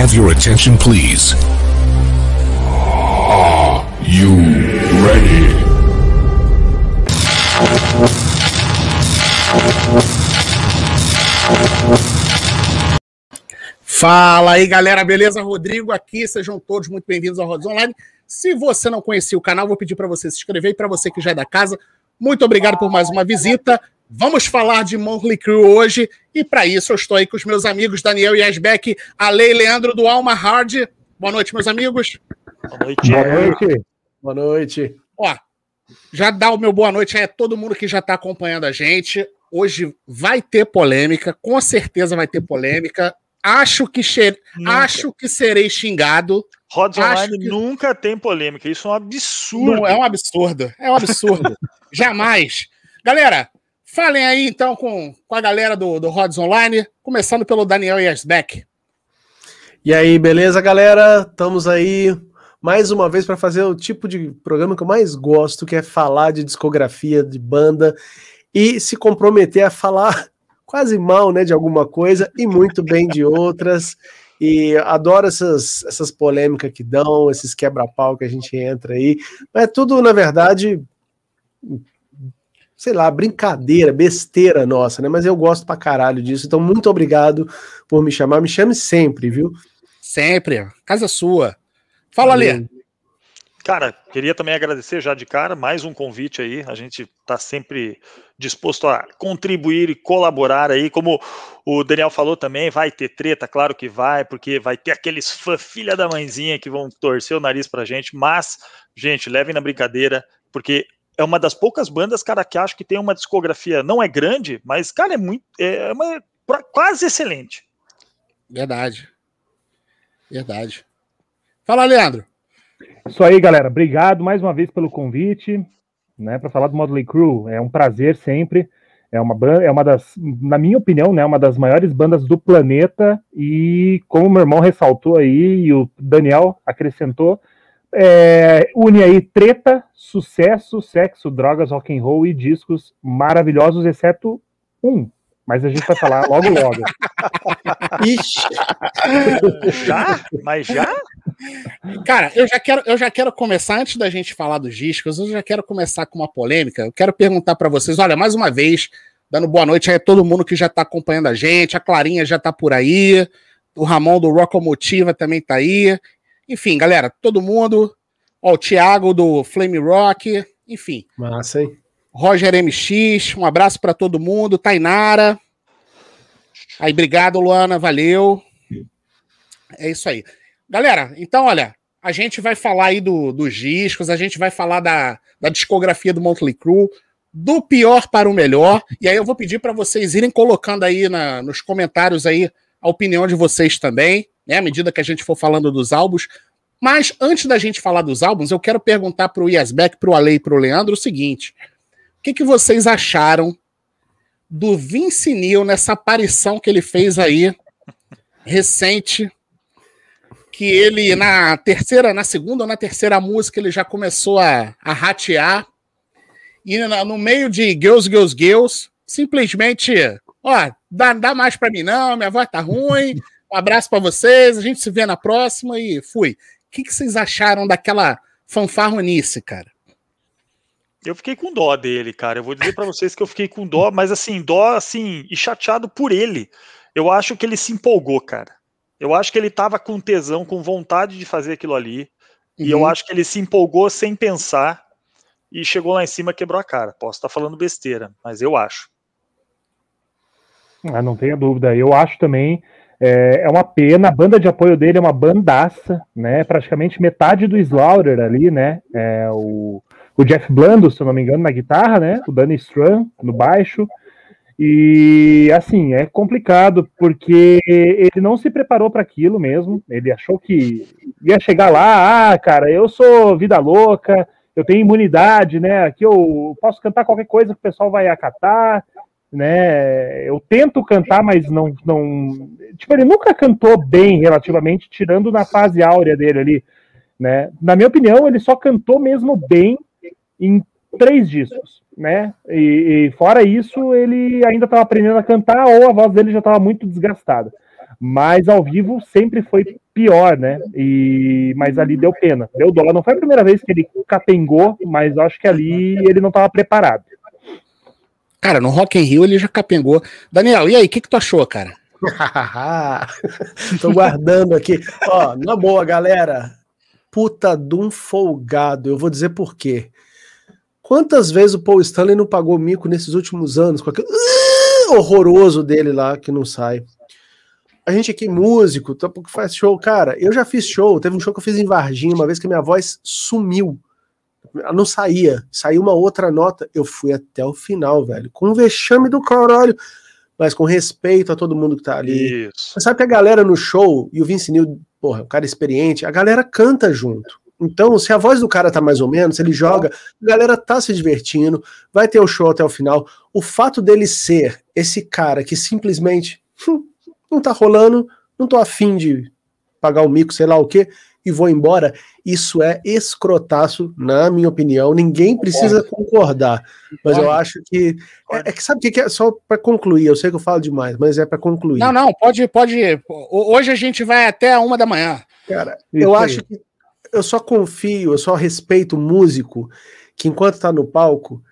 have your attention, please? Are you ready? Fala aí, galera, beleza? Rodrigo aqui, sejam todos muito bem-vindos ao Rods Online. Se você não conhecia o canal, vou pedir para você se inscrever e para você que já é da casa, muito obrigado por mais uma visita. Vamos falar de Motley Crue hoje e para isso eu estou aí com os meus amigos Daniel Yasbeck, Ale e Leandro do Alma Hard. Boa noite, meus amigos. Boa noite. Boa noite. Boa noite. Ó, já dá o meu boa noite aí a todo mundo que já está acompanhando a gente. Hoje vai ter polêmica, com certeza vai ter polêmica. Acho que, che... Acho que serei xingado. Rods Online que... nunca tem polêmica. Isso é um absurdo. Não, é um absurdo. É um absurdo. Jamais. Galera, falem aí então com, com a galera do, do Rods Online, começando pelo Daniel Yersbeck. E aí, beleza, galera? Estamos aí mais uma vez para fazer o tipo de programa que eu mais gosto, que é falar de discografia de banda e se comprometer a falar quase mal, né, de alguma coisa e muito bem de outras. E adoro essas, essas polêmicas que dão, esses quebra-pau que a gente entra aí. É tudo, na verdade, sei lá, brincadeira, besteira nossa, né? Mas eu gosto pra caralho disso. Então, muito obrigado por me chamar. Me chame sempre, viu? Sempre. Casa sua. Fala, Lê. Cara, queria também agradecer já de cara, mais um convite aí. A gente está sempre disposto a contribuir e colaborar aí. Como o Daniel falou também, vai ter treta, claro que vai, porque vai ter aqueles fã filha da mãezinha que vão torcer o nariz pra gente. Mas, gente, levem na brincadeira, porque é uma das poucas bandas, cara, que acho que tem uma discografia, não é grande, mas, cara, é muito. É uma, quase excelente. Verdade. Verdade. Fala, Leandro. Isso aí, galera. Obrigado mais uma vez pelo convite, né, para falar do Motley Crue. É um prazer sempre. É uma banda, é uma das, na minha opinião, né, uma das maiores bandas do planeta e como meu irmão ressaltou aí e o Daniel acrescentou, é, une aí treta, sucesso, sexo, drogas, rock and roll e discos maravilhosos, exceto um, mas a gente vai falar logo logo. Ixi. Já? Mas já? Cara, eu já quero, eu já quero começar antes da gente falar dos discos, eu já quero começar com uma polêmica. Eu quero perguntar para vocês, olha, mais uma vez, dando boa noite aí a todo mundo que já tá acompanhando a gente, a Clarinha já tá por aí, o Ramon do Rockomotiva também tá aí. Enfim, galera, todo mundo, ó, o Thiago do Flame Rock, enfim. Massa, hein? Roger MX, um abraço para todo mundo. Tainara. Aí, obrigado, Luana, valeu. É isso aí. Galera, então, olha, a gente vai falar aí do, dos discos, a gente vai falar da, da discografia do Motley Crue, do pior para o melhor. E aí eu vou pedir para vocês irem colocando aí na, nos comentários aí a opinião de vocês também, né, à medida que a gente for falando dos álbuns. Mas antes da gente falar dos álbuns, eu quero perguntar para o Yasbeck, para o Ale e para o Leandro o seguinte: o que, que vocês acharam do Vince Neil nessa aparição que ele fez aí recente? Que ele, na terceira, na segunda ou na terceira música, ele já começou a, a ratear. E no meio de Girls, Girls, Girls, simplesmente, ó, dá, dá mais pra mim não, minha voz tá ruim, um abraço para vocês, a gente se vê na próxima e fui. O que, que vocês acharam daquela fanfarronice, cara? Eu fiquei com dó dele, cara. Eu vou dizer para vocês que eu fiquei com dó, mas assim, dó assim, e chateado por ele. Eu acho que ele se empolgou, cara. Eu acho que ele tava com tesão, com vontade de fazer aquilo ali. Uhum. E eu uhum. acho que ele se empolgou sem pensar e chegou lá em cima quebrou a cara. Posso estar falando besteira, mas eu acho. Ah, não tenha dúvida. Eu acho também. É, é, uma pena. A banda de apoio dele é uma bandaça, né? Praticamente metade do Slaughter ali, né? É, o o Jeff Blando, se eu não me engano, na guitarra, né? O Danny Strum no baixo. E assim, é complicado porque ele não se preparou para aquilo mesmo. Ele achou que ia chegar lá, ah, cara, eu sou vida louca, eu tenho imunidade, né? Aqui eu posso cantar qualquer coisa que o pessoal vai acatar, né? Eu tento cantar, mas não não, tipo, ele nunca cantou bem relativamente, tirando na fase áurea dele ali, né? Na minha opinião, ele só cantou mesmo bem em três discos, né? E, e fora isso, ele ainda estava aprendendo a cantar ou a voz dele já estava muito desgastada. Mas ao vivo sempre foi pior, né? E, mas ali deu pena, deu dó. Não foi a primeira vez que ele capengou, mas acho que ali ele não estava preparado. Cara, no Rock in Rio ele já capengou. Daniel, e aí, o que, que tu achou, cara? Tô guardando aqui. Ó, na boa, galera. Puta de um folgado. Eu vou dizer por quê. Quantas vezes o Paul Stanley não pagou mico nesses últimos anos com aquele uh, horroroso dele lá que não sai? A gente aqui, músico, tá, faz show, cara. Eu já fiz show. Teve um show que eu fiz em Varginha uma vez que minha voz sumiu. Ela não saía. Saiu uma outra nota. Eu fui até o final, velho. Com um vexame do caralho mas com respeito a todo mundo que tá ali. Isso. Sabe que a galera no show, e o Vince Neil, porra, o cara experiente, a galera canta junto. Então, se a voz do cara tá mais ou menos, ele joga, a galera tá se divertindo, vai ter o show até o final. O fato dele ser esse cara que simplesmente hum, não tá rolando, não tô afim de pagar o mico, sei lá o quê, e vou embora, isso é escrotaço, na minha opinião. Ninguém precisa concordar, mas eu acho que. É, é que sabe o que é? Só para concluir, eu sei que eu falo demais, mas é para concluir. Não, não, pode, pode. Hoje a gente vai até uma da manhã. Cara, isso eu aí. acho que eu só confio, eu só respeito o músico que enquanto tá no palco,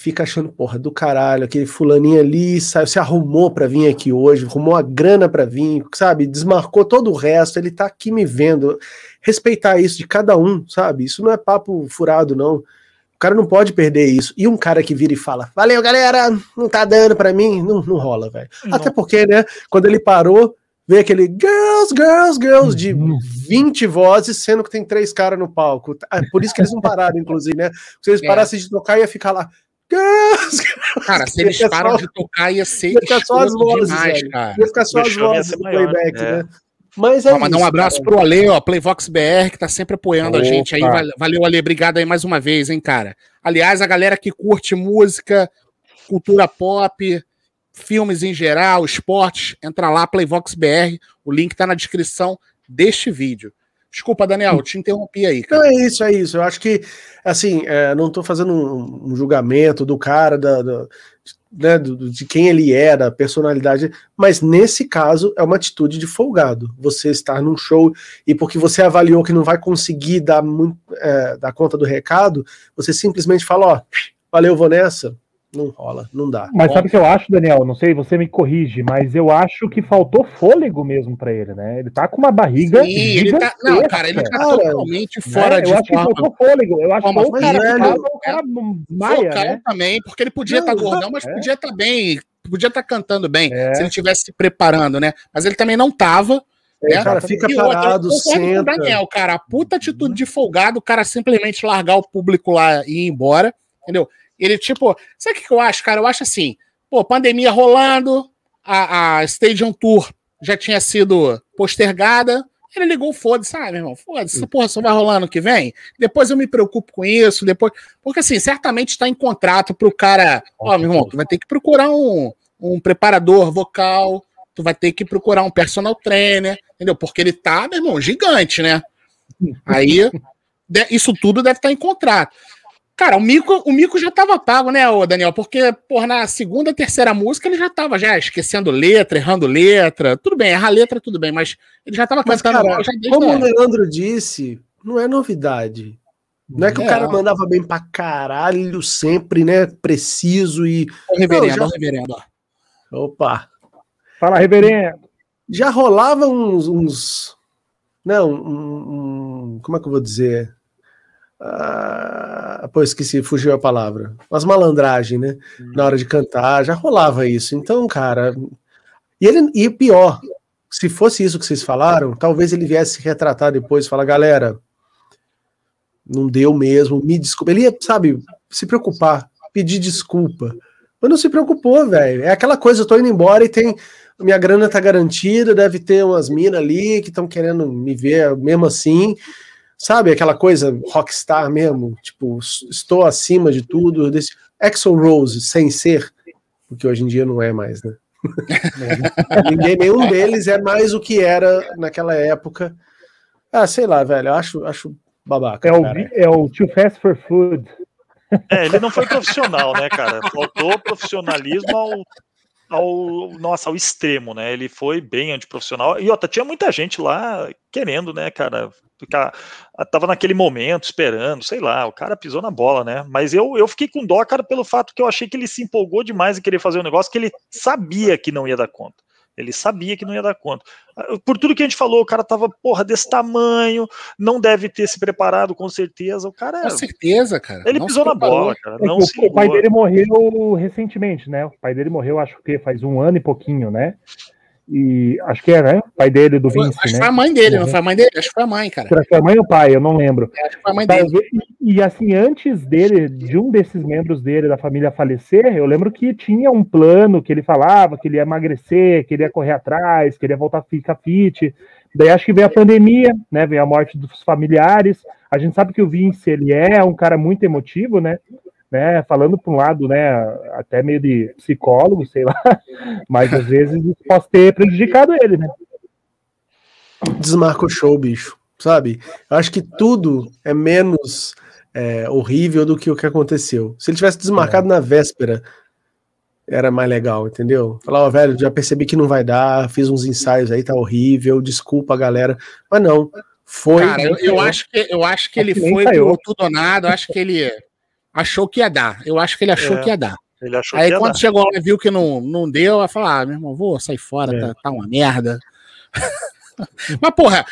fica achando, porra, do caralho, aquele fulaninho ali sabe, se arrumou para vir aqui hoje, arrumou a grana para vir, sabe? Desmarcou todo o resto, ele tá aqui me vendo. Respeitar isso de cada um, sabe? Isso não é papo furado, não. O cara não pode perder isso. E um cara que vira e fala: Valeu, galera, não tá dando para mim, não, não rola, velho. Até porque, né, quando ele parou, veio aquele girls, girls, girls de 20 uhum. vozes, sendo que tem três caras no palco. É por isso que eles não pararam, inclusive, né? Se eles é. parassem de tocar, ia ficar lá. Cara, se eles param de tocar, ia ser ia ficar só as vozes, demais, cara. Ia ficar só as vozes do playback, é. né? Mas é Ó, mandar um abraço cara. pro Ale, ó, Playvox BR, que tá sempre apoiando Opa. a gente aí. Valeu, Ale, obrigado aí mais uma vez, hein, cara. Aliás, a galera que curte música, cultura pop, filmes em geral, esportes, entra lá, Playvox BR, o link tá na descrição deste vídeo. Desculpa, Daniel, te interrompi aí. Cara. Não, é isso, é isso. Eu acho que, assim, é, não estou fazendo um, um, julgamento do cara, da, da né, do, de quem ele é, da personalidade, mas nesse caso é uma atitude de folgado. Você estar num show e porque você avaliou que não vai conseguir dar, muito, é, dar conta do recado, você simplesmente fala: Ó, valeu, vou nessa, não rola, não dá. Mas sabe o que eu acho, Daniel? Não sei, você me corrige, mas eu acho que faltou fôlego mesmo para ele, né? Ele tá com uma barriga. Sim, ele tá. Não, cara, ele tá cara, totalmente fora né? de. Eu acho forma. que faltou fôlego. Eu acho que o cara, velho, o cara maia, né? também, porque ele podia estar tá gordão, mas é. podia estar tá bem, podia estar tá cantando bem, é. se ele estivesse se preparando, né? Mas ele também não tava. É, né? cara, fica e parado, outra, senta. Daniel, cara, a puta atitude de folgado, o cara simplesmente largar o público lá e ir embora, entendeu? Ele, tipo, sabe o que eu acho, cara? Eu acho assim, pô, pandemia rolando, a, a Stadium Tour já tinha sido postergada. Ele ligou, foda-se, sabe, irmão? Foda-se, essa porra só vai rolar ano que vem. Depois eu me preocupo com isso, depois. Porque, assim, certamente está em contrato pro cara. Ó, meu irmão, tu vai ter que procurar um, um preparador vocal, tu vai ter que procurar um personal trainer, entendeu? Porque ele tá, meu irmão, gigante, né? Aí, isso tudo deve estar tá em contrato. Cara, o mico, o mico já tava pago, né, ô Daniel? Porque, por na segunda, terceira música ele já tava já esquecendo letra, errando letra. Tudo bem, errar letra, tudo bem, mas ele já tava mas, cantando. Cara, como o Leandro disse, não é novidade. Não é que é. o cara mandava bem pra caralho sempre, né? Preciso e. O reverendo, não, já... reverendo. Opa. Fala, reverendo. Já rolava uns. uns... Não, um, um, como é que eu vou dizer? Ah, pô, esqueci, fugiu a palavra. Umas malandragem, né? Hum. Na hora de cantar, já rolava isso. Então, cara. E, ele, e pior, se fosse isso que vocês falaram, talvez ele viesse se retratar depois e falar, galera, não deu mesmo, me desculpa. Ele ia, sabe, se preocupar, pedir desculpa. Mas não se preocupou, velho. É aquela coisa, eu tô indo embora e tem. Minha grana tá garantida, deve ter umas minas ali que estão querendo me ver mesmo assim. Sabe aquela coisa rockstar mesmo? Tipo, estou acima de tudo. Desse Axel Rose, sem ser, porque hoje em dia não é mais, né? Ninguém, nenhum deles é mais o que era naquela época. Ah, sei lá, velho, eu acho, acho babaca. É o, é o Too Fast for Food. É, ele não foi profissional, né, cara? Faltou profissionalismo ao ao, nossa, ao extremo, né? Ele foi bem antiprofissional. E outra, tinha muita gente lá querendo, né, cara, ficar. Tava naquele momento esperando, sei lá, o cara pisou na bola, né? Mas eu, eu fiquei com dó, cara, pelo fato que eu achei que ele se empolgou demais em querer fazer um negócio que ele sabia que não ia dar conta. Ele sabia que não ia dar conta. Por tudo que a gente falou, o cara tava, porra, desse tamanho, não deve ter se preparado, com certeza. O cara. Com certeza, cara. Ele não pisou na bola, cara. É Não se o, o pai dele morreu recentemente, né? O pai dele morreu, acho que faz um ano e pouquinho, né? E acho que é, né? O pai dele, do Vince, acho que né? foi a mãe dele, não Uhum. foi a mãe dele? Acho que foi a mãe, cara. Será que foi a mãe ou o pai? Eu não lembro. Acho que foi a mãe dele. E, e, assim, antes dele, de um desses membros dele, da família falecer, eu lembro que tinha um plano que ele falava que ele ia emagrecer, que ele ia correr atrás, que ele ia voltar a ficar fit. Daí acho que veio a pandemia, né? Veio a morte dos familiares. A gente sabe que o Vince, ele é um cara muito emotivo, né? Né? Falando por um lado, né? Até meio de psicólogo, sei lá. Mas às vezes isso pode ter prejudicado ele, né? Desmarca o show, bicho. Sabe? Eu acho que tudo é menos é, horrível do que o que aconteceu. Se ele tivesse desmarcado na véspera, era mais legal, entendeu? Falar, ó, velho, já percebi que não vai dar, fiz uns ensaios aí, tá horrível, desculpa, galera. Mas não, foi. Cara, eu, eu acho que, eu acho que ele foi pro tudo ou nada, eu acho que ele achou que ia dar. Eu acho que ele achou É. que ia dar. Ele achou Aí que ia quando dar. chegou lá e viu que não, não deu, vai falar, ah, meu irmão, vou sair fora, É. tá, tá uma merda. Mas, porra,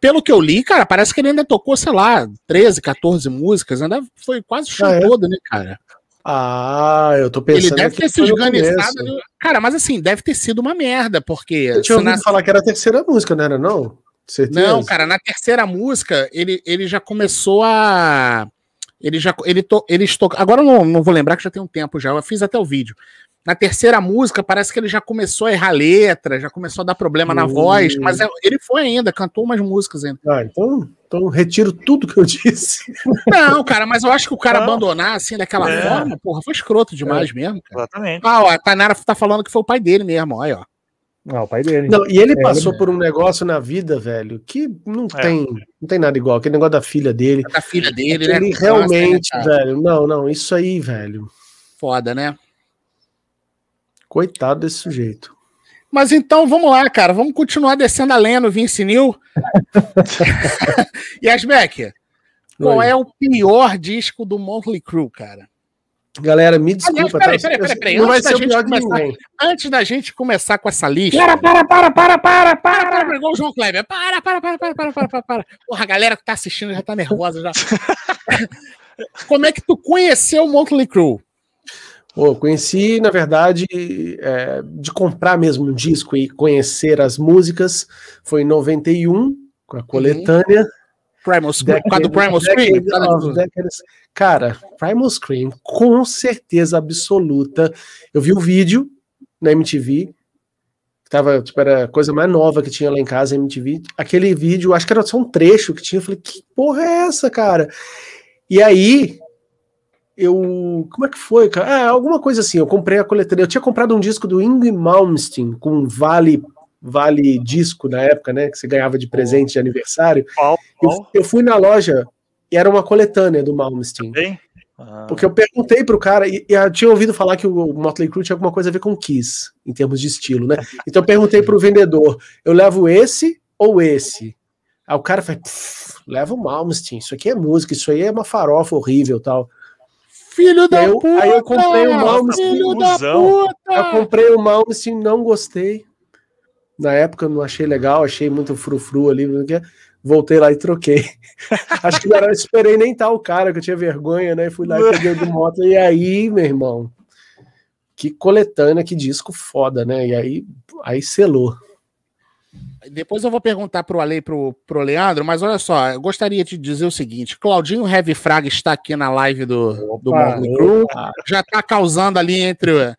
pelo que eu li, cara, parece que ele ainda tocou, sei lá, 13, 14 músicas, ainda foi quase o show Ah, é? todo, né, cara? Ah, eu tô pensando. Ele deve ter se organizado. ali. Cara, mas assim, deve ter sido uma merda, porque. Eu tinha ouvido na- falar que era a terceira música, não era, não? Certeza? Não, cara, na terceira música, ele, ele já começou a. Ele já. Ele to, eles to, Agora eu não, não vou lembrar que já tem um tempo já, eu fiz até o vídeo. Na terceira música, parece que ele já começou a errar letra, já começou a dar problema na voz, mas é- ele foi ainda, cantou umas músicas ainda. Ah, então, então retiro tudo que eu disse. Não, cara, mas eu acho que o cara Não. abandonar assim daquela É. forma, porra, foi escroto demais mesmo, cara. Exatamente. Ah, ó, a Tainara tá falando que foi o pai dele mesmo, olha, ó. Não, o pai dele. Não, e ele É, passou ele- por um negócio na vida, velho, que não É. tem, não tem nada igual. Aquele negócio da filha dele. Da filha dele, né? ele realmente, né, velho, não, não, isso aí, velho. Foda, né? Coitado desse sujeito. Mas então vamos lá, cara. Vamos continuar descendo a lenha no Vince Neil. e Asbeck, qual é o pior disco do Motley Crue, cara? Galera, me Aliás, desculpa, peraí, tá? peraí, peraí, peraí. Não vai Antes da ser o gente pior de começar- ninguém. Antes da gente começar com essa lista. Para, para, para, para, para, Para, para! para, igual o João Kleber. Para, para, para, para, para, para, para, para. Porra, a galera que tá assistindo já tá nervosa já. Como é que tu conheceu o Motley Crue? Pô, conheci, na verdade, é, de comprar mesmo um disco e conhecer as músicas, foi em 91, com a coletânea. Primal Scream, por causa do Primal Scream? Cara, Primal Scream, com certeza absoluta. Eu vi o vídeo na MTV, tava, tipo, era a coisa mais nova que tinha lá em casa, MTV. Aquele vídeo, acho que era só um trecho que tinha. Eu falei, que porra é essa, cara? E aí, eu. Como é que foi, cara? Ah, alguma coisa assim. Eu comprei a coletânea. Eu tinha comprado um disco do Ingrid Malmsteen com Vale. Vale disco na época, né? Que você ganhava de presente de aniversário. Qual? Eu, Qual? eu fui na loja e era uma coletânea do Malmsteen. Bem? Ah, Porque eu perguntei pro cara, e, e eu tinha ouvido falar que o Motley Crue tinha alguma coisa a ver com Kiss, em termos de estilo, né? Então eu perguntei pro vendedor, eu levo esse ou esse? Aí o cara falou, leva o Malmsteen, isso aqui é música, isso aí é uma farofa horrível tal. Filho da eu- puta! aí eu comprei o Malmsteen, Filho da cuzão. puta! Eu comprei o Malmsteen, não gostei. Na época eu não achei legal, achei muito frufru ali, o voltei lá e troquei. Acho que não era, eu esperei nem tal o cara, que eu tinha vergonha, né? Fui lá e peguei o do moto. E aí, meu irmão, que coletânea, que disco foda, né? E aí, aí selou. Depois eu vou perguntar pro Ale e pro, pro Leandro, mas olha só, eu gostaria de dizer o seguinte: Claudinho Heavy Fraga está aqui na live do, do Opa, Crue, Ah, já está causando ali entre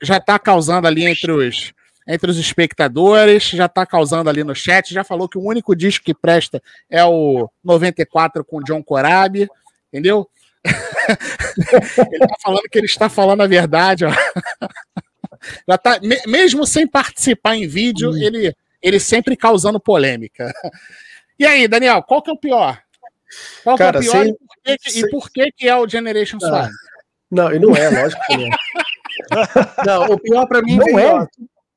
já tá causando ali entre os entre os espectadores, já está causando ali no chat, já falou que o único disco que presta é o 94 com John Corabi, entendeu? ele está falando que ele está falando a verdade, ó. Já tá, me- mesmo sem participar em vídeo, ele, ele sempre causando polêmica. E aí, Daniel, qual que é o pior? Qual Cara, que é o pior sem- e, por que, que- e sem- por que, que é o Generation Ah, Swag? Não, e não é, lógico que não é. Não, o pior pra mim Não é? ó,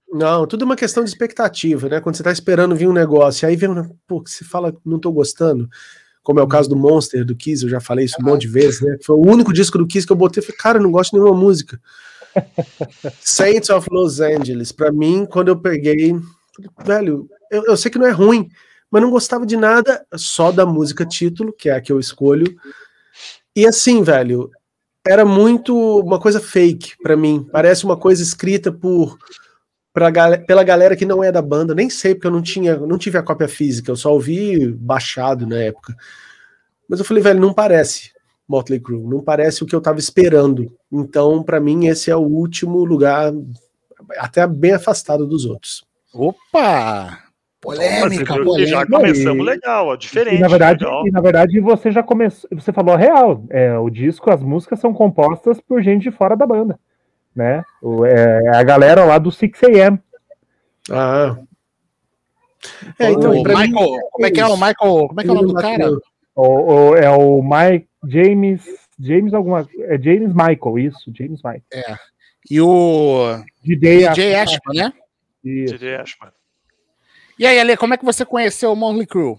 Não, tudo é uma questão de expectativa, né? Quando você tá esperando vir um negócio, aí vem um. Pô, que você fala, não tô gostando. Como é o caso do Monster, do Kiss, eu já falei isso um monte de vezes, né? Foi o único disco do Kiss que eu botei. Falei, cara, eu não gosto de nenhuma música. Saints of Los Angeles, pra mim, quando eu peguei. Velho, eu, eu sei que não é ruim, mas não gostava de nada, só da música título, que é a que eu escolho. E assim, velho, era muito uma coisa fake pra mim. Parece uma coisa escrita por pra, pela galera que não é da banda. Nem sei, porque eu não tinha, não tive a cópia física, eu só ouvi baixado na época. Mas eu falei, velho, não parece Motley Crue, não parece o que eu tava esperando. Então, pra mim, esse é o último lugar, até bem afastado dos outros. Opa! Polêmica, Mas, polêmica. já começamos e- legal, ó, diferente. E na verdade, legal. e, na verdade você já começou, você falou a real. É, o disco, as músicas são compostas por gente de fora da banda, né? O, é a galera lá do 6 AM. Ah. É, então, o pra mim, Michael, como é que é o Michael? Como é que é o nome do cara? O, o- é o Mike James James alguma é James Michael, isso, James Michael. E o DJ, DJ Ashman, né? Isso. Acho, mano. E aí, Ale, como é que você conheceu o Motley Crue?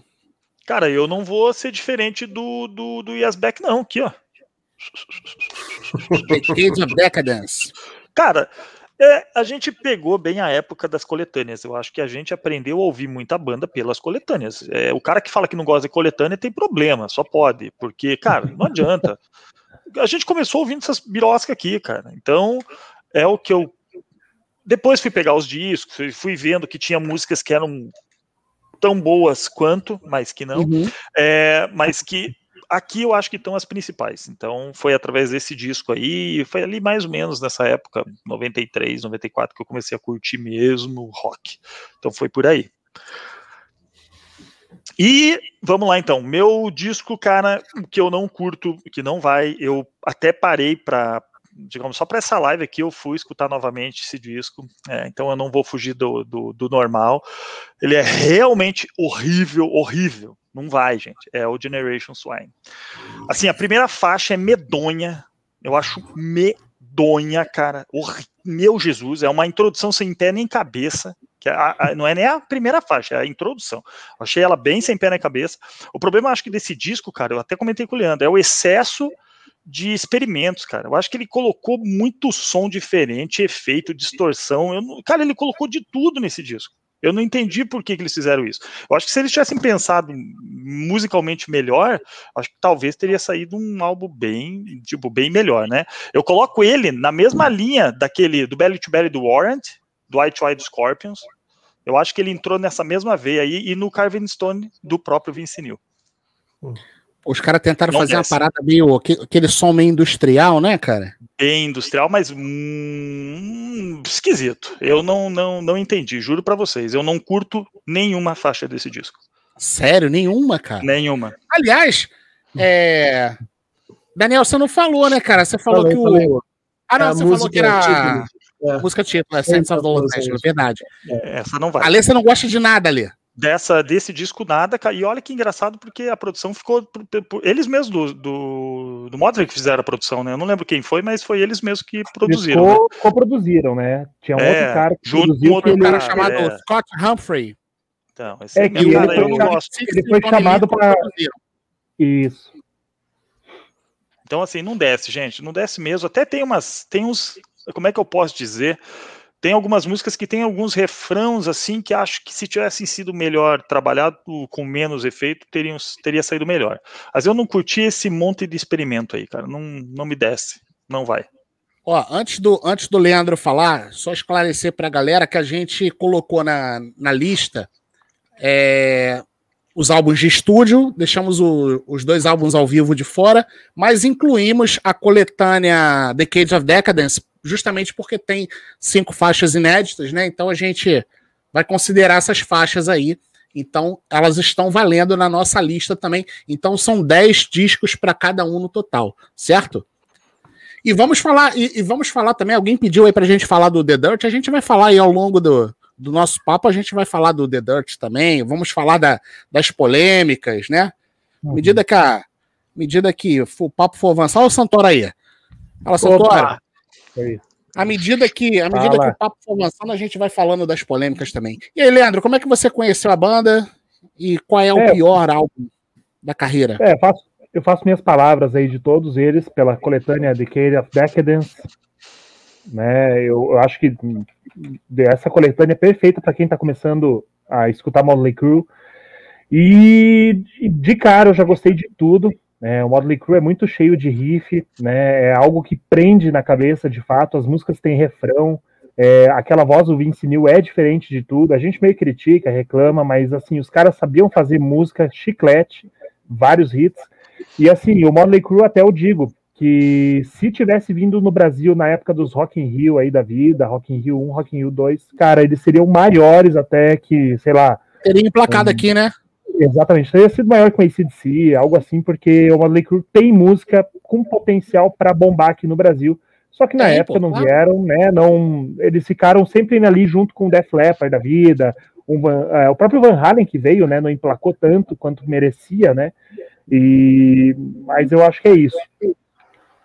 Cara, eu não vou ser diferente do, do, do Yasbeck, não. Aqui, ó. Decades of Decadence. Cara, é, a gente pegou bem a época das coletâneas. Eu acho que a gente aprendeu a ouvir muita banda pelas coletâneas. É, o cara que fala que não gosta de coletânea tem problema, só pode. Porque, cara, não adianta. A gente começou ouvindo essas biroscas aqui, cara. Então, é o que eu. Depois fui pegar os discos, fui- fui vendo que tinha músicas que eram tão boas quanto, mas que não. Uhum. É, mas que aqui eu acho que estão as principais. Então foi através desse disco aí, foi ali mais ou menos nessa época, 93, 94, que eu comecei a curtir mesmo rock. Então foi por aí. E vamos lá então, meu disco, cara, que eu não curto, que não vai, eu até parei para digamos, só para essa live aqui eu fui escutar novamente esse disco, é, então eu não vou fugir do, do, do normal. Ele é realmente horrível, horrível. Não vai, gente. É o Generation Swine. Assim, a primeira faixa é medonha. Eu acho medonha, cara. Meu Jesus, é uma introdução sem pé nem cabeça. Que a- a- não é nem a primeira faixa, é a introdução. Eu achei ela bem sem pé nem cabeça. O problema, acho que desse disco, cara, eu até comentei com o Leandro, é o excesso de experimentos, cara. Eu acho que ele colocou muito som diferente, efeito, distorção. Eu cara, ele colocou de tudo nesse disco. Eu não entendi por que, que eles fizeram isso. Eu acho que se eles tivessem pensado musicalmente melhor, acho que talvez teria saído um álbum bem, tipo, bem melhor, né? Eu coloco ele na mesma linha daquele do Belly to Belly do Warrant, do White White Scorpions. Eu acho que ele entrou nessa mesma veia aí e no Carvin Stone do próprio Vince Neil. Os caras tentaram Não fazer desce. uma parada meio. aque- aquele som meio industrial, né, cara? Bem industrial, mas hum, esquisito. Eu não, não, não entendi, juro pra vocês. Eu não curto nenhuma faixa desse disco. Sério, nenhuma, cara. Nenhuma. Aliás, é. Daniel, você não falou, né, cara? Você falou Falei, que o. falei. Ah, não, A você falou que era. título. É. Música título, é Sense of the Los Angeles, verdade. Essa não vai. Ale, você não gosta de nada, Ale. Dessa desse disco nada, e olha que engraçado porque a produção ficou por- por- por- eles mesmos do do, do Motley que fizeram a produção, né? Eu não lembro quem foi, mas foi eles mesmos que produziram. né? coproduziram, né? Tinha um É, outro cara que junto com produziu outro que Um cara chamado é. Scott Humphrey. Então, esse É aí que ele cara, foi eu não chamado- gosto. ele foi chamado pra- Isso. Então assim, não desce, gente, não desce mesmo. Até tem umas, tem uns, como é que eu posso dizer? Tem algumas músicas que tem alguns refrãos assim que acho que se tivessem sido melhor trabalhado com menos efeito, teriam, teria saído melhor. Mas eu não curti esse monte de experimento aí, cara. Não, não me desce. Não vai. Ó, antes do, antes do Leandro falar, só esclarecer pra galera que a gente colocou na, na lista é, os álbuns de estúdio, deixamos o- os dois álbuns ao vivo de fora, mas incluímos a coletânea Decades of Decadence, justamente porque tem cinco faixas inéditas, né? Então a gente vai considerar essas faixas aí. Então, elas estão valendo na nossa lista também. Então, são 10 discos para cada um no total, certo? E vamos falar, e, e vamos falar também, alguém pediu aí pra gente falar do The Dirt, a gente vai falar aí ao longo do, do nosso papo, a gente vai falar do The Dirt também, vamos falar da- das polêmicas, né? À medida que a medida que o papo for avançar, olha o Santoro aí. Fala, Santoro. À medida que, à medida Fala. que o papo for avançando, a gente vai falando das polêmicas também. E aí, Leandro, como é que você conheceu a banda e qual é o É. pior álbum da carreira? É, faço, eu faço minhas palavras aí de todos eles pela coletânea Decade of Decadence. Né, eu, eu acho que essa coletânea é perfeita para quem está começando a escutar Motley Crue. E de cara eu já gostei de tudo. Né, o Motley Crue é muito cheio de riff, né, é algo que prende na cabeça de fato. As músicas têm refrão, é, aquela voz do Vince Neil é diferente de tudo. A gente meio critica, reclama, mas assim os caras sabiam fazer música chiclete, vários hits. E assim, o Motley Crue até eu digo que se tivesse vindo no Brasil na época dos Rock in Rio aí da vida, Rock in Rio 1, Rock in Rio 2, cara, eles seriam maiores até que, sei lá, Teria emplacado aqui, né? exatamente, teria sido maior que o ACDC, algo assim, porque o Motley Crue tem música com potencial para bombar aqui no Brasil. Só que na Tem, época pô, não claro. vieram, né? Não, eles ficaram sempre ali junto com o Def Leppard da vida. um Van- é, o próprio Van Halen que veio, né? Não emplacou tanto quanto merecia, né? E, mas eu acho que é isso.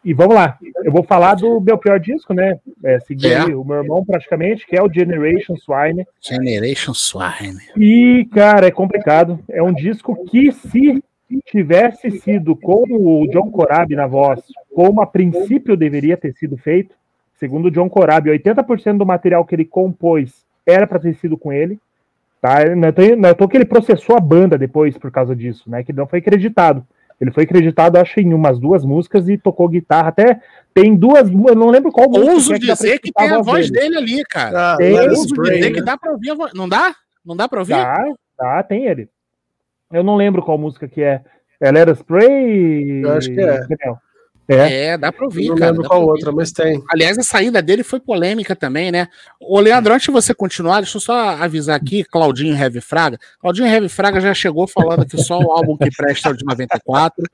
E vamos lá, eu vou falar do meu pior disco, né? É, seguir É. o meu irmão praticamente, que é o Generation Swine. Generation Swine. E, cara, é complicado. É um disco que, se tivesse sido com o John Corabi na voz, como a princípio deveria ter sido feito, segundo o John Corabi, 80% do material que ele compôs era para ter sido com ele. Tá? Não é tão- não é tão que ele processou a banda depois por causa disso, né? Que não foi acreditado. Ele foi acreditado, acho, em umas duas músicas e tocou guitarra. Até tem duas, eu não lembro qual música. Ouso é que dá pra dizer que tem a voz dele. dele ali, cara. Ah, Tem, Ouso dizer né? que dá pra ouvir a voz. Não dá? Não dá pra ouvir? Tá, tá, tem ele. Eu não lembro qual música que é. É Let Us Pray? Eu acho que é. Daniel? É. É, dá pra ouvir, Não cara. lembro dá qual outra, mas tem. Aliás, a saída dele foi polêmica também, né? Ô, Leandro, antes de você continuar, deixa eu só avisar aqui, Claudinho Heavy Fraga. Claudinho Heavy Fraga já chegou falando que só o álbum que presta é o de 94.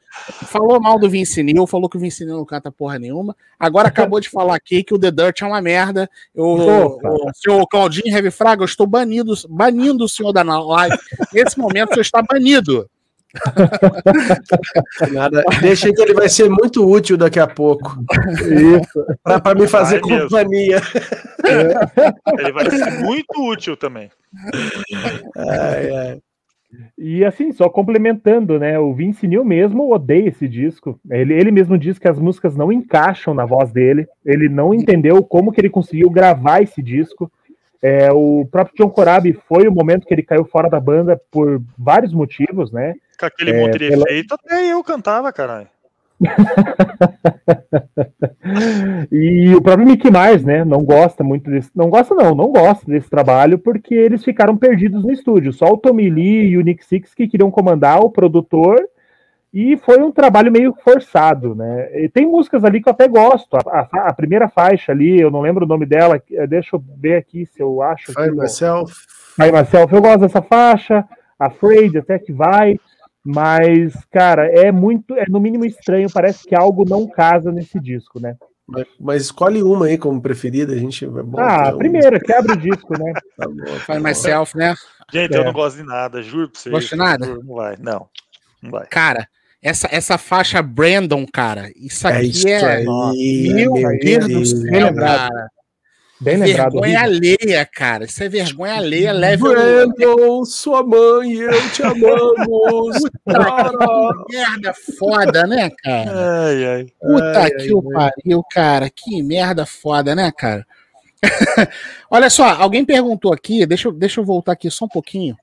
Falou mal do Vince Neil, falou que o Vince Neil não canta porra nenhuma. Agora acabou de falar aqui que o The Dirt é uma merda. Eu, o senhor Claudinho Heavy Fraga, eu estou banido, banindo o senhor da live. Nesse momento, o senhor está banido. Nada. Deixa que ele vai ser muito útil daqui a pouco. Isso. Pra, pra me fazer Vai companhia. Ele vai ser muito útil também. Ai, ai. E assim, só complementando, né? O Vince Neil mesmo odeia esse disco. Ele, ele mesmo diz que as músicas não encaixam na voz dele. Ele não entendeu como que ele conseguiu gravar esse disco. É, o próprio John Corabi foi o momento que ele caiu fora da banda por vários motivos, né? Com aquele É, monte de pela- efeito, até eu cantava, caralho. E o próprio Mickey Mars, né, não gosta muito desse, não gosta não, não gosta desse trabalho porque eles ficaram perdidos no estúdio. Só o Tommy Lee e o Nick Six que queriam comandar o produtor e foi um trabalho meio forçado, né? E tem músicas ali que eu até gosto. A, a- a primeira faixa ali, eu não lembro o nome dela, eh, deixa eu ver aqui se eu acho. no- myself. By Myself, eu gosto dessa faixa, Afraid até que vai, mas, cara, é muito, é no mínimo estranho, parece que algo não casa nesse disco, né? Mas, mas escolhe uma aí como preferida, a gente vai ah, então, a primeira, quebra o disco, né? Tá bom, tá Find bom. myself, né? Gente, É. eu não gosto de nada, juro pra vocês. Gosta de nada? Não vai, não. Não vai. Cara, essa, essa faixa Brandon, cara, isso É aqui isso é. aí. Meu meu Deus do Deus. céu, Bem lembrado. cara. Bem lembrado. Vergonha alheia, cara. Isso é vergonha alheia, level. Brandon, sua mãe e eu te amamos. Cara. Que merda foda, né, cara? Ai, ai. Puta Ai, que o pariu, cara. Que merda foda, né, cara? Olha só, alguém perguntou aqui, deixa, eu- deixa eu voltar aqui só um pouquinho.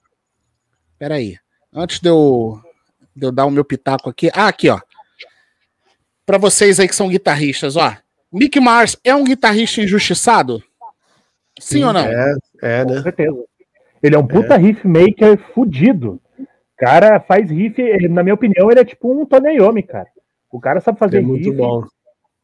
Pera aí. Antes de eu, de eu dar o meu pitaco aqui. Ah, aqui, ó. Pra vocês aí que são guitarristas, ó. Mick Mars é um guitarrista injustiçado? Sim, ou não? É, é, Com né? certeza. Ele é um puta riff maker fudido. Cara faz riff, ele- na minha opinião, ele é tipo um Tony Iommi, cara. O cara sabe fazer É muito riff. bom.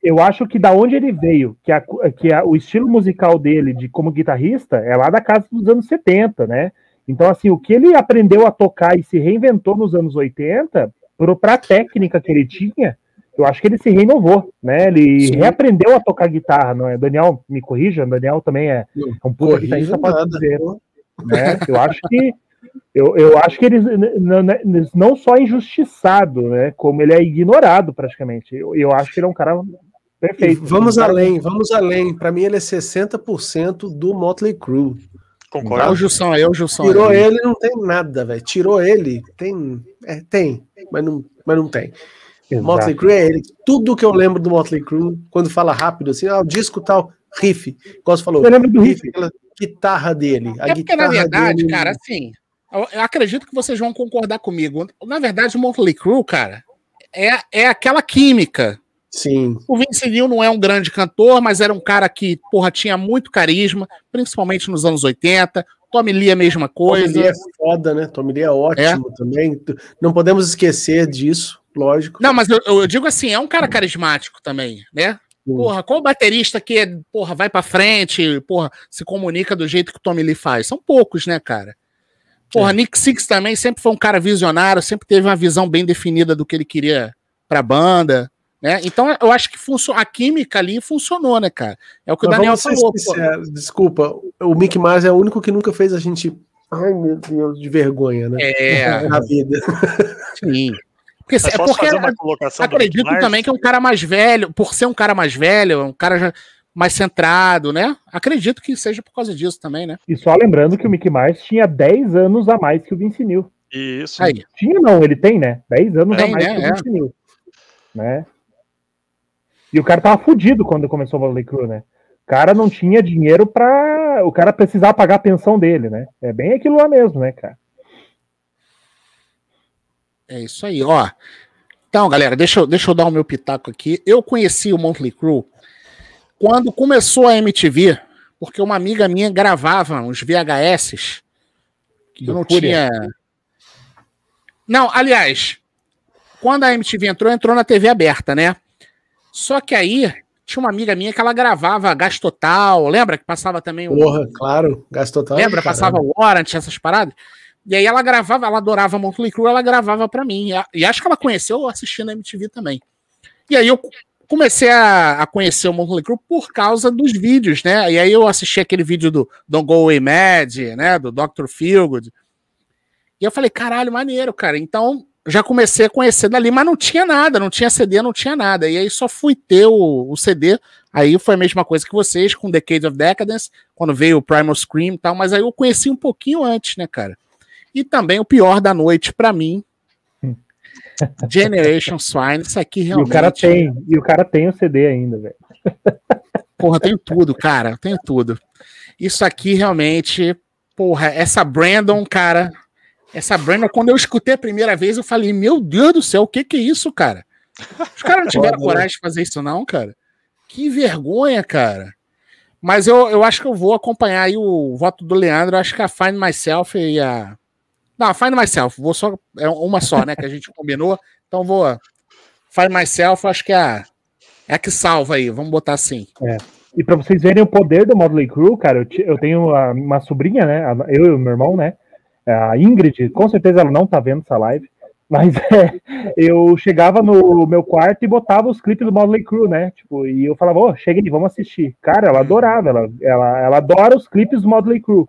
Eu acho que da onde ele veio, que, a, que a- o estilo musical dele de como guitarrista é lá da casa dos anos 70, né? Então, assim, o que ele aprendeu a tocar e se reinventou nos anos 80, pro, pra técnica que ele tinha, eu acho que ele se renovou, né? Ele Sim. reaprendeu a tocar guitarra, não é? Daniel, me corrija, Daniel também é, é um puta guitarrista, pode dizer né? Eu acho que eu, eu acho que eles não só é injustiçado, né? Como ele é ignorado praticamente. Eu, eu acho que ele é um cara Perfeito. E vamos além, vamos além. Para mim ele é 60% do Motley Crue. Concordo. É o aí, é o Gilson Tirou aí. ele, não tem nada, velho. Tirou ele, tem. É, tem, mas não, mas não tem. Exato. Motley Crue é ele. Tudo que eu lembro do Motley Crue, quando fala rápido assim, ah, o disco tal, riff. Igual você falou, Eu lembro do riff. aquela guitarra dele. A É porque, na verdade, dele, cara, assim, eu, acredito que vocês vão concordar comigo. Na verdade, o Motley Crue, cara, é, é aquela química. Sim. O Vince Neil não é um grande cantor, mas era um cara que, porra, tinha muito carisma, principalmente nos anos 80. Tommy Lee a mesma Tommy coisa. Lee é foda, né? Tommy Lee é ótimo também. Não podemos esquecer disso, lógico. Não, mas eu, eu digo assim, é um cara carismático também, né? Porra, qual baterista que é, porra, vai pra frente, porra, se comunica do jeito que o Tommy Lee faz? São poucos, né, cara? Porra, É. Nick Six também sempre foi um cara visionário, sempre teve uma visão bem definida do que ele queria pra banda, né? Então eu acho que a química ali funcionou, né, cara? É o que Mas o Daniel falou. desculpa, o Mick Mars é o único que nunca fez a gente. Ai, meu Deus, de vergonha, né? É, Na vida. sim. Porque, Mas é posso porque fazer uma colocação acredito também que é um cara mais velho, por ser um cara mais velho, um cara já mais centrado, né? Acredito que seja por causa disso também, né? E só lembrando que o Mickey Mars tinha 10 anos a mais que o Vince Neil. Isso. Aí. Tinha não, ele tem, né? 10 anos Tem, a mais né? que o É. Vince Neil. Né? E o cara tava fudido quando começou o Motley Crue, né? O cara não tinha dinheiro pra... O cara precisava pagar a pensão dele, né? É bem aquilo lá mesmo, né, cara? É isso aí, ó. Então, galera, deixa eu, deixa eu dar o meu pitaco aqui. Eu conheci o Motley Crue quando começou a MTV, porque uma amiga minha gravava uns VHS que eu não tinha. Não, aliás, quando a MTV entrou, entrou na TV aberta, né? Só que aí tinha uma amiga minha que ela gravava Gás Total, lembra que passava também o Porra, claro, gastou tal. Lembra? Passava o Warrant, essas paradas. E aí ela gravava, ela adorava Motley Crue, ela gravava pra mim. E E acho que ela conheceu assistindo a MTV também. E aí eu comecei a, a conhecer o Motley Crue por causa dos vídeos, né? E aí eu assisti aquele vídeo do Don't Go Away Mad, né? Do Dr. Feelgood. E eu falei, caralho, maneiro, cara. Então já comecei a conhecer dali, mas não tinha nada, não tinha CD, não tinha nada. E aí só fui ter o, o CD. Aí foi a mesma coisa que vocês, com Decade of Decadence, quando veio o Primal Scream e tal, mas aí eu conheci um pouquinho antes, né, cara? E também o pior da noite pra mim, Generation Swine, isso aqui E realmente... o cara tem, e o cara tem o CD ainda, velho. Porra, tenho tudo, cara, tenho tudo. Isso aqui realmente, porra, essa Brandon, cara, essa Brandon, quando eu escutei a primeira vez, eu falei, meu Deus do céu, o que que é isso, cara? Os caras não tiveram né? coragem de fazer isso não, cara? Que vergonha, cara. Mas eu, eu acho que eu vou acompanhar aí o voto do Leandro, eu acho que a Find Myself e a... Não, Find Myself, vou só, é uma só, né, que a gente combinou, então vou... Find Myself, acho que é a, é a que salva aí, vamos botar assim. E pra vocês verem o poder do Motley Crue, cara, eu, eu tenho uma sobrinha, né? Eu e o meu irmão, né? A Ingrid, com certeza ela não tá vendo essa live, mas é, eu chegava no meu quarto e botava os clipes do Motley Crue, né? Tipo, e eu falava, ô, chega aí, vamos assistir. Cara, ela adorava, ela, ela, ela adora os clipes do Motley Crue.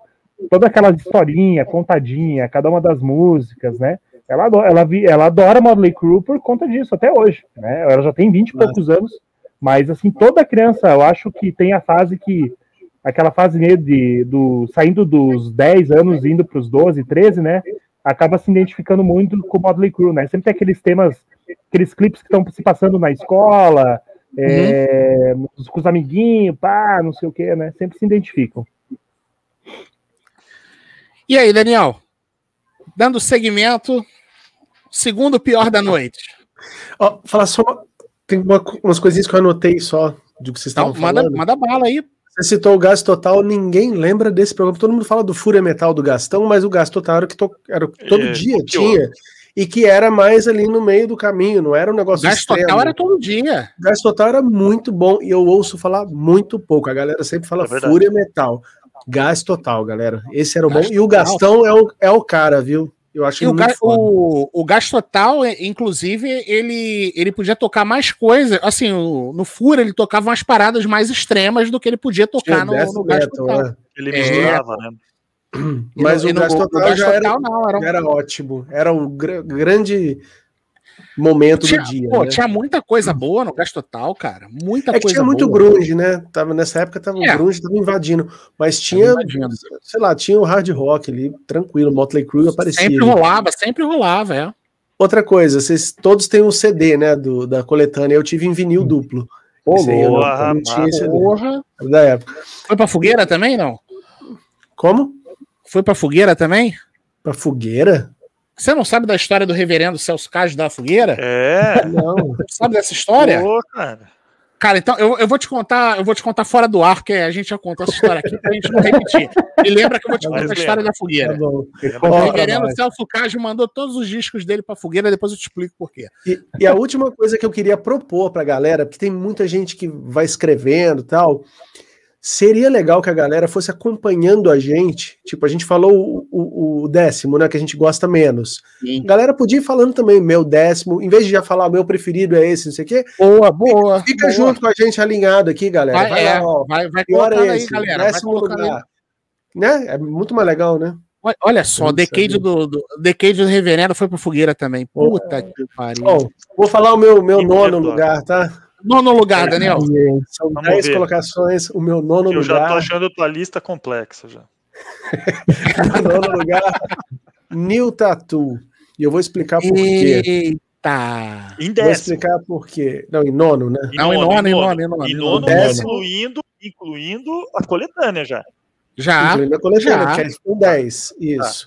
Toda aquela historinha, contadinha, cada uma das músicas, né? Ela adora, ela, ela adora Motley Crue por conta disso, até hoje, né? Ela já tem 20 e poucos anos, mas assim, toda criança, eu acho que tem a fase que. Aquela fase meio de do, saindo dos 10 anos, indo para os 12, 13, né? Acaba se identificando muito com o Motley Crue, né? Sempre tem aqueles temas, aqueles clipes que estão se passando na escola, é, com os amiguinhos, pá, não sei o que, né? Sempre se identificam. E aí, Daniel? Dando segmento, segundo pior da noite. Ó, falar só. Tem uma- umas coisinhas que eu anotei só do que vocês Então, estavam manda, falando. manda bala aí. Você citou o Gás Total, ninguém lembra desse programa. Todo mundo fala do Fúria Metal do Gastão, mas o Gás Total era o que to- era todo É, dia tinha. E que era mais ali no meio do caminho, não era um negócio Gás extremo. total era todo dia. O Gás Total era muito bom e eu ouço falar muito pouco. A galera sempre fala É. Fúria Metal. Gás Total, galera. Esse era o Gás bom. E o Total. Gastão é o, é o cara, viu? Eu acho E o, ga- o, o Gás Total, é, inclusive, ele, ele podia tocar mais coisas. Assim, o- no Fura ele tocava umas paradas mais extremas do que ele podia tocar no, no Gás Metal, Total. é. Ele É. misturava, né? Mas E o no- Gás no- Total no Gás já era, Total, não, era um- era ótimo. Era um gra- grande momento Tinha, do dia. pô, né? tinha muita coisa boa no Gás Total, cara. Muita É que coisa tinha muito boa. grunge, né? Tava, nessa época tava É. o grunge tava invadindo. Mas tinha, invadindo. sei lá, tinha o hard rock ali, tranquilo, Motley Crue aparecia. Sempre ali. rolava, sempre rolava, é. Outra coisa, vocês todos têm um CD, né, do, da coletânea. Eu tive em vinil duplo. Ô, Esse aí não, boa, eu não tinha esse Porra. da época. Foi pra fogueira também, não? Como? Foi pra fogueira também? Pra fogueira? Você não sabe da história do reverendo Celso Cage da fogueira? É. Não. Sabe dessa história? Pô, cara. Cara, então eu, eu vou te contar, eu vou te contar fora do ar, que a gente já contou essa história aqui pra gente não repetir. E lembra que eu vou te contar a lembra. história da Tá fogueira. bom. O reverendo Celso Cage mandou todos os discos dele pra fogueira, depois eu te explico por quê. E, e a última coisa que eu queria propor pra galera, porque tem muita gente que vai escrevendo e tal, seria legal que a galera fosse acompanhando a gente. Tipo, a gente falou o, o- o décimo, né? Que a gente gosta menos. A galera podia ir falando também, meu décimo, em vez de já falar meu preferido é esse, não sei o quê, Boa, boa. fica boa. junto com a gente alinhado aqui, galera. Vai, Vai, é, lá, ó. vai, vai colocando é aí, esse, galera. Vai décimo colocando aí. lugar. Né? É muito mais legal, né? Olha- Olha só, Decade sabia. do, do, Decade do Reverendo foi pra fogueira também. Puta que pariu. Bom, vou falar o meu, meu Que nono lugar, tá? Nono lugar, Daniel. São Vamos 10 ver. colocações, o meu nono Eu já tô lugar. achando a tua lista complexa já. Em nono lugar, New Tattoo. E eu vou explicar por quê. Eita. Em Vou décimo. explicar por quê. Não, em nono, né? Não, em nono, em nono, em nono, Em em nono, nono. Décimo. incluindo, incluindo a coletânea já. Já. Incluindo a coletânea, já. que é com 10. Isso.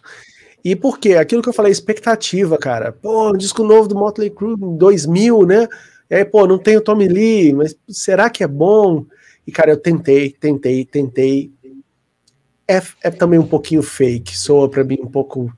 E por quê? Aquilo que eu falei, expectativa, cara. Pô, um disco novo do Motley Crue em 2000, né? E aí, pô, não tem o Tommy Lee, mas será que é bom? E, cara, eu tentei, tentei, tentei. É, é também um pouquinho fake, soa pra mim um pouco.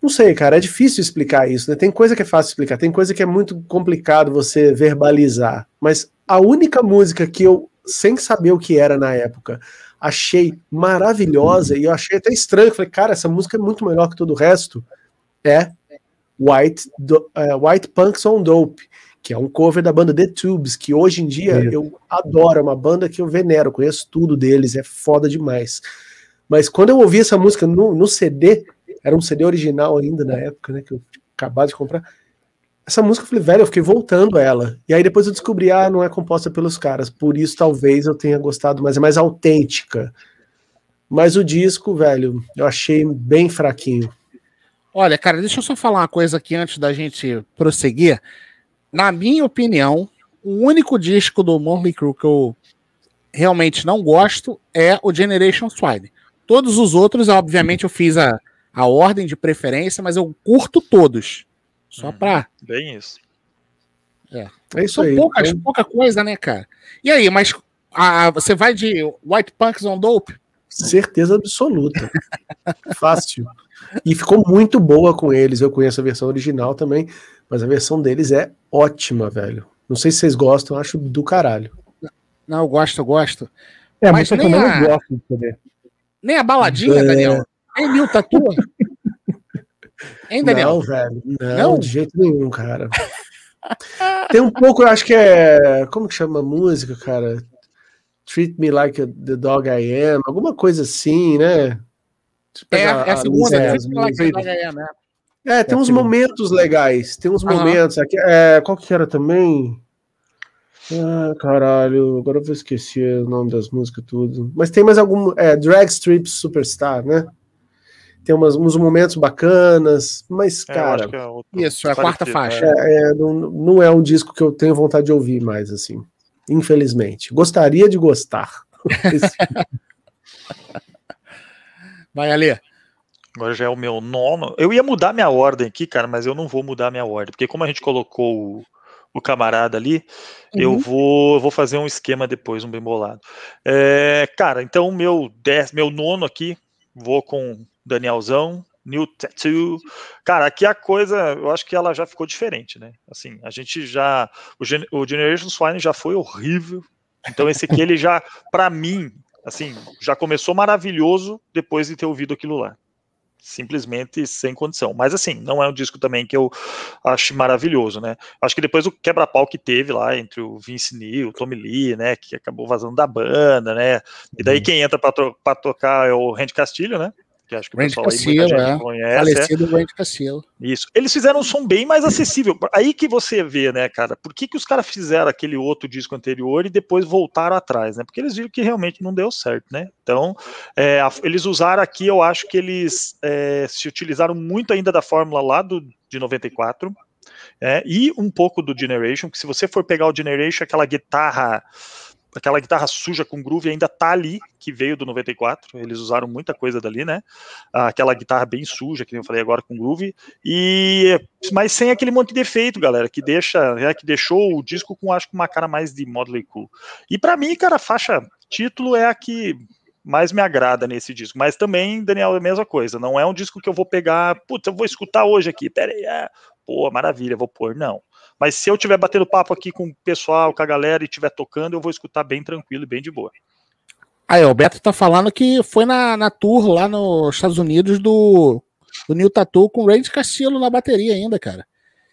Não sei, cara, é difícil explicar isso, né? Tem coisa que é fácil explicar, tem coisa que é muito complicado você verbalizar. Mas a única música que eu, sem saber o que era na época, achei maravilhosa e eu achei até estranho. Falei, cara, essa música é muito melhor que todo o resto. É White, Do- é, White Punks on Dope, que é um cover da banda The Tubes, que hoje em dia Isso. eu adoro, é uma banda que eu venero, conheço tudo deles, é foda demais. Mas quando eu ouvi essa música no, no CD, era um CD original ainda na época, né, que eu acabado de comprar. Essa música eu falei, velho, eu fiquei voltando a ela. E aí depois eu descobri, ah, não é composta pelos caras. Por isso talvez eu tenha gostado mais, é mais autêntica. Mas o disco, velho, eu achei bem fraquinho. Olha, cara, deixa eu só falar uma coisa aqui antes da gente prosseguir. Na minha opinião, o único disco do Motley Crue que eu realmente não gosto é o Generation Swine. Todos os outros, obviamente, eu fiz a, a ordem de preferência, mas eu curto todos. Só Hum. pra. Bem isso. É isso São aí. poucas, Então, pouca coisa, né, cara? E aí, mas a- você vai de White Punks on Dope? certeza absoluta. Fácil. E ficou muito boa com eles. Eu conheço a versão original também, mas a versão deles é ótima, velho. Não sei se vocês gostam, eu acho do caralho. Não, eu gosto, eu gosto. É, Mas eu nem menos a- gosto de CD. Nem a baladinha, É. Daniel. Nem mil tatu. Hein, Daniel? Não, velho. Não, Não? de jeito nenhum, cara. Tem um pouco, eu acho que é. Como que chama a música, cara? Treat Me Like a- the Dog I Am, alguma coisa assim, né? Eu É, pegar é a segunda. vai ganhar, né? É, tem É a uns momentos legais. Tem uns momentos. Aqui, é, qual que era também? Ah, caralho, agora eu vou esquecer o nome das músicas tudo. Mas tem mais algum. É, Drag Strip Superstar, né? Tem umas, uns momentos bacanas, mas, É, cara, acho que é outro Isso, é a quarta parecido, faixa. é. é, não, não é um disco que eu tenho vontade de ouvir mais, assim. Infelizmente. Gostaria de gostar. Vai, Ali. Agora já é o meu nono. Eu ia mudar minha ordem aqui, cara, mas eu não vou mudar minha ordem, porque como a gente colocou o, o camarada ali, eu Uhum. vou, eu vou fazer um esquema depois, um bem bolado. É, cara, então meu dez, meu nono aqui, vou com Danielzão, New Tattoo. Cara, aqui a coisa, eu acho que ela já ficou diferente, né? Assim, a gente já, o, Gen- o Generation Swine já foi horrível. Então esse aqui ele já, pra mim, assim, já começou maravilhoso depois de ter ouvido aquilo lá simplesmente sem condição. Mas assim, não é um disco também que eu acho maravilhoso, né? Acho que depois o quebra-pau que teve lá entre o Vince Neil, o Tommy Lee, né, que acabou vazando da banda, né? E daí quem entra para tocar é o Randy Castilho, né? Que acho que Randy o pessoal aí Cassillo, muita gente é. conhece. é. Falecido Randy Cassillo. Isso. Eles fizeram um som bem mais acessível. Aí que você vê, né, cara? Por que, que os caras fizeram aquele outro disco anterior e depois voltaram atrás, né? Porque eles viram que realmente não deu certo, né? Então, é, eles usaram aqui, eu acho que eles é, se utilizaram muito ainda da fórmula lá do, de 94. é, e um pouco do Generation, que se você for pegar o Generation, aquela guitarra aquela guitarra suja com groove ainda tá ali, que veio do 94, eles usaram muita coisa dali, né? Aquela guitarra bem suja, que eu falei agora com groove, e mas sem aquele monte de defeito, galera, que deixa, é, que deixou o disco com acho que uma cara mais de Motley Crue. E pra mim, cara, a faixa título é a que mais me agrada nesse disco, mas também, Daniel, é a mesma coisa, não é um disco que eu vou pegar, putz, eu vou escutar hoje aqui, pera aí, é, pô, maravilha, vou pôr, não. Mas se eu tiver batendo papo aqui com o pessoal, com a galera e estiver tocando, eu vou escutar bem tranquilo e bem de boa. Aí, o Beto tá falando que foi na, na tour lá nos Estados Unidos do, do New Tattoo com o Randy Castillo na bateria ainda, cara.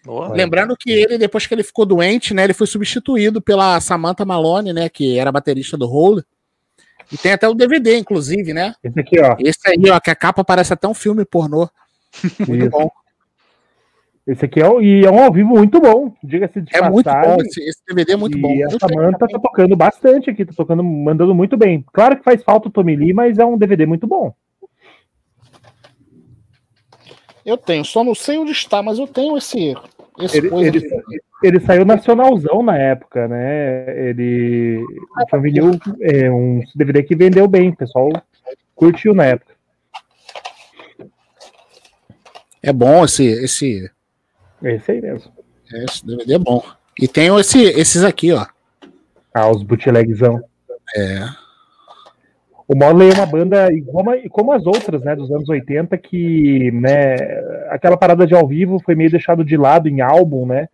Boa. Lembrando que ele, depois que ele ficou doente, né, ele foi substituído pela Samantha Malone, né, que era baterista do Hole. E tem até o DVD, inclusive, né? Esse aqui, ó. Esse aí, ó, que a capa parece até um filme pornô. Muito Isso. bom. Esse aqui é, o- e é um ao vivo muito bom, diga-se de É muito passagem. bom. Esse, esse DVD é muito e bom. a Eu tenho Samantha tá tocando bastante aqui, tá tocando, mandando muito bem. Claro que faz falta o Tommy Lee, mas é um DVD muito bom. Eu tenho, só não sei onde está, mas eu tenho esse. esse Ele, ele, ele saiu nacionalzão na época, né? Ele foi um é, um DVD que vendeu bem, o pessoal curtiu na época. É bom esse, esse, É esse aí mesmo. esse DVD é bom. E tem esse, esses aqui, ó. Ah, os bootlegzão. É. O Motley é uma banda igual como as outras, né, dos anos 80, que, né, aquela parada de ao vivo foi meio deixado de lado em álbum, né,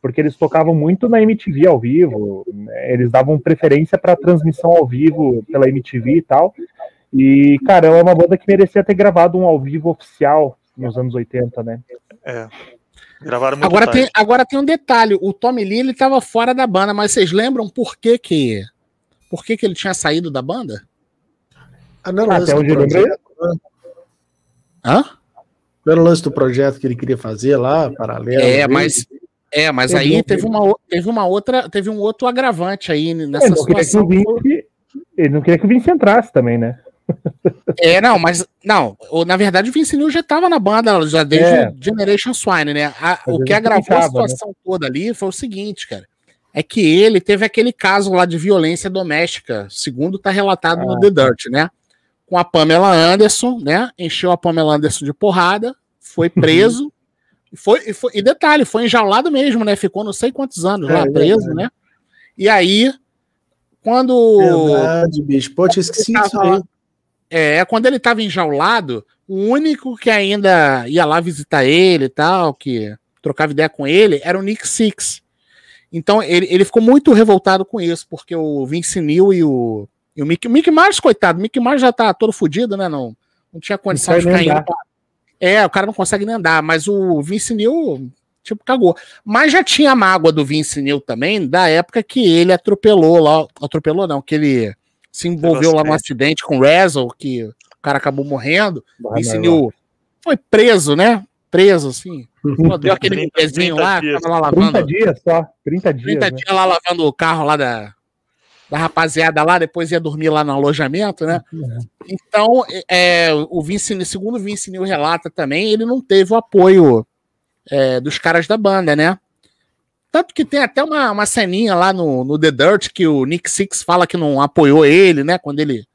porque eles tocavam muito na MTV ao vivo, né, eles davam preferência para transmissão ao vivo pela MTV e tal. E, cara, é uma banda que merecia ter gravado um ao vivo oficial nos anos 80, né? É. Gravaram muito Agora tarde. tem, agora tem um detalhe: o Tommy Lee ele tava fora da banda, mas vocês lembram por que que, por que, que ele tinha saído da banda? Ah, não Ah, até do onde eu lembrei. né? Hã? Não era o lance do projeto que ele queria fazer lá, paralelo. É, dele? mas é, mas aí teve uma, teve uma outra, teve um outro agravante aí Ele nessa não, que situação. o Vince, ele não queria que o Vince entrasse também, né? É, não, mas não, na verdade o Vince Neil já estava na banda já desde É. o Generation Swine, né? A- o que agravou a né? situação toda ali foi o seguinte, cara. É que ele teve aquele caso lá de violência doméstica, segundo tá relatado no Ah, The Dirt, né? Com a Pamela Anderson, né? Encheu a Pamela Anderson de porrada, foi preso. e foi, e foi- e detalhe, foi enjaulado mesmo, né? Ficou não sei quantos anos É, lá é preso, verdade. né? E aí, quando. Verdade, bicho. Pô, tinha esquecido isso aí. É, quando ele tava enjaulado, o único que ainda ia lá visitar ele e tal, que trocava ideia com ele, era o Nick Six. Então ele, ele ficou muito revoltado com isso, porque o Vince Neil e o, e o Mickey, o Mickey Mars, coitado, o Mickey Mars já tá todo fudido, né? Não, não tinha condição Não de ficar indo. pra- É, o cara não consegue nem andar, mas o Vince Neil, tipo, cagou. Mas já tinha mágoa do Vince Neil também, da época que ele atropelou lá, atropelou não, que ele se envolveu lá no acidente com o Razzle, que o cara acabou morrendo. Ah, Vince foi preso, né? Preso, assim. Deu aquele 30 pezinho lá, dias. tava lá 30 lavando. dias só, 30 dias. 30 né? dias lá lavando o carro lá da, da rapaziada lá, depois ia dormir lá no alojamento, né? Então, é, o Vince, segundo o Vince relata também, ele não teve o apoio é, dos caras da banda, né? Tanto que tem até uma, uma ceninha lá no, no The Dirt que o Nick Six fala que não apoiou ele, né? Quando ele,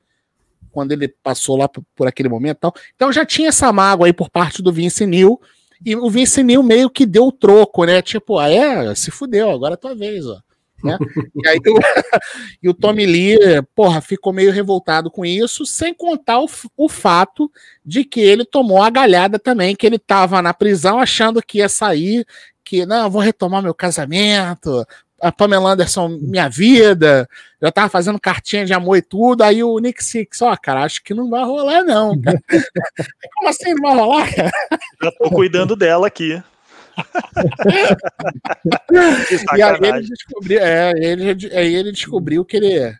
quando ele passou lá por, por aquele momento tal. Então já tinha essa mágoa aí por parte do Vince Neil. E o Vince Neil meio que deu o troco, né? Tipo, ah, é, se fudeu, agora é tua vez, ó. Né? e aí o, e o Tommy Lee, porra, ficou meio revoltado com isso, sem contar o, o fato de que ele tomou a galhada também, que ele tava na prisão achando que ia sair, que não, eu vou retomar meu casamento, a Pamela Anderson, minha vida, já tava fazendo cartinha de amor e tudo, aí o Nick Six, ó, cara, acho que não vai rolar não, cara. Como assim não vai rolar, cara? Já tô cuidando dela aqui. E aí ele descobriu, é, ele, aí ele descobriu que ele,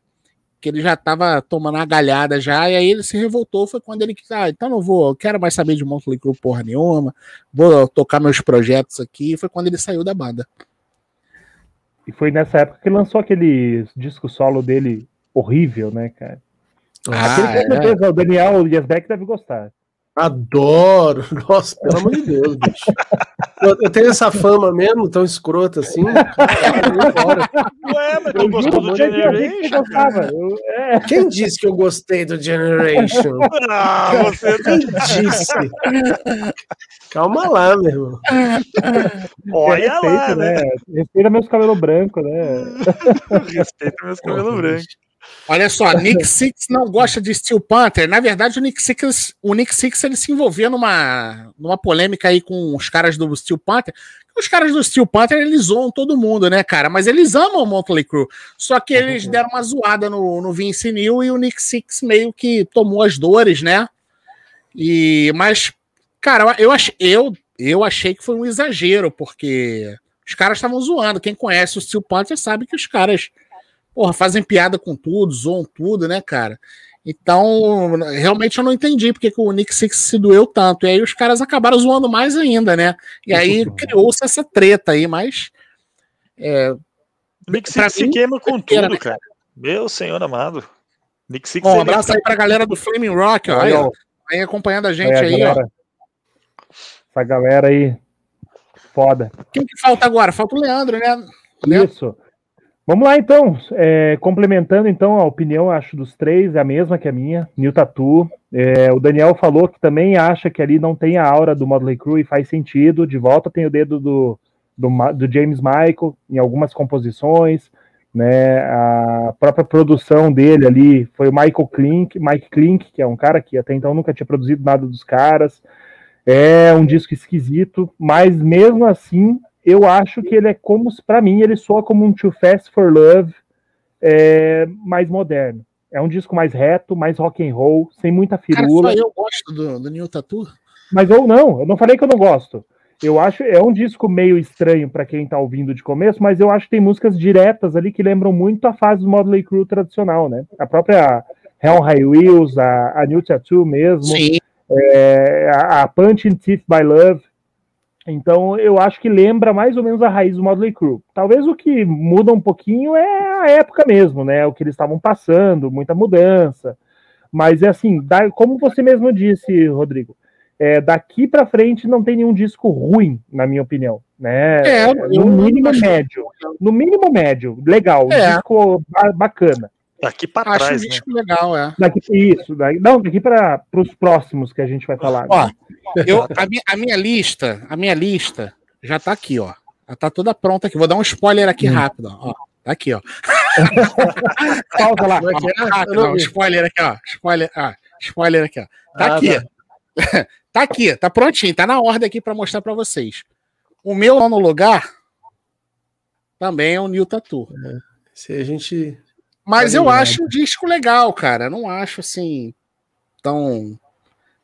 que ele já tava tomando a galhada já, e aí ele se revoltou, foi quando ele quis, ah, então não vou, quero mais saber de Motley Crue porra nenhuma, vou tocar meus projetos aqui, foi quando ele saiu da banda. E foi nessa época que lançou aquele disco solo dele horrível, né, cara? Ah, Aquele é. certeza, é. o Daniel Yasbeck deve gostar. Adoro! Nossa, pelo amor de Deus, bicho. Eu, eu, tenho essa fama mesmo, tão escrota assim. Cara, Ué, mas tu gostou do Generation? Eu, é. Quem disse que eu gostei do Generation? Ah, você Quem disse? Calma lá, meu irmão. Olha Respeita, lá, né? né? Respeita meus cabelos brancos, né? Respeita meus cabelos brancos. Olha só, Nick Six não gosta de Steel Panther. Na verdade, o Nick Six, o Nick Six ele se envolveu numa, numa polêmica aí com os caras do Steel Panther. Os caras do Steel Panther, eles zoam todo mundo, né, cara? Mas eles amam o Motley Crue. Só que eles deram uma zoada no, no Vince Neil e o Nick Six meio que tomou as dores, né? E, mas, cara, eu, ach, eu, eu achei que foi um exagero, porque os caras estavam zoando. Quem conhece o Steel Panther sabe que os caras porra, fazem piada com tudo, zoam tudo, né, cara? Então, realmente eu não entendi porque que o Nick Six se doeu tanto. E aí os caras acabaram zoando mais ainda, né? E aí criou-se essa treta aí, mas. É, Nick Six se queima com tudo, né? cara. Meu senhor amado. Nick Six Bom, um abraço aí pra galera do Flaming Rock, ó. Aí, ó. Aí acompanhando a gente aí, galera. ó. Essa galera aí. Foda. Quem que falta agora? Falta o Leandro, né? Isso. Vamos lá, então. É, complementando, então, a opinião, acho, dos três é a mesma que a minha, New Tatu. É, o Daniel falou que também acha que ali não tem a aura do Modley Crew e faz sentido. De volta tem o dedo do, do, do James Michael em algumas composições. Né, a própria produção dele ali foi o Michael Klink, Mike Klink, que é um cara que até então nunca tinha produzido nada dos caras. É um disco esquisito, mas mesmo assim eu acho que ele é como, para mim, ele soa como um Too Fast for Love é, mais moderno. É um disco mais reto, mais rock and roll, sem muita firula. Cara, só eu gosto do, do New Tattoo. Mas ou não, eu não falei que eu não gosto. Eu acho é um disco meio estranho para quem tá ouvindo de começo, mas eu acho que tem músicas diretas ali que lembram muito a fase do Modley Crew tradicional, né? A própria Hell High Wheels, a, a New Tattoo mesmo. É, a, a Punch in Teeth by Love, então eu acho que lembra mais ou menos a raiz do Motley Crue. Talvez o que muda um pouquinho é a época mesmo, né? O que eles estavam passando, muita mudança. Mas é assim, como você mesmo disse, Rodrigo, é, daqui para frente não tem nenhum disco ruim, na minha opinião. Né? É, no mínimo médio. No mínimo médio, legal, um é. disco bacana. Daqui para trás, Acho um disco né? legal, é. Daqui, isso, daqui, não, daqui para os próximos que a gente vai falar. Ó, eu, a, minha, a minha lista, a minha lista já tá aqui, ó. Já tá toda pronta aqui. Vou dar um spoiler aqui hum. rápido, ó. Tá aqui, ó. Pausa lá. Ó, rápido, não, spoiler aqui, ó. Spoiler, ah, spoiler aqui, ó. Tá ah, aqui. Tá. tá aqui, tá prontinho, tá na ordem aqui para mostrar para vocês. O meu no lugar também é o New Tatu. É, se a gente mas eu acho um disco legal, cara. Não acho assim tão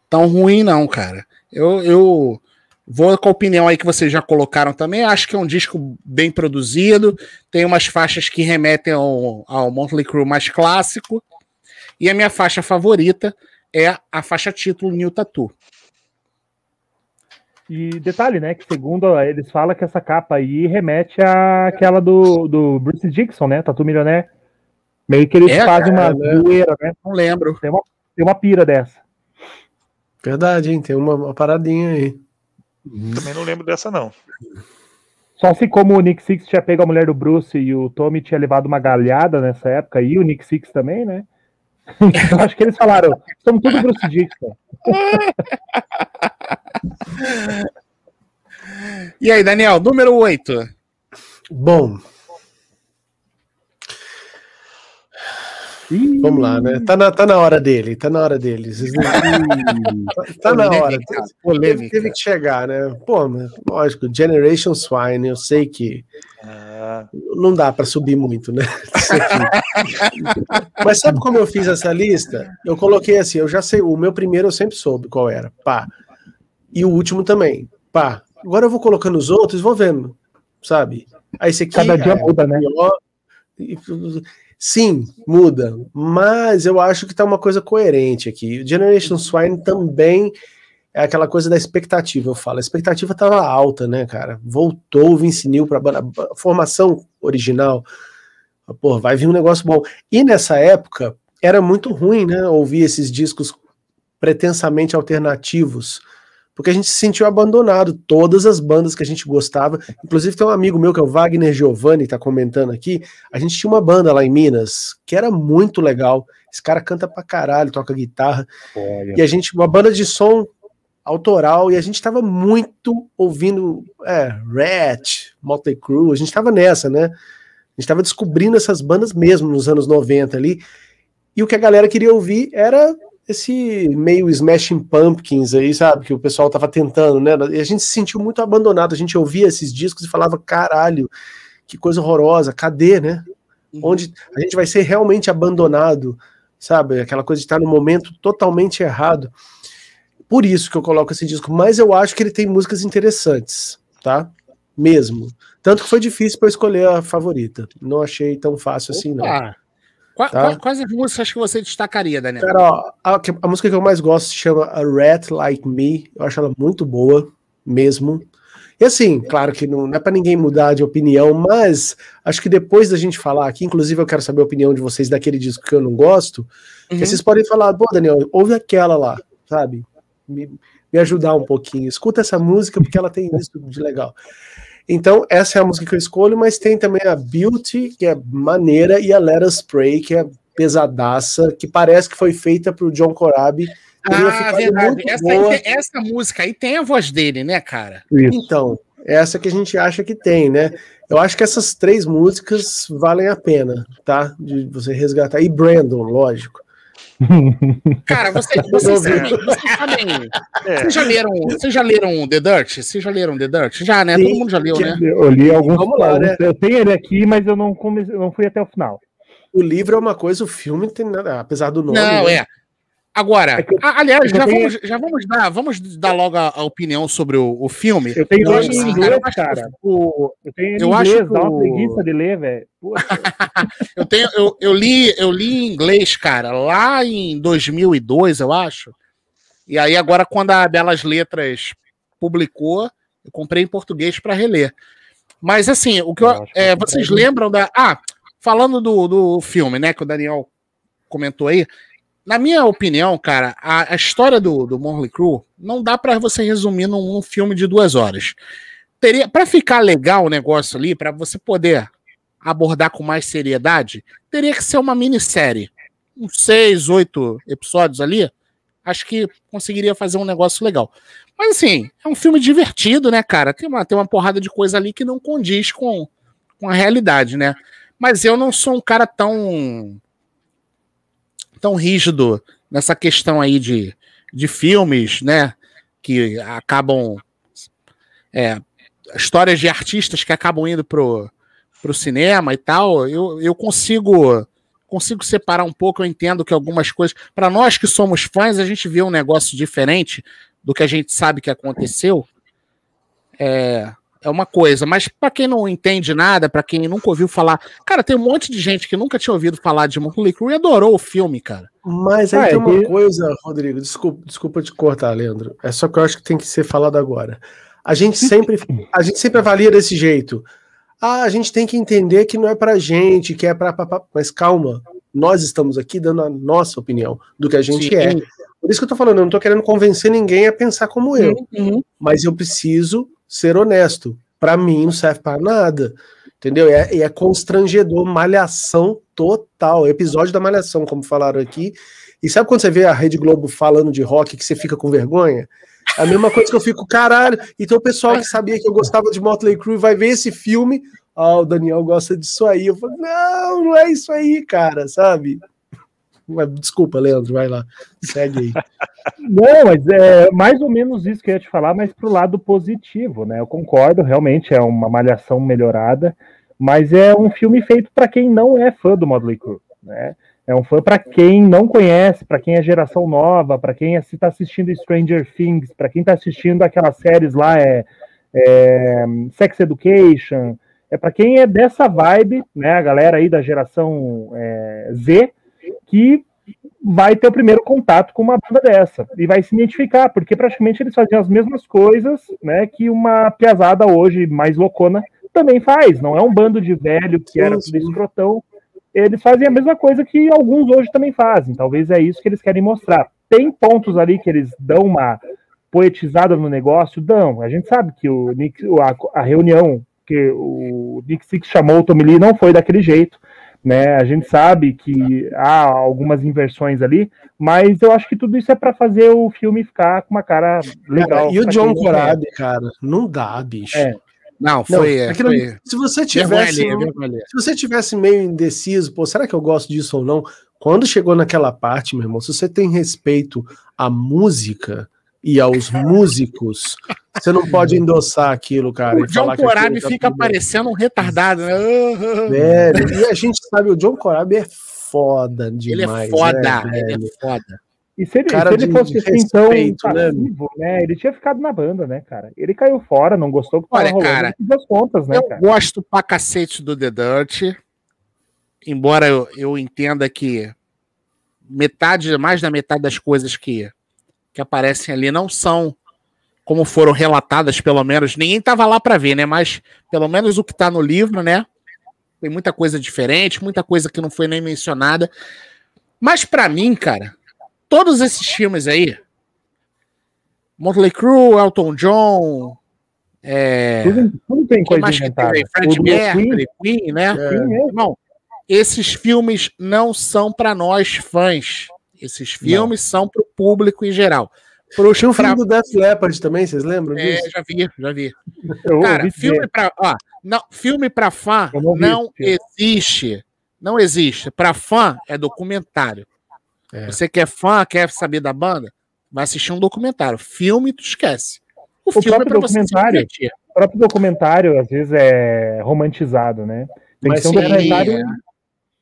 tão ruim não, cara. Eu, eu vou com a opinião aí que vocês já colocaram também. Acho que é um disco bem produzido. Tem umas faixas que remetem ao, ao Motley Crue mais clássico. E a minha faixa favorita é a faixa título New Tattoo. E detalhe, né, que segundo eles falam que essa capa aí remete àquela do, do Bruce Dixon, né, Tatu Milionaire. Meio que eles é, fazem cara, uma zoeira, né? Não lembro. Tem uma, tem uma pira dessa. Verdade, hein? Tem uma, uma paradinha aí. Também não lembro dessa, não. Só se como o Nick Six tinha pego a mulher do Bruce e o Tommy tinha levado uma galhada nessa época, e o Nick Six também, né? Eu acho que eles falaram, somos tudo Bruce Dixon. e aí, Daniel, número 8. Bom, Vamos lá, né? Tá na, tá na hora dele, tá na hora dele. tá, tá na hora. Teve, teve, que chegar, né? Pô, lógico, Generation Swine, eu sei que ah. não dá para subir muito, né? Mas sabe como eu fiz essa lista? Eu coloquei assim, eu já sei, o meu primeiro eu sempre soube qual era, pá. E o último também, pá. Agora eu vou colocando os outros, vou vendo, sabe? Aí esse aqui Cada dia é muda, né? Pior, Sim, muda, mas eu acho que tá uma coisa coerente aqui. Generation Swine também é aquela coisa da expectativa, eu falo. A expectativa tava alta, né, cara? Voltou o Vince Neil pra banda, a formação original. Pô, vai vir um negócio bom. E nessa época era muito ruim, né, ouvir esses discos pretensamente alternativos porque a gente se sentiu abandonado. Todas as bandas que a gente gostava, inclusive tem um amigo meu que é o Wagner Giovanni, tá comentando aqui. A gente tinha uma banda lá em Minas que era muito legal. Esse cara canta pra caralho, toca guitarra. Olha. E a gente, uma banda de som autoral, e a gente tava muito ouvindo é, Rat, Motley Crue, a gente tava nessa, né? A gente tava descobrindo essas bandas mesmo nos anos 90 ali. E o que a galera queria ouvir era esse meio Smashing Pumpkins aí, sabe? Que o pessoal tava tentando, né? E a gente se sentiu muito abandonado. A gente ouvia esses discos e falava, caralho, que coisa horrorosa, cadê, né? Uhum. Onde a gente vai ser realmente abandonado, sabe? Aquela coisa de estar no momento totalmente errado. Por isso que eu coloco esse disco. Mas eu acho que ele tem músicas interessantes, tá? Mesmo. Tanto que foi difícil para escolher a favorita. Não achei tão fácil Opa. assim, não. Qua, tá? Quais as músicas que você destacaria, Daniel? Cara, ó, a, a, música que eu mais gosto se chama A Rat Like Me. Eu acho ela muito boa, mesmo. E assim, claro que não, não é para ninguém mudar de opinião, mas acho que depois da gente falar aqui, inclusive eu quero saber a opinião de vocês daquele disco que eu não gosto, uhum. que vocês podem falar, pô, Daniel, ouve aquela lá, sabe? Me, me ajudar um pouquinho. Escuta essa música porque ela tem isso de legal. Então, essa é a música que eu escolho, mas tem também a Beauty, que é maneira, e a Let Us Pray, que é pesadaça, que parece que foi feita pro John Corabi. Ah, verdade. Essa, essa, música aí tem a voz dele, né, cara? Isso. Então, essa que a gente acha que tem, né? Eu acho que essas três músicas valem a pena, tá? De você resgatar. E Brandon, lógico. Cara, você, vocês, sabem, vocês sabem. É. Vocês, já leram, vocês já leram The Dirt? Vocês já leram The Dirt? Já, né? Sim, Todo mundo já leu, né? Eu li alguns. Vamos lá, né? Eu tenho ele aqui, mas eu não, comecei, não fui até o final. O livro é uma coisa, o filme tem nada, apesar do nome. Não, né? é. Agora, é aliás, já, tenho... vamos, já vamos dar, vamos dar logo a, a opinião sobre o, o, filme. Eu tenho dois em inglês, cara. O, eu tenho eu inglês, acho que dá uma preguiça de ler, velho. eu tenho, eu, eu li, eu li em inglês, cara, lá em 2002, eu acho. E aí agora quando a Belas Letras publicou, eu comprei em português para reler. Mas assim, o que eu, é, vocês lembram da, ah, falando do, do filme, né, que o Daniel comentou aí, na minha opinião, cara, a, a história do, do Morley Crew não dá para você resumir num, num, filme de duas horas. Teria para ficar legal o negócio ali, para você poder abordar com mais seriedade, teria que ser uma minissérie, uns seis, oito episódios ali. Acho que conseguiria fazer um negócio legal. Mas assim, é um filme divertido, né, cara? Tem uma, tem uma porrada de coisa ali que não condiz com, com a realidade, né? Mas eu não sou um cara tão tão rígido nessa questão aí de, de filmes, né? Que acabam. É, histórias de artistas que acabam indo pro, pro cinema e tal, eu, eu consigo consigo separar um pouco, eu entendo que algumas coisas, para nós que somos fãs, a gente vê um negócio diferente do que a gente sabe que aconteceu. É, é uma coisa, mas para quem não entende nada, para quem nunca ouviu falar, cara, tem um monte de gente que nunca tinha ouvido falar de Motley Crue e adorou o filme, cara. Mas aí ah, tem uma que... coisa, Rodrigo, desculpa, desculpa te cortar, Leandro. É só que eu acho que tem que ser falado agora. A gente sempre, a gente sempre avalia desse jeito. Ah, a gente tem que entender que não é pra gente, que é pra, pra, pra... mas calma, nós estamos aqui dando a nossa opinião do que a gente Sim. é. Por isso que eu tô falando, eu não tô querendo convencer ninguém a pensar como eu. Uhum. Mas eu preciso ser honesto. Para mim não serve para nada. Entendeu? E é, é, constrangedor, malhação total. Episódio da malhação, como falaram aqui. E sabe quando você vê a Rede Globo falando de rock que você fica com vergonha? A mesma coisa que eu fico, caralho. Então o pessoal que sabia que eu gostava de Motley Crue vai ver esse filme. Ah, o Daniel gosta disso aí. Eu falo, não, não é isso aí, cara, sabe? Desculpa, Leandro, vai lá. Segue aí. Não, mas é mais ou menos isso que eu ia te falar, mas pro lado positivo, né? Eu concordo, realmente é uma malhação melhorada, mas é um filme feito para quem não é fã do Motley Crue, né? É um fã para quem não conhece, para quem é geração nova, para quem está assistindo Stranger Things, para quem está assistindo aquelas séries lá, é, é, Sex Education, é para quem é dessa vibe, né? A galera aí da geração é, Z, que vai ter o primeiro contato com uma banda dessa e vai se identificar, porque praticamente eles faziam as mesmas coisas, né, que uma piazada hoje mais loucona também faz. Não é um bando de velho que era tudo escrotão. Eles fazem a mesma coisa que alguns hoje também fazem. Talvez é isso que eles querem mostrar. Tem pontos ali que eles dão uma poetizada no negócio? Dão. A gente sabe que o Nick, a, a reunião que o Nick Six chamou o Tommy Lee não foi daquele jeito. Né? A gente sabe que há algumas inversões ali, mas eu acho que tudo isso é para fazer o filme ficar com uma cara legal. Cara, e o John Corabi, cara, não dá, bicho. É. Não, foi. Não, aquilo, foi... Se você tivesse. Se você tivesse meio indeciso, pô, será que eu gosto disso ou não? Quando chegou naquela parte, meu irmão, se você tem respeito à música e aos músicos, você não pode endossar aquilo, cara. O John Corabi tá fica parecendo um retardado, né? Velho, e a gente sabe, o John Corabi é foda demais. Ele é foda, né, ele é foda. E se ele, se ele fosse assim tão passivo, né? Ele tinha ficado na banda, né, cara? Ele caiu fora, não gostou que Olha, cara, das contas, né, eu cara? gosto pra cacete do The Dirt, embora eu, eu entenda que metade, mais da metade das coisas que, que aparecem ali não são como foram relatadas, pelo menos. Ninguém tava lá para ver, né? Mas pelo menos o que tá no livro, né? Tem muita coisa diferente, muita coisa que não foi nem mencionada. Mas para mim, cara, todos esses filmes aí, Motley Crue, Elton John, é... tudo, tudo tem coisa inventada. Fred Mercury, Queen, Queen, né? É. Irmão, esses filmes não são para nós fãs. Esses filmes não. são para o público em geral. Pro, Tinha um filme do Death Leopard também, vocês lembram é, disso? É, já vi, já vi. Cara, filme para, ó, não, filme para fã não, não existe. Não existe. Para fã é documentário. É. Você quer fã, quer saber da banda? Vai assistir um documentário. Filme, tu esquece. O, o filme próprio é documentário, o próprio documentário, às vezes, é romantizado, né? Tem Mas que ser um documentário. É.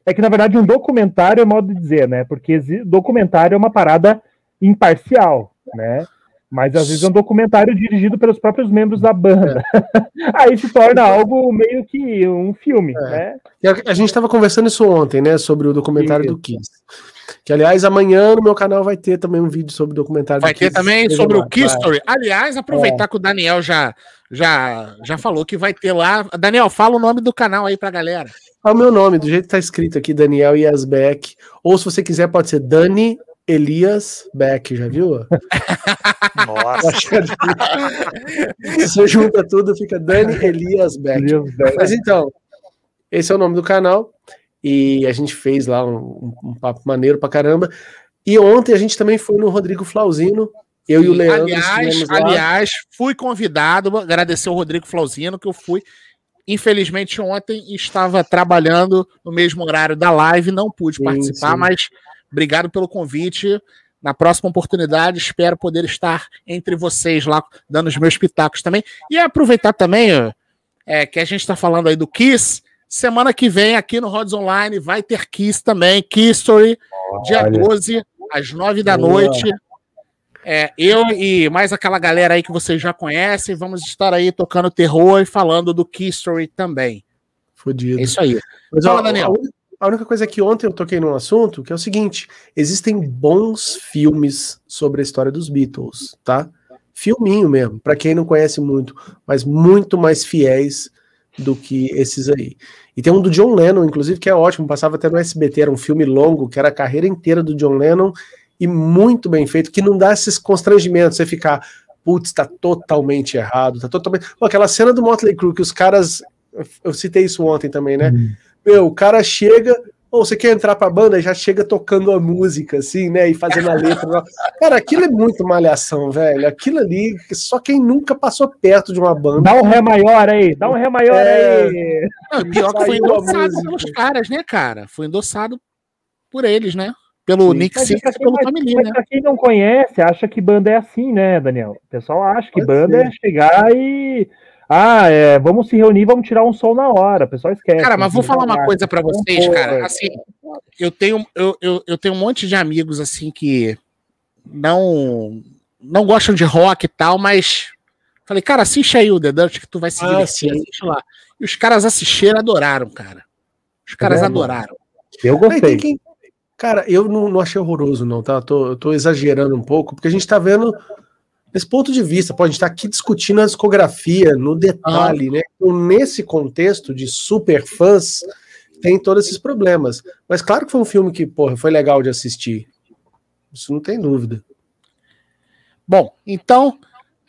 é que, na verdade, um documentário é modo de dizer, né? Porque documentário é uma parada imparcial, né? Mas às vezes é um documentário dirigido pelos próprios membros da banda. É. Aí se torna algo meio que um filme, é. né? A, a, gente estava conversando isso ontem, né? Sobre o documentário isso. do Kiss. Que, aliás, amanhã no meu canal vai ter também um vídeo sobre o documentário Vai ter Kiss, também sobre o Kiss Story. Aliás, aproveitar é. que o Daniel já, já, já falou que vai ter lá. Daniel, fala o nome do canal aí pra galera. É o meu nome, do jeito que tá escrito aqui, Daniel Yasbeck. Ou se você quiser, pode ser Dani Elias Beck, já viu? Nossa. Você junta tudo, fica Dani Elias Beck. Mas então, esse é o nome do canal. E a gente fez lá um, um, papo maneiro pra caramba. E ontem a gente também foi no Rodrigo Flauzino. Eu e o Leandro. Aliás, aliás, fui convidado, agradecer o Rodrigo Flauzino, que eu fui. Infelizmente, ontem estava trabalhando no mesmo horário da live, não pude sim, participar, sim. mas Obrigado pelo convite. Na próxima oportunidade, espero poder estar entre vocês lá, dando os meus pitacos também. E aproveitar também é, que a gente está falando aí do Kiss. Semana que vem, aqui no Rods Online, vai ter Kiss também. Kiss Story, dia 12, às 9 da Boa. noite. É, eu e mais aquela galera aí que vocês já conhecem, vamos estar aí tocando terror e falando do Kiss Story também. Fodido. É isso aí. Mas, Fala, ó, Daniel. A única coisa é que ontem eu toquei num assunto que é o seguinte: existem bons filmes sobre a história dos Beatles, tá? Filminho mesmo, para quem não conhece muito, mas muito mais fiéis do que esses aí. E tem um do John Lennon, inclusive, que é ótimo, passava até no SBT, era um filme longo, que era a carreira inteira do John Lennon, e muito bem feito, que não dá esses constrangimentos, você ficar, putz, tá totalmente errado, tá totalmente. Pô, aquela cena do Motley Crue, que os caras. Eu citei isso ontem também, né? Hum meu, o cara chega, ou você quer entrar pra banda, já chega tocando a música, assim, né? E fazendo a letra. Cara, aquilo é muito malhação, velho. Aquilo ali, só quem nunca passou perto de uma banda. Dá um ré maior aí, dá um ré maior é... aí. Não, pior que foi endossado pelos caras, né, cara? Foi endossado por eles, né? Pelo Sim. Nick Six e pelo Tommy Lee, né? Pra quem não conhece, acha que banda é assim, né, Daniel? O pessoal acha que Pode banda ser. é chegar e ah, é, vamos se reunir, vamos tirar um som na hora. O pessoal esquece. Cara, mas vou falar uma coisa para vocês, cara. Assim, eu tenho, eu, eu, eu tenho um monte de amigos assim que não não gostam de rock e tal, mas falei, cara, assiste aí o The Dirt que tu vai se ah, divertir, assiste lá. E os caras assistiram, adoraram, cara. Os caras É, adoraram. Eu Aí tem gostei. quem- Cara, eu não, não achei horroroso, não, tá? Eu tô, eu tô exagerando um pouco, porque a gente tá vendo esse ponto de vista. A gente tá aqui discutindo a discografia no detalhe, né? Então, nesse contexto de super fãs, tem todos esses problemas. Mas claro que foi um filme que, porra, foi legal de assistir. Isso não tem dúvida. Bom, então.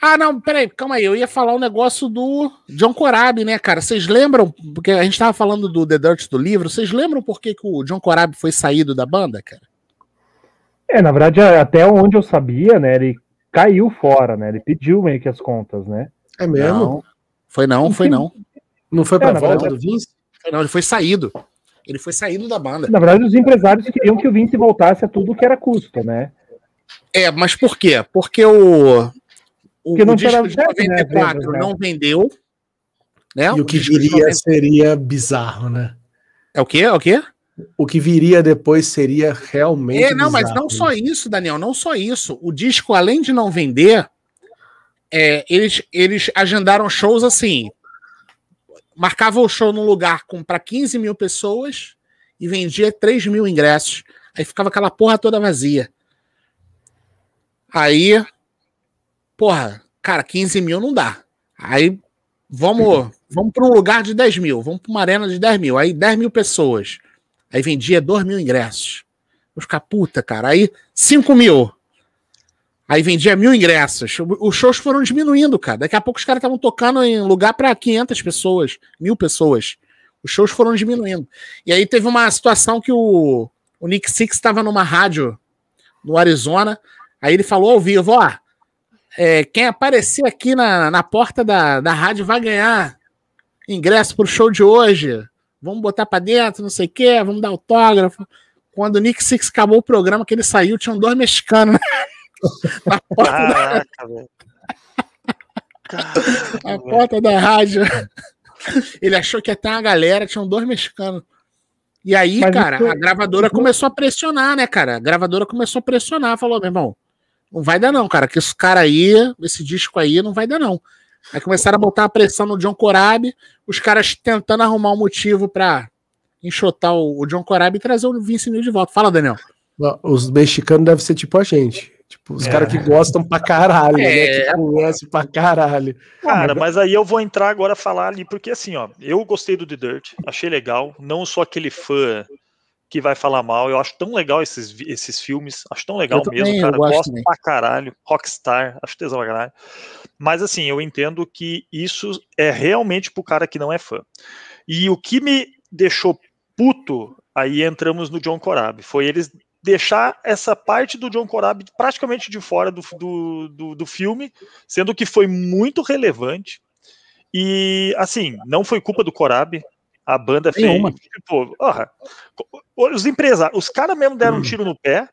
Ah, não, peraí, calma aí. Eu ia falar um negócio do John Corabi, né, cara? Vocês lembram? Porque a gente tava falando do The Dirt do livro. Vocês lembram por que, que o John Corabi foi saído da banda, cara? É, na verdade, até onde eu sabia, né, ele caiu fora, né? Ele pediu meio que as contas, né? É mesmo? Não, Não. Foi não, foi não. foi pra É, volta verdade- do Vince? Foi não, ele foi saído. Ele foi saído da banda. Na verdade, os empresários queriam que o Vince voltasse a tudo que era custo, né? É, mas por quê? Porque o. O, o disco de dado certo, né, 94 vendas, né? não vendeu. Né? E o que viria 90 seria bizarro, né? É o quê? É o quê? O que viria depois seria realmente. É, não, mas bizarro. não só isso, Daniel, não só isso. O disco, além de não vender, é, eles, eles agendaram shows assim. Marcava o show num lugar para 15 mil pessoas e vendia 3 mil ingressos. Aí ficava aquela porra toda vazia. Aí, porra, cara, 15 mil não dá. Aí vamos, vamos para um lugar de 10 mil, vamos para uma arena de 10 mil. Aí 10 mil pessoas. Aí vendia 2 mil ingressos. Vou ficar puta, cara. Aí 5 mil. Aí vendia mil ingressos. Os shows foram diminuindo, cara. Daqui a pouco os caras estavam tocando em lugar para 500 pessoas, mil pessoas. Os shows foram diminuindo. E aí teve uma situação que o, o Nick Six estava numa rádio no Arizona. Aí ele falou ao vivo: ó, é, quem aparecer aqui na, na porta da, da rádio vai ganhar ingresso pro show de hoje. Vamos botar pra dentro, não sei o quê, vamos dar autógrafo. Quando o Nick Six acabou o programa, que ele saiu, tinham dois mexicanos na porta, da, Caraca, velho. na porta da rádio. Ele achou que ia ter uma galera, tinham dois mexicanos. E aí, Mas cara, isso- a gravadora começou a pressionar, né, cara? A gravadora começou a pressionar, falou, meu irmão, não vai dar não, cara, que esse cara aí, esse disco aí, não vai dar não. Aí começaram a botar a pressão no John Corabi, os caras tentando arrumar um motivo pra enxotar o, o John Corabi e trazer o Vince Neil de volta. Fala, Daniel. Os mexicanos devem ser tipo a gente. Tipo, os É. caras que gostam pra caralho, né? É. Que conhecem pra caralho. Cara, mas aí eu vou entrar agora a falar ali, porque assim, ó, eu gostei do The Dirt, achei legal, não sou aquele fã que vai falar mal, eu acho tão legal esses, esses filmes, acho tão legal Eu também, mesmo, eu cara, gosto gosto também. pra caralho, Rockstar, acho tesão pra caralho, mas assim, eu entendo que isso é realmente pro cara que não é fã. E o que me deixou puto, aí entramos no John Corabi, foi eles deixar essa parte do John Corabi praticamente de fora do, do, do, do filme, sendo que foi muito relevante. E assim, não foi culpa do Corabi. A banda fez. Nenhuma. Tipo, orra, os empresários, os caras mesmo deram um tiro no pé,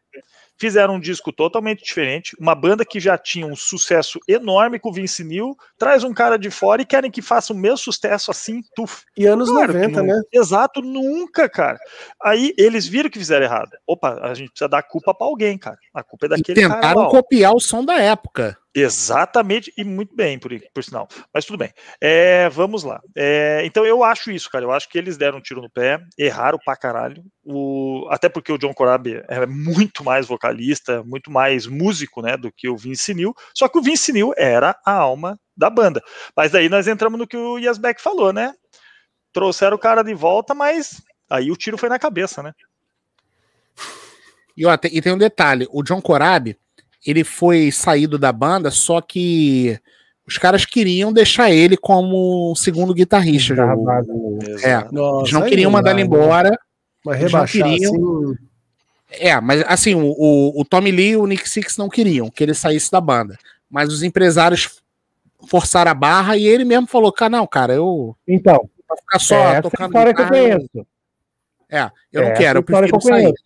fizeram um disco totalmente diferente. Uma banda que já tinha um sucesso enorme com o Vince Neil, traz um cara de fora e querem que faça o mesmo sucesso assim, tuf. E anos Claro que 90, não. né? Exato, nunca, cara. Aí eles viram que fizeram errado. Opa, a gente precisa dar culpa pra alguém, cara. A culpa é E daquele cara. tentaram ó. copiar o som da época. Exatamente, e muito bem, por, por sinal. Mas tudo bem. É, vamos lá. É, então eu acho isso, cara. Eu acho que eles deram um tiro no pé, erraram pra caralho. O, até porque o John Corabi é muito mais vocalista, muito mais músico, né, do que o Vince Neil. Só que o Vince Neil era a alma da banda. Mas daí nós entramos no que o Yasbeck falou, né? Trouxeram o cara de volta, mas aí o tiro foi na cabeça, né? E, ó, tem, e tem um detalhe: o John Corabi, ele foi saído da banda, só que os caras queriam deixar ele como segundo guitarrista. Tá o- vago. é, Nossa, eles não queriam mandar ele né? embora. Mas rebaixar queriam. assim. É, mas assim, o, o, o Tommy Lee e o Nick Six não queriam que ele saísse da banda. Mas os empresários forçaram a barra e ele mesmo falou: cara, não, cara, eu Então, ficar só é essa tocando história que eu guitarra, conheço. É, eu É não essa quero, eu história que prefiro eu sair. conheço.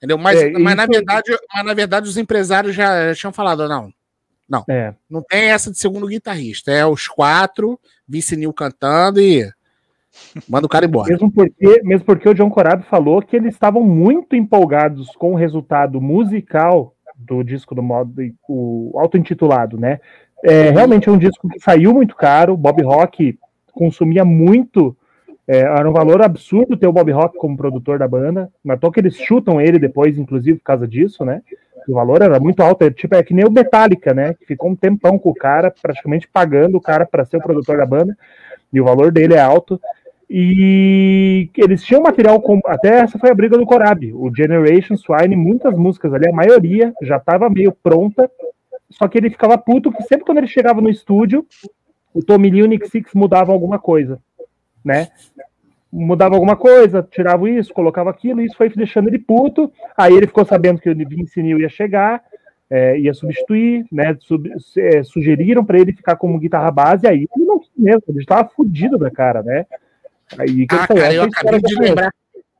Entendeu? Mas, É, mas, na isso- verdade, mas na verdade os empresários já, já tinham falado, não, É. não tem essa de segundo guitarrista, é os quatro, Vince Neil cantando e manda o cara embora. Mesmo porque, mesmo porque o John Corabi falou que eles estavam muito empolgados com o resultado musical do disco do modo o auto-intitulado, né? É, realmente é um disco que saiu muito caro. Bob Rock consumia muito. É, era um valor absurdo ter o Bob Rock como produtor da banda. Na que eles chutam ele depois, inclusive, por causa disso, né? O valor era muito alto. É, tipo, é que nem o Metallica, né? Que ficou um tempão com o cara, praticamente pagando o cara para ser o produtor da banda. E o valor dele é alto. E eles tinham material com. Até essa foi a briga do Corab. O Generation Swine, muitas músicas ali, a maioria já estava meio pronta. Só que ele ficava puto que sempre quando ele chegava no estúdio, o Tommy Lee e o Nick Six mudavam alguma coisa, né? Mudava alguma coisa, tirava isso, colocava aquilo, e isso foi deixando ele puto. Aí ele ficou sabendo que o Vince Neil ia chegar, é, ia substituir, né? Sub, é, sugeriram para ele ficar como guitarra base, aí ele não quis mesmo, ele estava fudido da cara, né? Aí, ah, cara, eu acabei de lembrar.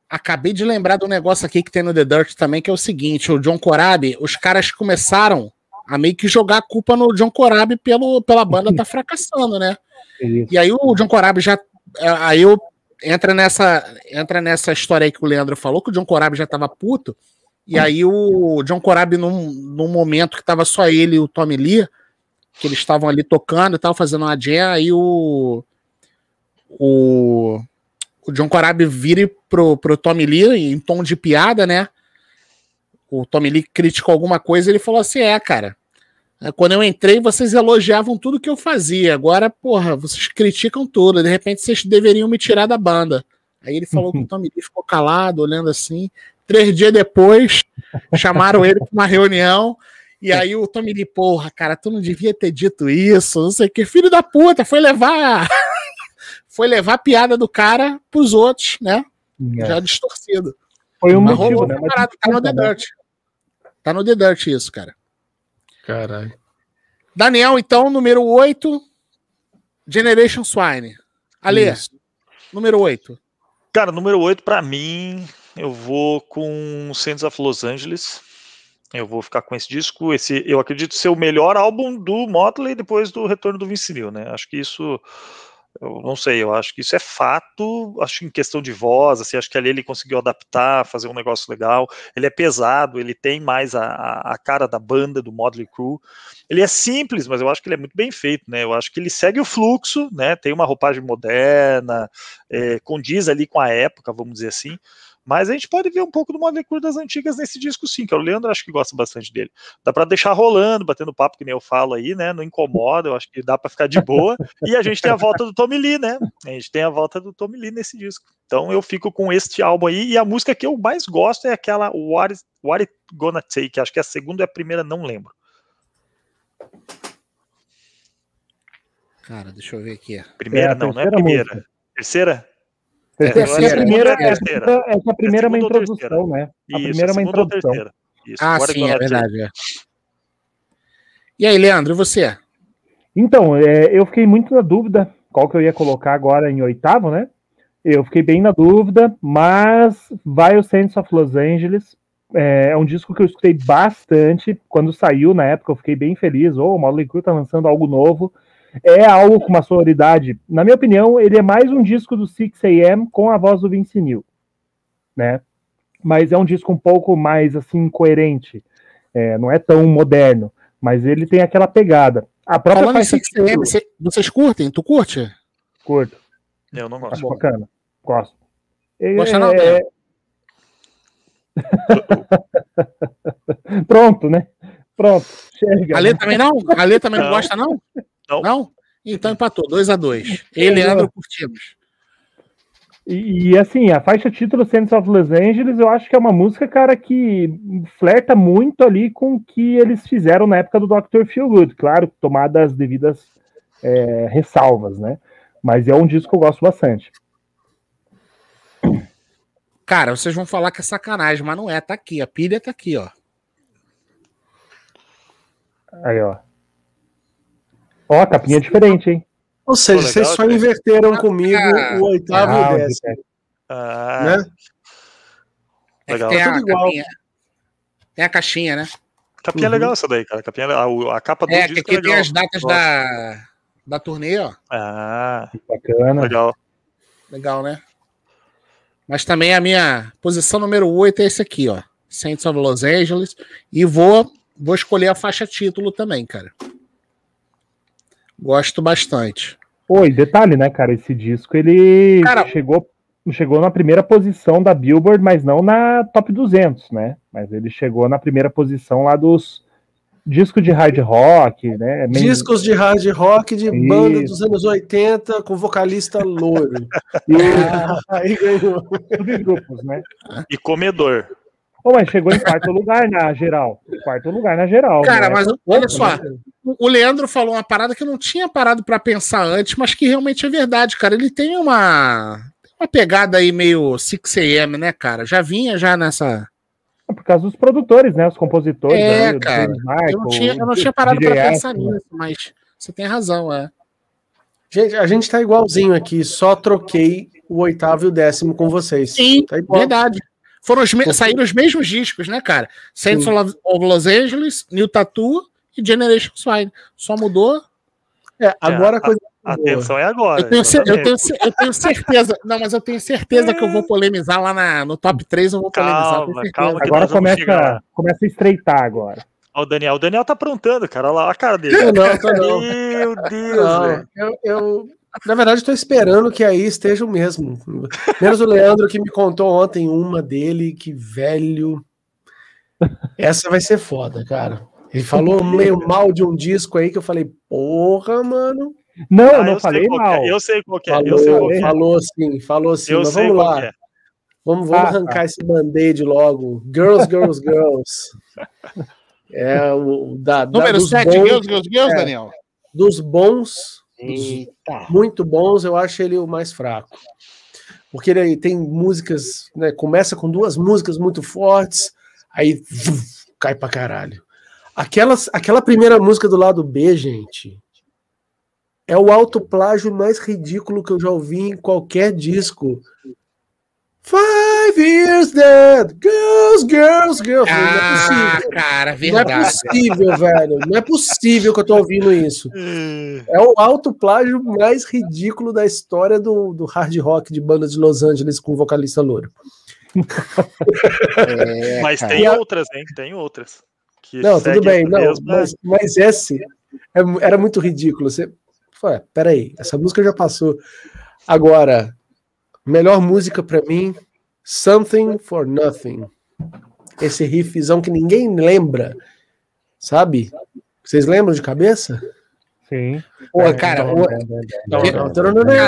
Acabei de lembrar do negócio aqui que tem no The Dirt também, que é o seguinte: o John Corabi, os caras começaram a meio que jogar a culpa no John Corabi pelo, pela banda tá fracassando, né? Isso. E aí o John Corabi já. É, aí eu entra nessa, entra nessa história aí que o Leandro falou, que o John Corabi já tava puto. E aí o John Corabi, num, num momento que tava só ele e o Tommy Lee, que eles estavam ali tocando e tal, fazendo uma jam, aí o o, o John Corabi vire pro, pro Tommy Lee em tom de piada, né? O Tommy Lee criticou alguma coisa ele falou assim: é, cara. É, quando eu entrei, vocês elogiavam tudo que eu fazia. Agora, porra, vocês criticam tudo. De repente, vocês deveriam me tirar da banda. Aí ele falou que o Tommy Lee ficou calado, olhando assim. Três dias depois, chamaram ele para uma reunião. E aí o Tommy Lee, porra, cara, tu não devia ter dito isso, não sei o que. Filho da puta, foi levar foi levar a piada do cara pros outros, né? É. Já distorcido. Foi um Mas motivo, né? Parado, tá no The né? Dirt. Tá no The Dirt isso, cara. Caralho. Daniel, então, número 8, Generation Swine. Ale, isso. número 8. Cara, número 8, pra mim, eu vou com Saints of Los Angeles. Eu vou ficar com esse disco. Esse, eu acredito ser o melhor álbum do Motley depois do retorno do Vince Neil, né? Acho que isso eu não sei, eu acho que isso é fato, acho em questão de voz, assim, acho que ali ele conseguiu adaptar, fazer um negócio legal, ele é pesado, ele tem mais a, a cara da banda, do Modley Crew, ele é simples, mas eu acho que ele é muito bem feito, né, eu acho que ele segue o fluxo, né, tem uma roupagem moderna, é, condiz ali com a época, vamos dizer assim, mas a gente pode ver um pouco do Motley Crue das antigas nesse disco, sim, que é o Leandro acho que gosta bastante dele. Dá para deixar rolando, batendo papo, que nem eu falo aí, né? Não incomoda, eu acho que dá para ficar de boa. e a gente tem a volta do Tommy Lee, né? A gente tem a volta do Tommy Lee nesse disco. Então eu fico com este álbum aí. E a música que eu mais gosto é aquela What, is, What It Gonna Take. Acho que a segunda e a primeira, não lembro. Cara, deixa eu ver aqui. Primeira, é não, não é a primeira. Música. Terceira? É, essa, é a primeira, essa, essa primeira é uma introdução, né? A Isso, primeira é uma introdução. Isso, ah, sim, é verdade. É. E aí, Leandro, e você? Então, é, eu fiquei muito na dúvida qual que eu ia colocar agora em oitavo, né? Eu fiquei bem na dúvida, mas vai o Saints of Los Angeles. É, é um disco que eu escutei bastante. Quando saiu na época, eu fiquei bem feliz. Oh, o Motley Crue tá lançando algo novo é algo com uma sonoridade. Na minha opinião, ele é mais um disco do 6am com a voz do Vince Neil, né? Mas é um disco um pouco mais assim coerente. É, não é tão moderno, mas ele tem aquela pegada. A própria Falando faixa 6am, vocês curtem? Tu curte? Curto. Eu não gosto. Acho bacana. Gosto. Gosta é... não, né? Pronto, né? Pronto. Chega. A Lê também não? A Lê também não gosta, não? Não? Não? Então empatou, 2 a 2 Ele e Leandro curtimos. E, e, assim, a faixa título Saints of Los Angeles, eu acho que é uma música, cara, que flerta muito ali com o que eles fizeram na época do Dr. Feelgood. Claro, tomadas as devidas é, ressalvas, né? Mas é um disco que eu gosto bastante. Cara, vocês vão falar que é sacanagem, mas não é. Tá aqui, a pilha tá aqui, ó. Aí, ó. Ó, a capinha é diferente, hein? Ou seja, vocês só inverteram comigo ah, o oitavo ah, e o décimo. Ah, né? É legal. Tem a, capinha, tem a caixinha, né? Capinha uhum. legal essa daí, cara. Capinha, a, a capa do é, disco aqui é tem as datas da, da turnê, ó. Ah, bacana. Legal. Legal, né? Mas também a minha posição número 8 é esse aqui, ó. Saints of Los Angeles. E vou, vou escolher a faixa título também, cara. Gosto bastante. Oi, detalhe, né, cara? Esse disco ele Cara- chegou, chegou na primeira posição da Billboard, mas não na top 200, né? Mas ele chegou na primeira posição lá dos discos de hard rock, né? Discos de hard rock de banda Isso. dos anos 80 com vocalista loiro. e Aí ganhou. subgrupos, né? E comedor. Ô, mas chegou em quarto lugar na geral. Quarto lugar na geral. Cara, né? mas olha só, o Leandro falou uma parada que eu não tinha parado pra pensar antes, mas que realmente é verdade, cara. Ele tem uma, uma pegada aí meio 6am, né, cara? Já vinha já nessa. Por causa dos produtores, né? Os compositores. É, o cara. Michael, Eu não tinha, eu não tinha parado pra pensar nisso, mas você tem razão, é. Gente, a gente tá igualzinho aqui, só troquei o oitavo e o décimo com vocês. Sim, Tá igual. verdade. Foram os me- saíram os mesmos discos, né, cara? Saints of Los Angeles, New Tattoo e Generation Swine. Só mudou. É, agora a coisa A atenção é agora. Eu tenho, eu, tenho, eu tenho certeza. Não, mas eu tenho certeza que eu vou polemizar lá na- no top 3. Eu vou polemizar. Calma, certeza. calma que Agora começa, começa a estreitar agora. Ó, o Daniel. O Daniel tá aprontando, cara. Olha lá a cara dele. Eu não, tô não. Meu Deus, Não, velho. eu, eu, na verdade, estou esperando que aí esteja o mesmo. Menos o Leandro que me contou ontem uma dele, que velho. Essa vai ser foda, cara. Ele falou meio mal de um disco aí que eu falei, porra, mano. Não, Ah, eu não sei falei que mal. é, Eu sei qual que é. Falou, Eu sei qual é. falou assim, falou assim, Eu mas vamos lá. é. Vamos, vamos Ah, arrancar esse band-aid logo. Girls, girls, girls. É o da, da- Número dos 7, bons, Girls, Girls, Girls, é. Daniel. dos bons, Eita. muito bons, eu acho ele o mais fraco. Porque ele tem músicas, né? Começa com duas músicas muito fortes, aí cai pra caralho. Aquelas, aquela primeira música do lado B, gente, é o autoplágio mais ridículo que eu já ouvi em qualquer disco. Five years dead, girls, girls, girls. não é Ah, possível. cara, Não é verdade. possível, velho. Não é possível que eu tô ouvindo isso. É o autoplágio mais ridículo da história do, do hard rock de banda de Los Angeles com vocalista louro. É, Mas cara. tem outras, hein? Tem outras. que Não, tudo bem, não, mas, mas esse é era muito ridículo. Você, Ué, peraí, essa música já passou. Agora, melhor música pra mim, Something for Nothing. Esse riffzão que ninguém lembra, sabe? Vocês lembram de cabeça? Sim. Pô, cara, o-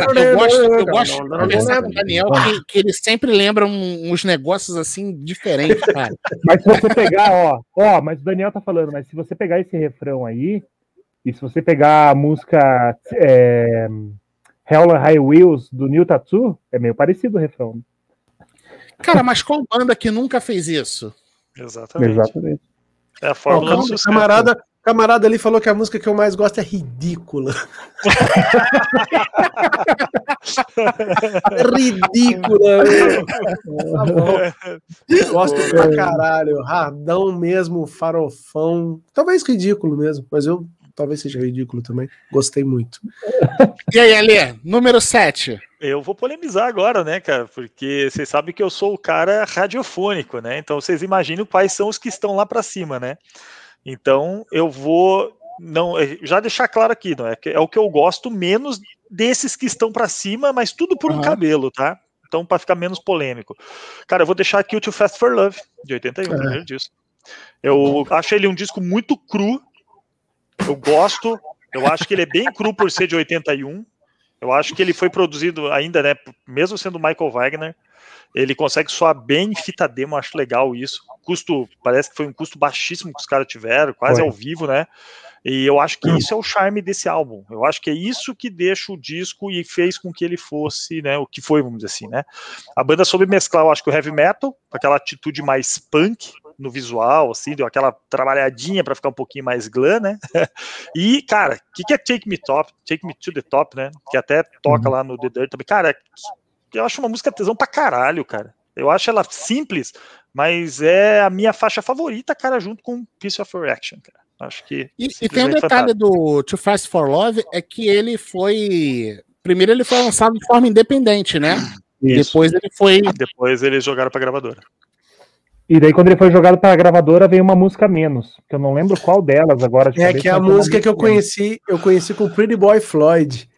Cara, eu gosto, eu gosto de conversar com o Daniel que, que ele sempre lembra um- uns negócios assim diferentes, cara. Mas se você pegar, ó, ó, mas o Daniel tá falando, mas se você pegar esse refrão aí, e se você pegar a música é, Hell on High Wheels do New Tattoo, é meio parecido o refrão. Cara, mas qual banda que nunca fez isso? Exatamente. Exatamente. É a fórmula sucesso. camarada, camarada ali falou que a música que eu mais gosto é ridícula. ridícula. meu. Tá bom. Gosto pra caralho. Radão mesmo, farofão. Talvez ridículo mesmo, mas eu talvez seja ridículo também. Gostei muito. E aí, Alê, número 7. Eu vou polemizar agora, né, cara? Porque vocês sabem que eu sou o cara radiofônico, né? Então vocês imaginam quais são os que estão lá para cima, né? Então eu vou não eh, já deixar claro aqui, não é? É o que eu gosto menos desses que estão para cima, mas tudo por um Aham. cabelo, tá? Então para ficar menos polêmico. Cara, eu vou deixar aqui o Too Fast for Love de 81, É. primeiro disco. Eu acho ele um disco muito cru. Eu gosto. Eu acho que ele é bem cru por ser de 81. Eu acho que ele foi produzido ainda, né? Mesmo sendo Michael Wagner, ele consegue soar bem em fita demo, acho legal isso. Custo, parece que foi um custo baixíssimo que os caras tiveram, quase Foi. ao vivo, né? E eu acho que isso é o charme desse álbum. Eu acho que é isso que deixa o disco e fez com que ele fosse, né? O que foi, vamos dizer assim, né? A banda soube mesclar, eu acho que o heavy metal, com aquela atitude mais punk no visual, assim, deu aquela trabalhadinha para ficar um pouquinho mais glam, né? E, cara, o que, que é Take Me Top? Take Me to the Top, né? Que até toca lá no The Dirt também. Cara, eu acho uma música tesão pra caralho, cara. Eu acho ela simples, mas é a minha faixa favorita, cara, junto com Piece of Reaction, cara. Acho que. E, e tem um detalhe do Too Fast for Love, é que ele foi. Primeiro ele foi lançado de forma independente, né? Isso. Depois ele foi. Depois eles jogaram pra gravadora. E daí, quando ele foi jogado pra gravadora, veio uma música a menos. Que eu não lembro qual delas agora. de É cabeça, que é a foi música que eu a menos. conheci, eu conheci com Pretty Boy Floyd.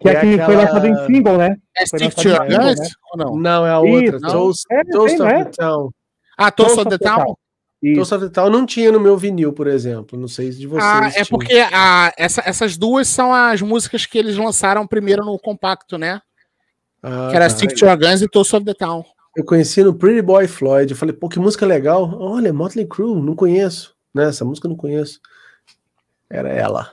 Que É é que foi aquela- lançado em single, né? É Foi Stick to Your Guns né? ou não? Não, é a outra. Toast, É, Toast of é? the Town. Ah, Toast Toast of the Town? Toast of the Town não tinha no meu vinil, por exemplo. Não sei se de vocês. Ah, é porque a, essa- essas duas são as músicas que eles lançaram primeiro no compacto, né? Ah, que era tá. Stick to Your Guns e Toast of the Town. Eu conheci no Pretty Boy Floyd. Eu falei, pô, que música legal. Olha, Motley Crue, não conheço. Né? Essa música eu não conheço. Era ela.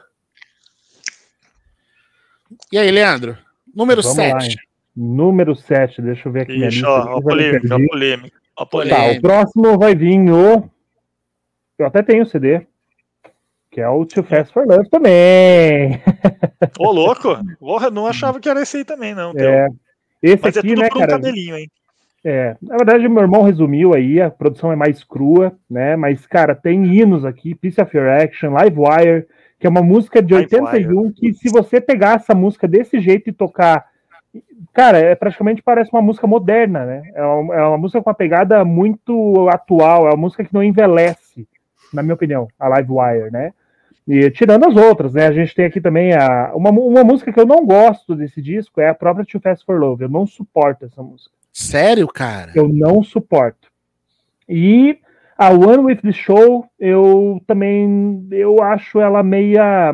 E aí, Leandro? Número Vamos lá, 7. hein? Número 7, deixa eu ver aqui Ixi, lista. ó, eu já me polêmica, ó, perdi. polêmica. Tá, polêmica. o próximo vai vir o. Eu até tenho o CD. Que é o Too Fast for Love também. Ô, louco! Porra, não achava que era esse aí também, não. teu. É, esse Mas é aqui, tudo né, por um cara? cabelinho, hein? É, na verdade, meu irmão resumiu aí, a produção é mais crua, né? Mas, cara, tem hinos aqui, Piece of Your Action, Live Wire, que é uma música de Live 81, que se você pegar essa música desse jeito e tocar, cara, é praticamente parece uma música moderna, né? É uma, é uma música com uma pegada muito atual, é uma música que não envelhece, na minha opinião, a Live Wire, né? E tirando as outras, né? A gente tem aqui também a, uma, uma música que eu não gosto desse disco, é a própria Too Fast for Love. Eu não suporto essa música. Sério, cara? Eu não suporto. E a One with the Show, eu também eu acho ela meia,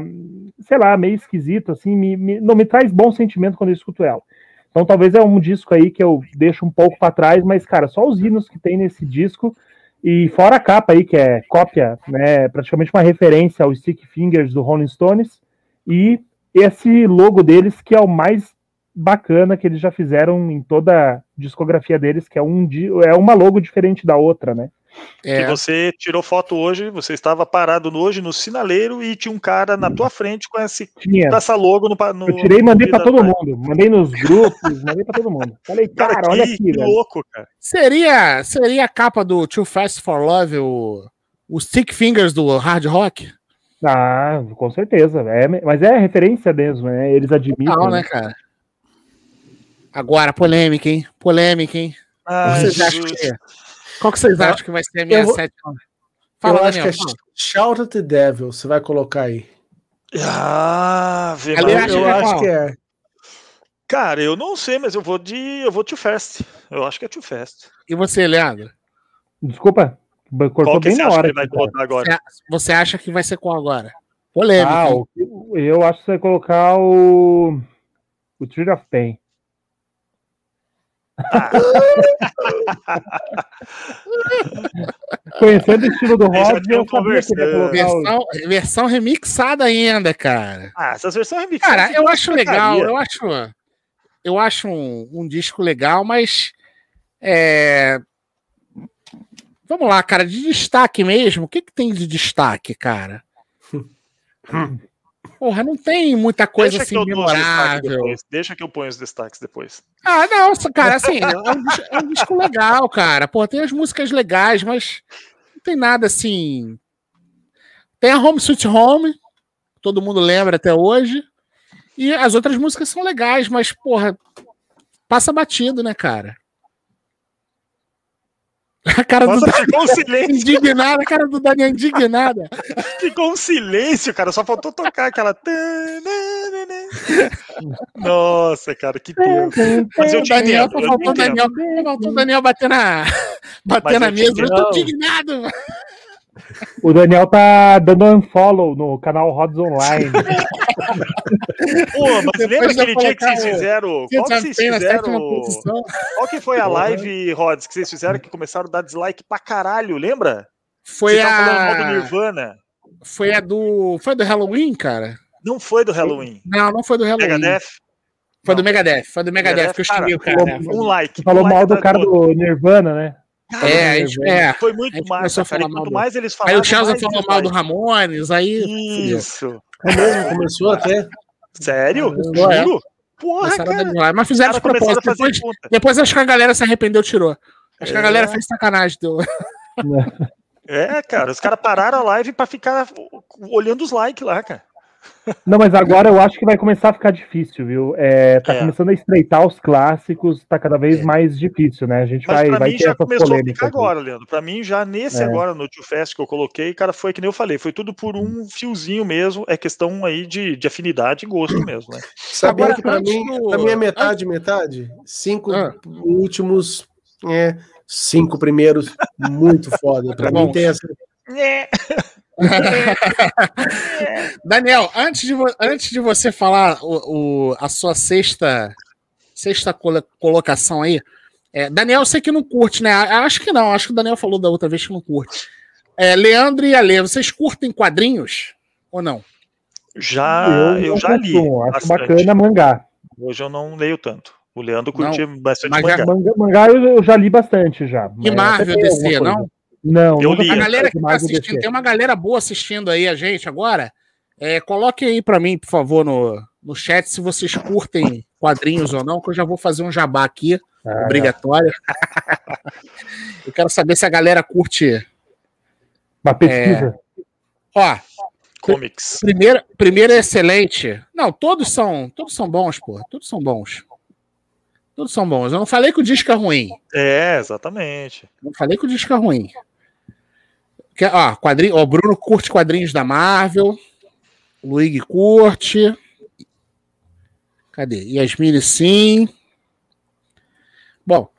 sei lá, meio esquisita, assim, me, me- não me traz bom sentimento quando eu escuto ela. Então talvez é um disco aí que eu deixo um pouco para trás, mas cara, só os hinos que tem nesse disco e fora a capa aí que é cópia, né, praticamente uma referência aos Stick Fingers do Rolling Stones e esse logo deles que é o mais bacana que eles já fizeram em toda discografia deles, que é um di- é uma logo diferente da outra, né? Que É. você tirou foto hoje, você estava parado no- hoje no sinaleiro e tinha um cara na tua frente com, esse, Tinha. com essa logo no, no Eu tirei e mandei pra da- todo mundo. Mandei nos grupos, mandei pra todo mundo. Falei, Cara, cara, que, olha aqui, que velho. louco, cara. Seria, seria a capa do Too Fast for Love o, o Stick Fingers do Hard Rock? Ah, com certeza. É, mas é referência mesmo, né? Eles admitem. Não, né? cara? Agora, polêmica, hein? Polêmica, hein? Ai, que vocês acham que, é? qual que vocês acham que vai ser a minha Eu vou- sétima? Fala, eu acho Daniel. que é fala. Shout at the Devil, você vai colocar aí. Ah, acho eu é acho qual? que é. Cara, eu não sei, mas eu vou de. Eu vou too fast. Eu acho que é too fast. E você, Leandro? Desculpa, cortou Qual que bem você na acha que hora. Você- Você acha que vai ser qual agora? Polêmica. Ah, eu acho que você vai colocar o. O Tree of Pain. Conhecendo o estilo do Rod, eu sabia que ele ia colocar o. versão, versão remixada ainda, cara. Ah, essas versões remixadas. Cara, eu acho legal, eu acho, eu acho um, um disco legal, mas é... vamos lá, cara, de destaque mesmo, o que, que tem de destaque, cara? Porra, não tem muita coisa Deixa assim que memorável. Deixa que eu ponho os destaques depois. Ah, não, cara, assim, é um, dis- é um disco legal, cara. Pô, tem as músicas legais, mas não tem nada assim. Tem a Home Sweet Home, todo mundo lembra até hoje. E as outras músicas são legais, mas, porra, passa batido, né, cara? A cara do Nossa, Daniel ficou um silêncio. indignada, a cara do Daniel indignada. Ficou um silêncio, cara. Só faltou tocar aquela. Nossa, cara, que tempo. Mas eu te Daniel, entendo. só faltou o. Daniel, só faltou o Daniel bater na, bater Mas na mesa. Eu tô indignado, mano. O Daniel tá dando unfollow no canal Rods Online. Pô, mas Depois lembra aquele dia que vocês fizeram? Qual que vocês fizeram? Qual que foi a live, Rods, que vocês fizeram que começaram a dar dislike pra caralho, lembra? Foi Vocês mal do a. Nirvana. Foi a do. Foi do Halloween, cara? Não foi do Halloween. Não, não foi do Halloween. Megadeth. Foi do Não. Megadeth. Foi do Megadeth que eu cara, xinguei o cara. Um like. Falou um like mal do cara do Nirvana, né? É, a gente- é. Foi muito massa, cara. E quanto do- mais eles Aí falavam. o Chelsea mais falou mal do. Ramones, aí. Isso. É mesmo, começou até. Sério? Começou, é. Juro? Porra, Começaram cara. Mas fizeram de propósito. Depois, depois acho que a galera se arrependeu e tirou. Acho que a É. galera fez sacanagem. Deu... É, cara, os caras pararam a live pra ficar olhando os likes lá, cara. Não, mas agora eu acho que vai começar a ficar difícil, viu? É, tá É. começando a estreitar os clássicos, tá cada vez É. mais difícil, né? A gente Mas vai, pra vai mim ter já começou a ficar aqui. agora, Leandro. Pra mim, já nesse É. agora, no Tio Fest que eu coloquei, cara, foi que nem eu falei, foi tudo por um fiozinho mesmo. É questão aí de, de afinidade e gosto mesmo, né? Sabia Agora, que pra mim, do- pra mim é metade, metade? Cinco Ah. últimos, é, cinco primeiros, muito foda. Pra Bom. mim tem essa. É. Daniel, antes de, antes de você falar o, o- a sua sexta, sexta colo- colocação aí, é, Daniel, eu sei que não curte, né? Acho que não, acho que o Daniel falou da outra vez que não curte. É, Leandro e Ale, vocês curtem quadrinhos ou não? Já, eu, não já li. Acho bastante. bacana mangá. Hoje eu não leio tanto. O Leandro curtia bastante mas já- mangá. Mangá, mangá eu, eu já li bastante já. E Marvel, DC, não? Não, Eu li. A galera que tá assistindo, tem uma galera boa assistindo aí a gente agora. É, coloque aí pra mim, por favor, no, no chat se vocês curtem quadrinhos ou não, que eu já vou fazer um jabá aqui, Ah, obrigatório. eu quero saber se a galera curte. Uma pesquisa. Ó, Comics. primeiro, primeiro é excelente. Não, todos são, todos são bons, pô. Todos são bons. Todos são bons. Eu não falei que o disco é ruim. É, exatamente. Não falei que o disco é ruim. Que- Ó, quadrinho, ó, o Bruno curte quadrinhos da Marvel. Luigi curte. Cadê? Yasmine sim. Bom,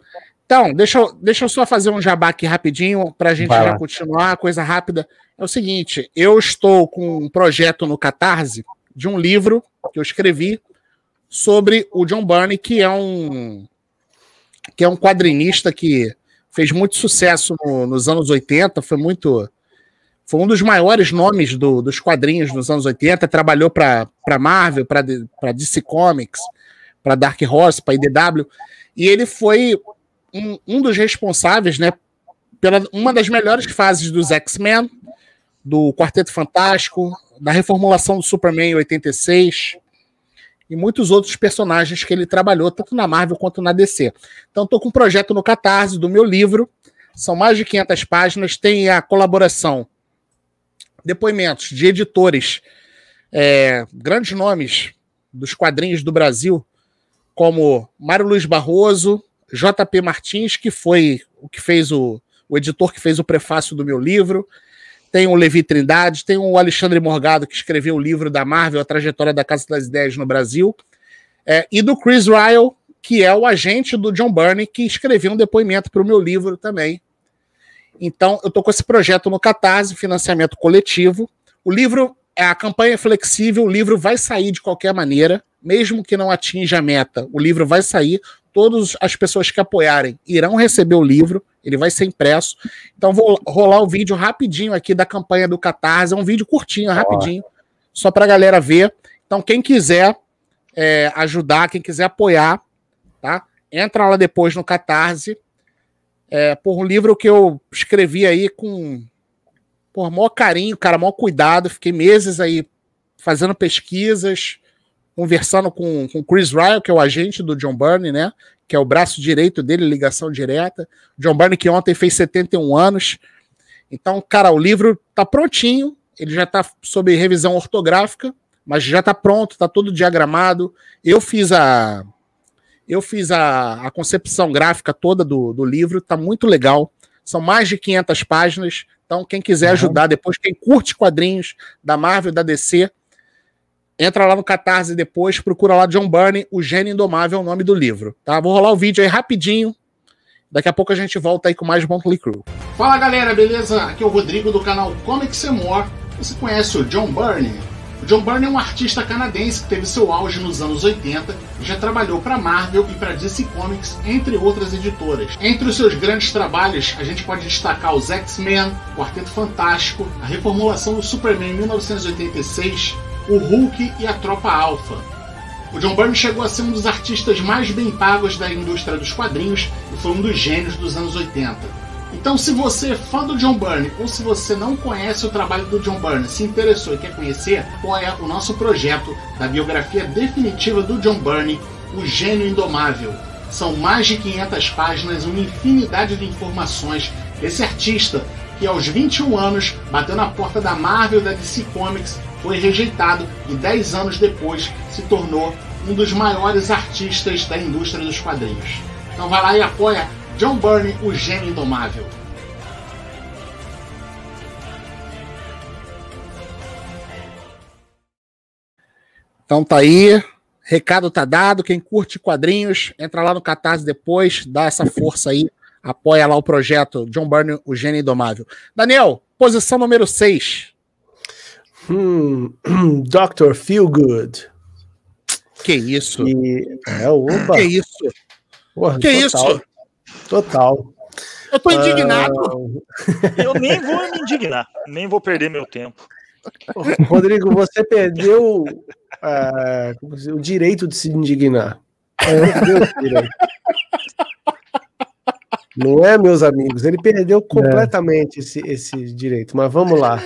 então, deixa eu, deixa eu só fazer um jabá aqui rapidinho para a gente Vai já lá. continuar, coisa rápida. É o seguinte, eu estou com um projeto no Catarse de um livro que eu escrevi sobre o John Byrne, que é um que é um quadrinista que fez muito sucesso no- nos anos 80, foi muito foi um dos maiores nomes do- dos quadrinhos nos anos 80, trabalhou para Marvel, para DC Comics, para Dark Horse, para IDW, e ele foi um, um dos responsáveis, né, pela uma das melhores fases dos X-Men, do Quarteto Fantástico, da reformulação do Superman em 86 e muitos outros personagens que ele trabalhou, tanto na Marvel quanto na DC. Então, estou com um projeto no Catarse do meu livro, são mais de 500 páginas, tem a colaboração, depoimentos de editores, é, grandes nomes dos quadrinhos do Brasil, como Mário Luiz Barroso, JP Martins, que foi o que fez o, o editor que fez o prefácio do meu livro, tem o Levi Trindade, tem o Alexandre Morgado, que escreveu o livro da Marvel, A Trajetória da Casa das Ideias no Brasil, é, e do Chris Ryle, que é o agente do John Byrne, que escreveu um depoimento para o meu livro também. Então, eu estou com esse projeto no Catarse, financiamento coletivo. O livro, é a campanha é flexível, o livro vai sair de qualquer maneira, mesmo que não atinja a meta, o livro vai sair. Todas as pessoas que apoiarem irão receber o livro, ele vai ser impresso. Então, vou rolar o vídeo rapidinho aqui da campanha do Catarse. É um vídeo curtinho, rapidinho, só para a galera ver. Então, quem quiser é, ajudar, quem quiser apoiar, tá? Entra lá depois no Catarse. É, por um livro que eu escrevi aí com por maior carinho, cara, maior cuidado. Fiquei meses aí fazendo pesquisas, conversando com o Chris Ryle, que é o agente do John Byrne, né? Que é o braço direito dele, ligação direta. John Byrne, que ontem fez 71 anos. Então, cara, o livro tá prontinho, ele já tá sob revisão ortográfica, mas já tá pronto, tá todo diagramado. Eu fiz a eu fiz a, a concepção gráfica toda do, do livro, tá muito legal. São mais de 500 páginas. Então, quem quiser Uhum. ajudar depois, quem curte quadrinhos da Marvel, da DC, entra lá no Catarse depois, procura lá John Byrne, O Gênio Indomável é o nome do livro. Tá? Vou rolar o vídeo aí rapidinho. Daqui a pouco a gente volta aí com mais Motley Crew. Fala galera, beleza? Aqui é o Rodrigo do canal Comics More. Você conhece o John Byrne? O John Byrne é um artista canadense que teve seu auge nos anos 80 e já trabalhou para Marvel e para DC Comics, entre outras editoras. Entre os seus grandes trabalhos, a gente pode destacar os X-Men, Quarteto Fantástico, a reformulação do Superman em 1986, o Hulk e a Tropa Alpha. O John Byrne chegou a ser um dos artistas mais bem pagos da indústria dos quadrinhos e foi um dos gênios dos anos 80. Então, se você é fã do John Byrne ou se você não conhece o trabalho do John Byrne, se interessou e quer conhecer, apoia o nosso projeto da biografia definitiva do John Byrne, O Gênio Indomável. São mais de 500 páginas, uma infinidade de informações desse artista que aos 21 anos bateu na porta da Marvel da DC Comics, foi rejeitado e 10 anos depois se tornou um dos maiores artistas da indústria dos quadrinhos. Então vai lá e apoia John Byrne, o gênio indomável. Então tá aí. Recado tá dado. Quem curte quadrinhos, entra lá no Catarse depois, dá essa força aí, apoia lá o projeto John Byrne, o Gênio Indomável. Daniel, posição número 6. Hum, Dr. Feelgood. Que isso? E, é, opa. Que isso? Porra, Que total, isso? Total. Eu tô indignado. Ah, Eu nem vou me indignar, nem vou perder meu tempo. Rodrigo, você perdeu como dizer, o direito de se indignar. Perdeu o direito. Não é, meus amigos? Ele perdeu completamente esse, esse direito. Mas vamos lá.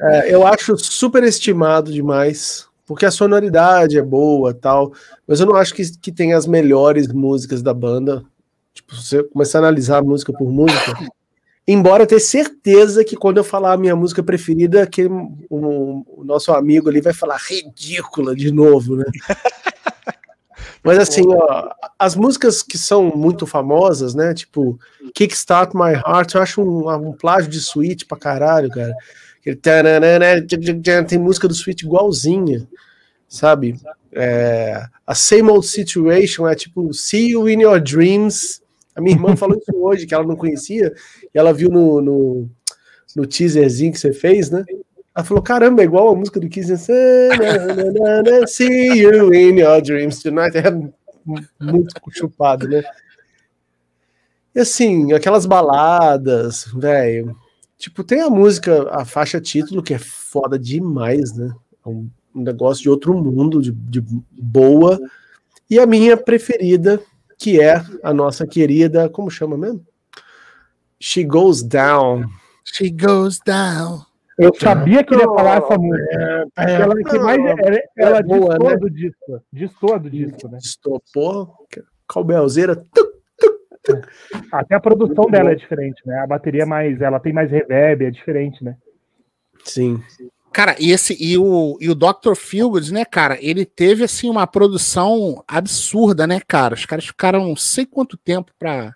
É, eu acho super estimado demais, porque a sonoridade é boa tal, mas eu não acho que, que tem as melhores músicas da banda. Tipo, se você começar a analisar música por música, embora eu tenha certeza que quando eu falar a minha música preferida, que o, o nosso amigo ali vai falar ridícula de novo, né? Mas assim, ó, as músicas que são muito famosas, né? Tipo, Kickstart My Heart, eu acho um, um plágio de Sweet pra caralho, cara. Tem música do Sweet igualzinha, sabe? É, a Same Old Situation é tipo See You in Your Dreams. A minha irmã falou isso hoje, que ela não conhecia, e ela viu no, no, no teaserzinho que você fez, né? Ela falou: caramba, é igual a música do Kiss. né? See you in your dreams tonight. É muito chupado, né? E assim, aquelas baladas, velho. Tipo, tem a música, a faixa título, que é foda demais, né? É um, um negócio de outro mundo, de, de boa. E a minha preferida, que é a nossa querida, como chama mesmo? She Goes Down. She goes down. Eu sabia que ele ia falar essa música. É, ela que mais, ela, ela é boa, né? do disco. Destoa do disco, né? Estopou, calbelzeira. Até a produção Muito dela bom. é diferente, né? A bateria é mais. Ela tem mais reverb, é diferente, né? Sim. Cara, e esse e o, e o Dr. Feelgood, né, cara? Ele teve assim uma produção absurda, né, cara? Os caras ficaram não sei quanto tempo pra,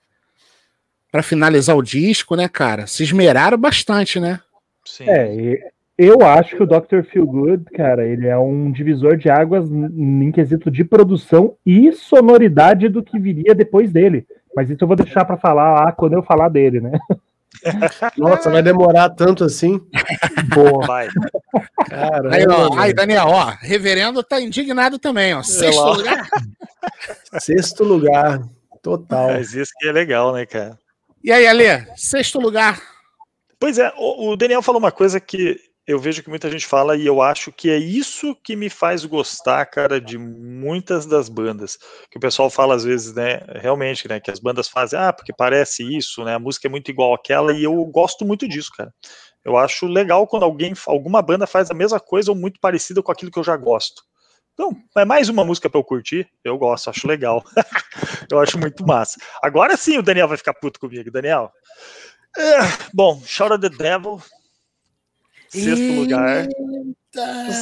pra finalizar o disco, né, cara? Se esmeraram bastante, né? Sim. É, eu acho que o Dr. Feelgood, cara, ele é um divisor de águas em quesito de produção e sonoridade do que viria depois dele. Mas isso eu vou deixar pra falar lá quando eu falar dele, né? Nossa, vai demorar tanto assim. Boa. Vai. Aí, ó, aí, Daniel, ó, reverendo tá indignado também, ó. Sexto lá. lugar. sexto lugar. Total. Mas isso que é legal, né, cara? E aí, Ale, sexto lugar. Pois é, o, Daniel falou uma coisa que eu vejo que muita gente fala e eu acho que é isso que me faz gostar, cara, de muitas das bandas. Que o pessoal fala às vezes, né, realmente, né, que as bandas fazem, ah, porque parece isso, né, a música é muito igual àquela e eu gosto muito disso, cara. Eu acho legal quando alguém, alguma banda faz a mesma coisa ou muito parecida com aquilo que eu já gosto. Então, é mais uma música pra eu curtir, eu gosto, acho legal. eu acho muito massa. Agora sim o Daniel vai ficar puto comigo, Daniel. É, bom, Shout of the Devil, sexto lugar.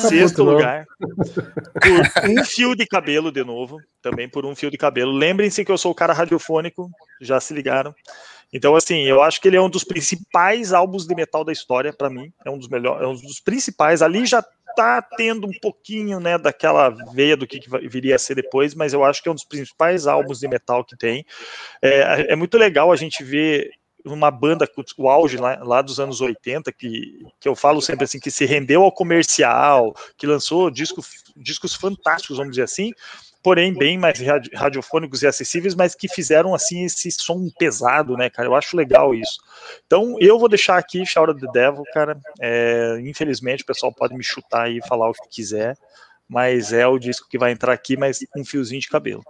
Sexto lugar. Por um fio de cabelo, de novo. Também por um fio de cabelo. Lembrem-se que eu sou o cara radiofônico, já se ligaram. Então, assim, eu acho que ele é um dos principais álbuns de metal da história, para mim. É um dos melhores, é um dos principais. Ali já tá tendo um pouquinho, né, daquela veia do que, viria a ser depois, mas eu acho que é um dos principais álbuns de metal que tem. É, é muito legal a gente ver uma banda o auge lá, lá dos anos 80, que, que eu falo sempre assim, que se rendeu ao comercial, que lançou disco, discos fantásticos, vamos dizer assim, porém bem mais radi- radiofônicos e acessíveis, mas que fizeram assim esse som pesado, né, cara? Eu acho legal isso. Então eu vou deixar aqui Shout the Devil, cara. É, infelizmente o pessoal pode me chutar e falar o que quiser, mas é o disco que vai entrar aqui, mas um fiozinho de cabelo.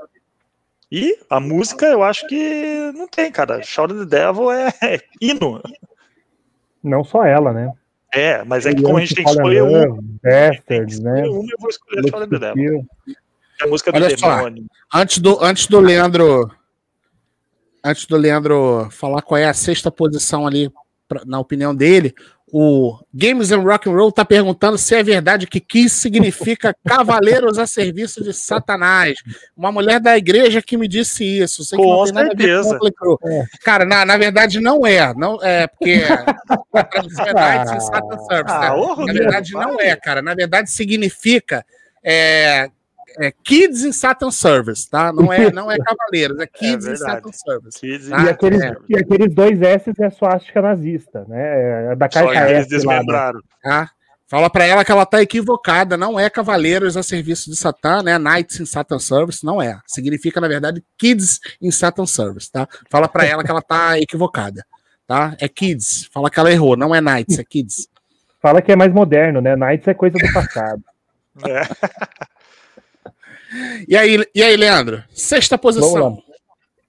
E a música eu acho que não tem, cara. Shout of the Devil é, é hino. Não só ela, né? É, mas é que como a gente tem que escolher um, Bastards, né? um eu vou escolher Shout of the Devil. É a música do Olha só. Antes do, antes do Leandro. Antes do Leandro falar qual é a sexta posição ali, pra- na opinião dele, o Games and Rock and Roll tá perguntando se é verdade que Kiss significa cavaleiros a serviço de Satanás. Uma mulher da igreja que me disse isso. Sei que Com não tem nada a ver com certeza. Crue. Cara, na, na verdade não é. Não é porque a tradução é Knights and Satan Service. Ah, né? ô, Na verdade, não é, cara. Na verdade, significa é, é Kids in Saturn Service, tá? Não é, não é Cavaleiros, é Kids in verdade. Saturn Service. Kids Ah, E, aqueles, é. e aqueles dois S é suástica nazista, né? É da eles KKS lá. né? desmembraram. Tá? Fala pra ela que ela tá equivocada, não é Cavaleiros a serviço de Satã, né? Knights in Saturn Service, não é. Significa, na verdade, Kids in Saturn Service, tá? Fala pra ela que ela tá equivocada, tá? É Kids. Fala que ela errou, não é Knights, é Kids. Fala que é mais moderno, né? Knights é coisa do passado. É. E aí, e aí Leandro? Sexta posição.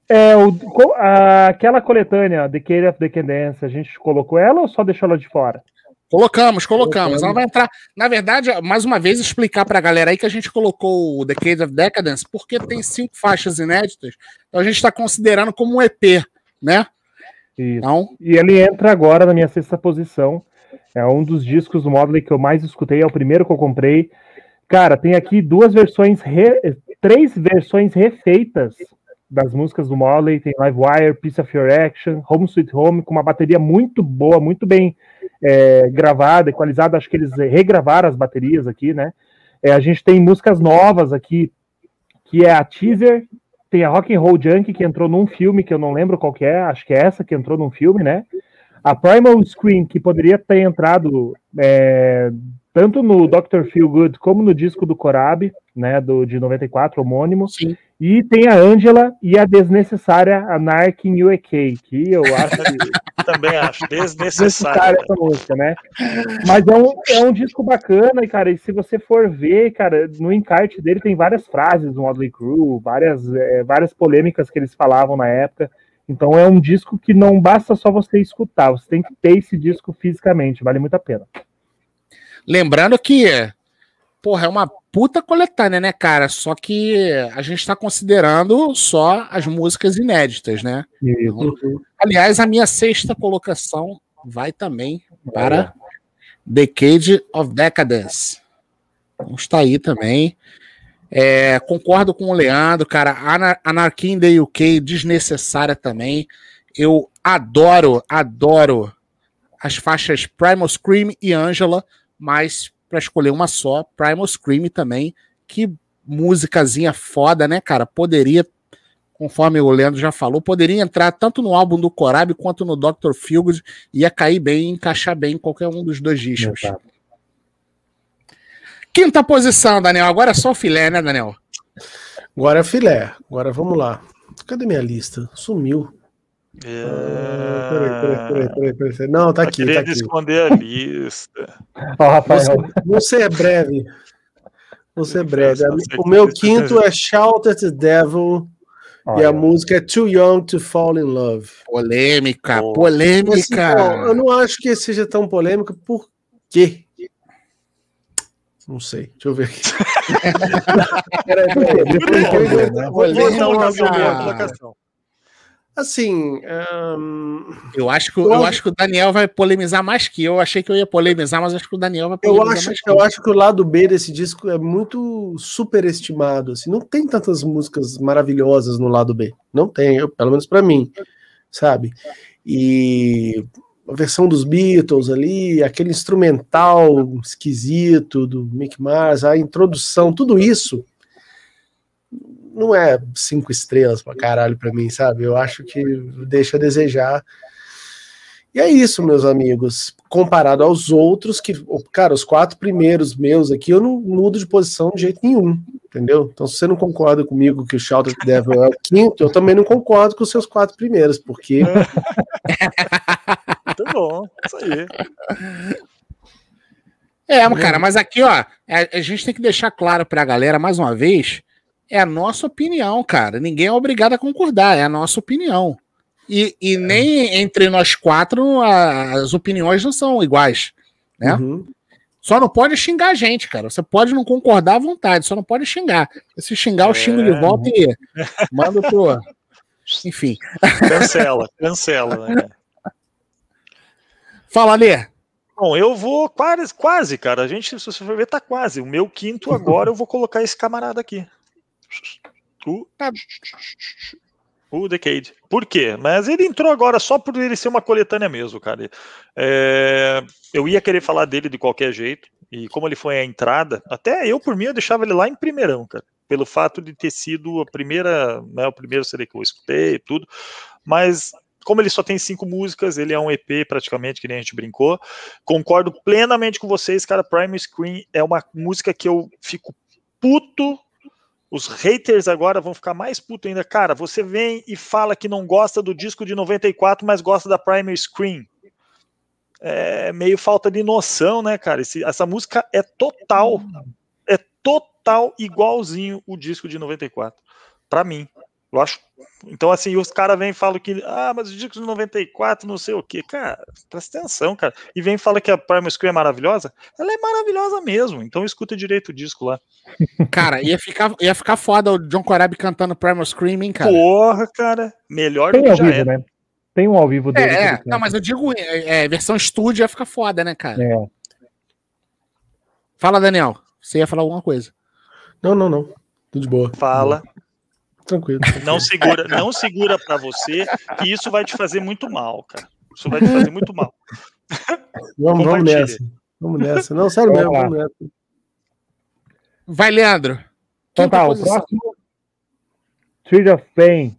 É, o, a- aquela coletânea, Decade of Decadence, a gente colocou ela ou só deixou ela de fora? Colocamos, colocamos. Colocamos. Ela vai entrar. Na verdade, mais uma vez, explicar pra galera aí que a gente colocou o Decade of Decadence porque tem cinco faixas inéditas. Então a gente está considerando como um EP, né? Isso. Então, E ele entra agora na minha sexta posição. É um dos discos do Modley que eu mais escutei, é o primeiro que eu comprei. Cara, tem aqui duas versões, re- três versões refeitas das músicas do Modley. Tem Livewire, Piece of Your Action, Home Sweet Home, com uma bateria muito boa, muito bem é, gravada, equalizada. Acho que eles regravaram as baterias aqui, né? É, a gente tem músicas novas aqui, que é a Teaser, tem a Rock and Roll Junkie, que entrou num filme que eu não lembro qual é, acho que é essa que entrou num filme, né? A Primal Scream, que poderia ter entrado é, tanto no Dr. Feel Good como no disco do Corab, né, do, de 94, homônimo. sim. E tem a Angela e a desnecessária Anarchy in UK, que eu acho que Também acho. Desnecessária essa música, né? Mas é um, é um disco bacana, e, cara, e se você for ver, cara, no encarte dele tem várias frases do Motley Crue, várias, é, várias polêmicas que eles falavam na época. Então é um disco que não basta só você escutar, você tem que ter esse disco fisicamente, vale muito a pena. Lembrando que, porra, é uma puta coletânea, né, cara? Só que a gente tá considerando só as músicas inéditas, né? Aliás, a minha sexta colocação vai também para Decade of Decadence. Então está aí também. É, concordo com o Leandro, cara. Anar Anarchy in the UK, desnecessária também. Eu adoro, adoro as faixas Primal Scream e Angela, mas para escolher uma só, Primal Scream também. Que musicazinha foda, né, cara? Poderia conforme o Leandro já falou, poderia entrar tanto no álbum do Corab quanto no Dr. Feelgood, ia cair bem, encaixar bem em qualquer um dos dois discos. Quinta posição, Daniel. Agora é só o filé, né, Daniel? Agora é filé. Agora vamos lá. Cadê minha lista? Sumiu. É... Ah, Peraí, peraí, peraí, peraí, peraí, peraí. Não, tá Tá aqui, tá querendo aqui. esconder a lista. Ó, Rafael, Você, você é breve. Você é breve. O meu quinto é Shout at the Devil e olha, a música é Too Young to Fall in Love. Polêmica. Assim, polêmica. ó, eu não acho que seja tão polêmico, por quê? Não sei, deixa eu ver aqui. Peraí, peraí, eu- né? vou- então Polêmica. na minha colocação. Assim, ahn, Eu acho, que, Eu eu acho- que o Daniel vai polemizar mais que eu. Achei que eu ia polemizar, mas acho que o Daniel vai eu polemizar acho, mais que eu acho que o lado B desse disco é muito superestimado. Assim, não tem tantas músicas maravilhosas no lado B. Não tem, eu- pelo menos pra mim, sabe? E a versão dos Beatles ali, aquele instrumental esquisito do Mick Mars, a introdução, tudo isso não é cinco estrelas pra caralho pra mim, sabe? Eu acho que deixa a desejar. E é isso, meus amigos. Comparado aos outros, que, cara, os quatro primeiros meus aqui, eu não mudo de posição de jeito nenhum, entendeu? Então, se você não concorda comigo que o the Devil é o quinto, eu também não concordo com os seus quatro primeiros, porque Muito bom. Isso aí. É, cara, mas aqui, ó, a, a gente tem que deixar claro pra galera, mais uma vez, é a nossa opinião, cara. Ninguém é obrigado a concordar, é a nossa opinião. E, e nem entre nós quatro a- as opiniões não são iguais, né? Uhum. Só não pode xingar a gente, cara. Você pode não concordar à vontade, só não pode xingar. Se xingar, eu xingo de É. volta e mando pro. Enfim. Cancela, cancela. Né? Fala, Lê. Bom, eu vou quase, quase, cara. A gente, se você for ver, tá quase. O meu quinto agora eu vou colocar esse camarada aqui. O, o Decade. Por quê? Mas ele entrou agora só por ele ser uma coletânea mesmo, cara. É, eu ia querer falar dele de qualquer jeito. E como ele foi a entrada, até eu, por mim, eu deixava ele lá em primeirão, cara. Pelo fato de ter sido a primeira, né, o primeiro CD que eu escutei e tudo. Mas como ele só tem cinco músicas, ele é um EP praticamente, que nem a gente brincou. Concordo plenamente com vocês, cara. Prime Screen é uma música que eu fico puto. Os haters agora vão ficar mais puto ainda. Cara, você vem e fala que não gosta do disco de 94, mas gosta da Prime Screen é meio falta de noção, né, cara? Esse, essa música é total, é total igualzinho o disco de 94, para mim. Eu acho. Então, assim, os caras vêm e falam que, ah, mas o disco de 94, não sei o que. Cara, presta atenção, cara. E vem e fala que a Primal Scream é maravilhosa. Ela é maravilhosa mesmo. Então, escuta direito o disco lá. Cara, ia ficar, ia ficar foda o John Corabi cantando Primal Scream, hein, cara? Porra, cara. Melhor Tem do que ao já vivo, era. né? Tem um ao vivo dele. É, que é. ele Não, mas eu digo, é, é, versão estúdio ia ficar foda, né, cara? É. Fala, Daniel. Você ia falar alguma coisa. Não, não, não. Tudo de boa. Fala. Tranquilo. Não segura, não segura para você, que isso vai te fazer muito mal, cara. Isso vai te fazer muito mal. Vamos, vamos nessa. Vamos nessa. Não, sério Vamos mesmo, lá. vamos nessa. Vai, Leandro. Então tá, o próximo. Street of Pain.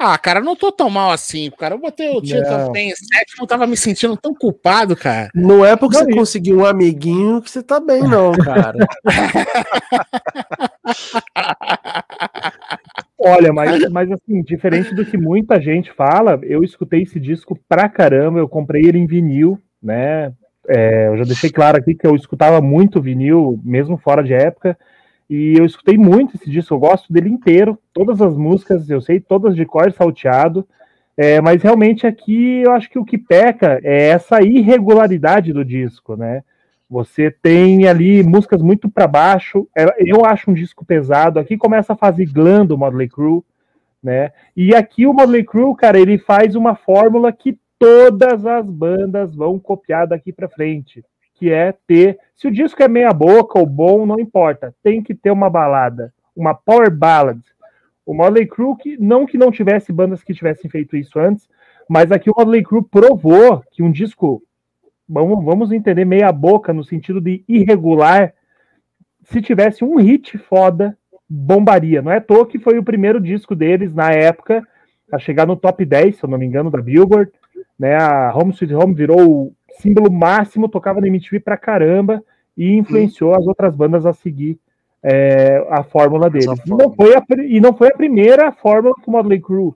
Ah, cara, não tô tão mal assim, cara. Eu botei o Tio Não. Tem sétimo, eu tava me sentindo tão culpado, cara. Não é porque Não, você e- conseguiu um amiguinho que você tá bem, não, cara. Olha, mas, mas assim, diferente do que muita gente fala, eu escutei esse disco pra caramba, eu comprei ele em vinil, né? É, eu já deixei claro aqui que eu escutava muito vinil, mesmo fora de época, e eu escutei muito esse disco, eu gosto dele inteiro, todas as músicas, eu sei todas de cor salteado, é, mas realmente aqui eu acho que o que peca é essa irregularidade do disco, né? Você tem ali músicas muito para baixo. é, Eu acho um disco pesado. Aqui começa a fase glam do Motley Crue, né? E aqui o Motley Crue, cara, ele faz uma fórmula que todas as bandas vão copiar daqui para frente, que é ter, se o disco é meia boca ou bom, não importa, tem que ter uma balada, uma power ballad. O Motley Crue, que, não que não tivesse bandas que tivessem feito isso antes, mas aqui o Motley Crue provou que um disco vamos, vamos entender meia boca no sentido de irregular. Se tivesse um hit foda, bombaria. Não é à toa que foi o primeiro disco deles na época a chegar no top 10, se eu não me engano, da Billboard. Né, a Home Sweet Home virou o símbolo máximo, tocava na MTV pra caramba e influenciou as outras bandas a seguir é, a fórmula deles. E não, foi a, e não foi a primeira fórmula que o Motley Crue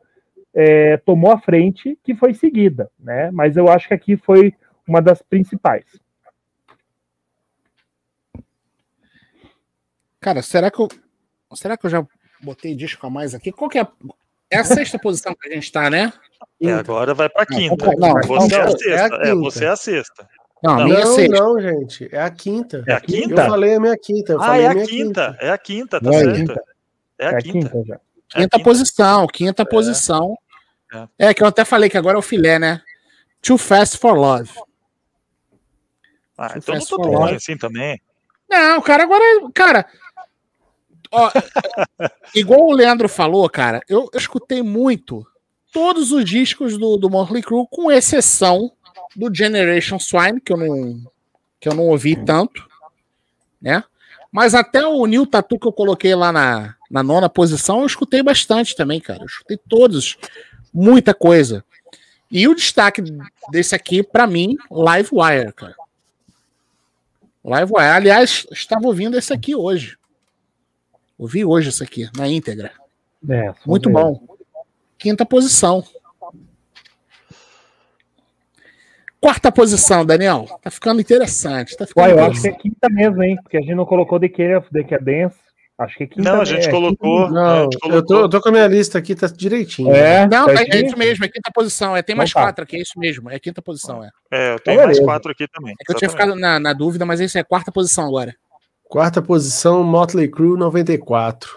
é, tomou à frente que foi seguida, né? Mas eu acho que aqui foi uma das principais. Cara, será que eu. Será que eu já botei disco a mais aqui? Qual que é a. É a sexta posição que a gente tá, né? É, agora vai pra quinta. não, você é a não, sexta. é a É, quinta. você é a sexta. Não, Não, minha é não, sexta. não, gente. É a quinta. É a Eu quinta? falei a minha quinta. Eu Ah, falei é a a minha quinta. É a quinta, tá É a certo. quinta. É a É a quinta. quinta. É Quinta quinta. posição, quinta posição. É. que eu até falei que agora é o filé, né? Too Fast for Love. Ah, então não tô tão ruim assim também. Não, cara, agora. Cara. ó, igual o Leandro falou, cara, eu, eu escutei muito todos os discos do, do Motley Crue, com exceção do Generation Swine, que eu não, que eu não ouvi tanto, né? Mas até o New Tatu que eu coloquei lá na, na nona posição, eu escutei bastante também, cara. Eu escutei todos, muita coisa. E o destaque desse aqui, pra mim, Live Wire, cara. Live Wire. Aliás, estava ouvindo esse aqui hoje. Ouvi hoje esse aqui, na íntegra. É, Muito bom. Quinta posição. Quarta posição, Daniel. Tá ficando interessante. Tá ficando Ué, eu acho que é quinta mesmo, hein? Porque a gente não colocou The Care of Decadence. Acho que quinta. Não, a gente é, colocou. Não, gente eu tô, colocou. eu tô com a minha lista aqui, tá direitinho. É, Não, é, é isso mesmo, é quinta posição. É, tem mais Então tá. quatro aqui, é isso mesmo. É quinta posição, é. É, eu tenho Então, mais beleza. quatro aqui também. É que eu tinha ficado na, na dúvida, mas esse é quarta posição agora. Quarta posição, Motley Crue 94.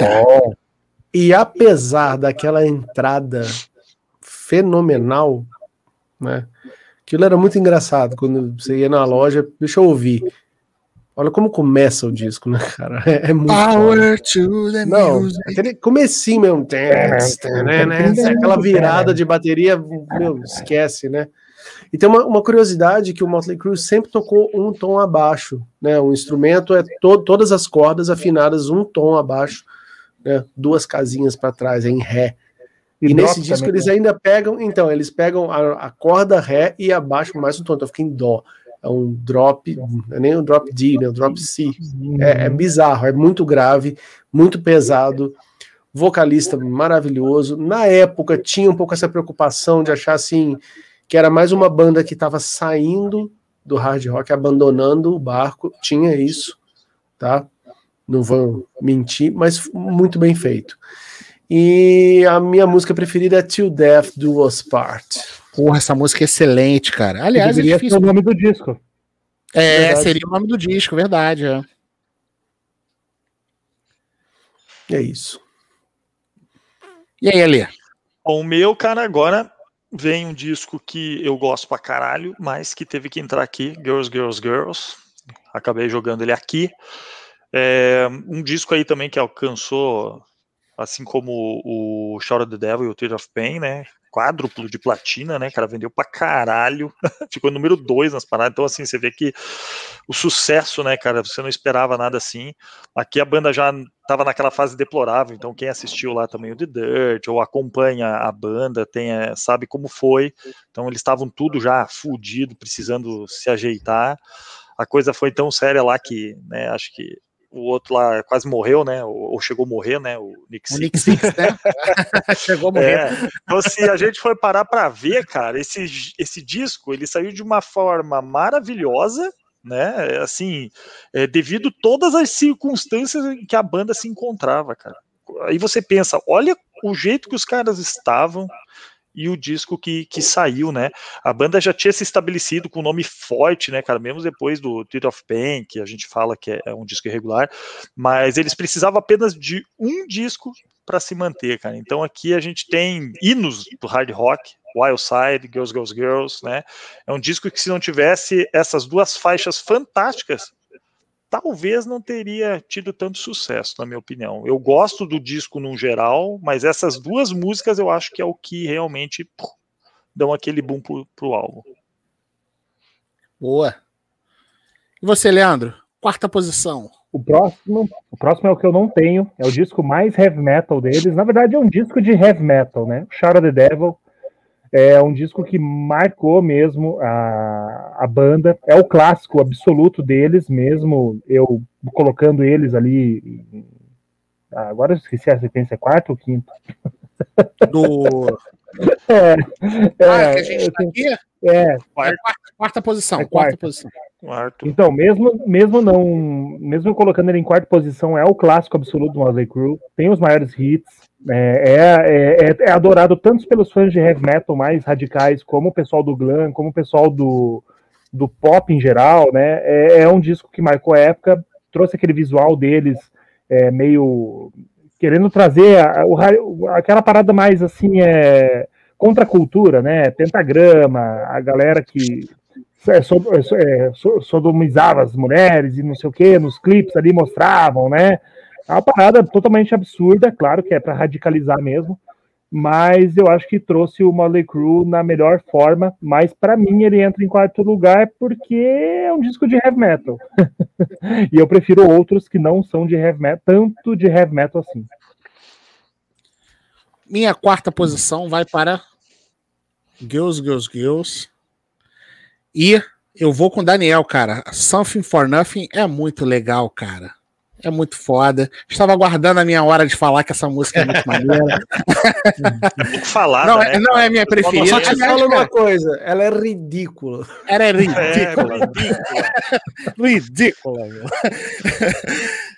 Ó, E apesar daquela entrada fenomenal, né? Aquilo era muito engraçado quando você ia na loja, deixa eu ouvir. Olha como começa o disco, né, cara? É, é muito. Power to the Não, music. aquele comecinho mesmo. Tens, né, né, Aquela virada de bateria, meu, esquece, né? E tem uma, uma curiosidade que o Motley Crue sempre tocou um tom abaixo, né? O instrumento é to todas as cordas afinadas um tom abaixo, né? Duas casinhas para trás, é em ré. E, e nesse disco também, eles né? ainda pegam, então, eles pegam a, a, corda ré e abaixam mais um tom, então fica em dó. É um drop, não é nem um drop D, né? Um drop C. É, é bizarro, é muito grave, muito pesado vocalista maravilhoso. Na época tinha um pouco essa preocupação de achar assim que era mais uma banda que estava saindo do hard rock, abandonando o barco. Tinha isso, tá? Não vou mentir, mas muito bem feito. E a minha música preferida é Till Death Do Us Part. Porra, essa música é excelente, cara. Aliás, é difícil. Ser o nome do disco. É, verdade. seria o nome do disco, verdade. É, é isso. E aí, Alê? O meu, cara, agora vem um disco que eu gosto pra caralho, mas que teve que entrar aqui, Girls, Girls, Girls. Acabei jogando ele aqui. É, um disco aí também que alcançou, assim como o Shout of the Devil e o Tear of Pain, né? Quádruplo de platina, né, cara? Vendeu pra caralho. Ficou número dois nas paradas. Então, assim, você vê que o sucesso, né, cara? Você não esperava nada assim. Aqui a banda já tava naquela fase deplorável. Então, quem assistiu lá também o The Dirt ou acompanha a banda tem, é, sabe como foi. Então, eles estavam tudo já fudido, precisando se ajeitar. A coisa foi tão séria lá que, né, acho que o outro lá quase morreu, né? Ou, ou chegou a morrer, né? O Nick Six. O Nick Six, né? chegou a morrer. É. Então, se a gente for parar para ver, cara, esse, esse disco ele saiu de uma forma maravilhosa, né? Assim, é, devido todas as circunstâncias em que a banda se encontrava, cara. Aí você pensa, olha o jeito que os caras estavam, e o disco que, que saiu, né? A banda já tinha se estabelecido com o nome forte, né, cara? Mesmo depois do Theater of Pain, que a gente fala que é, é um disco irregular, mas eles precisavam apenas de um disco para se manter, cara. Então aqui a gente tem hinos do hard rock, Wild Side, Girls, Girls, Girls, né? É um disco que se não tivesse essas duas faixas fantásticas, talvez não teria tido tanto sucesso, na minha opinião. Eu gosto do disco no geral, mas essas duas músicas eu acho que é o que realmente pô, dão aquele boom pro, pro álbum. Boa. E você, Leandro? Quarta posição. O próximo, o próximo é o que eu não tenho, é o disco mais heavy metal deles. Na verdade, é um disco de heavy metal, né? Shout of the Devil. É um disco que marcou mesmo a, a banda. É o clássico absoluto deles, mesmo eu colocando eles ali. Agora eu esqueci a sequência, é quarto ou quinto? Do. É, é, ah, que a gente tá aqui? É. Quarta, quarta posição. É quarta. quarta posição. Quarto. Então, mesmo, mesmo não. Mesmo colocando ele em quarta posição, é o clássico absoluto do Motley Crue. Tem os maiores hits. É, é, é, é, adorado tanto pelos fãs de heavy metal mais radicais, como o pessoal do glam, como o pessoal do, do pop em geral, né? É, é um disco que marcou a época, trouxe aquele visual deles é, meio querendo trazer a, o, aquela parada mais assim é contra a cultura, né? Pentagrama, a galera que é, é, sodomizava as mulheres e não sei o que, nos clipes ali mostravam, né? É uma parada totalmente absurda, claro que é para radicalizar mesmo, mas eu acho que trouxe o Motley Crue na melhor forma, mas para mim ele entra em quarto lugar porque é um disco de heavy metal. e eu prefiro outros que não são de heavy metal, tanto de heavy metal assim. Minha quarta posição vai para Girls, Girls, Girls. E eu vou com o Daniel, cara. Something for Nothing é muito legal, cara. É muito foda. Estava aguardando a minha hora de falar que essa música é muito maneira. falar, não, né? É, não é minha preferida. Só te falo uma coisa, ela é ridícula. Ela é ridícula. É, ridícula. ridícula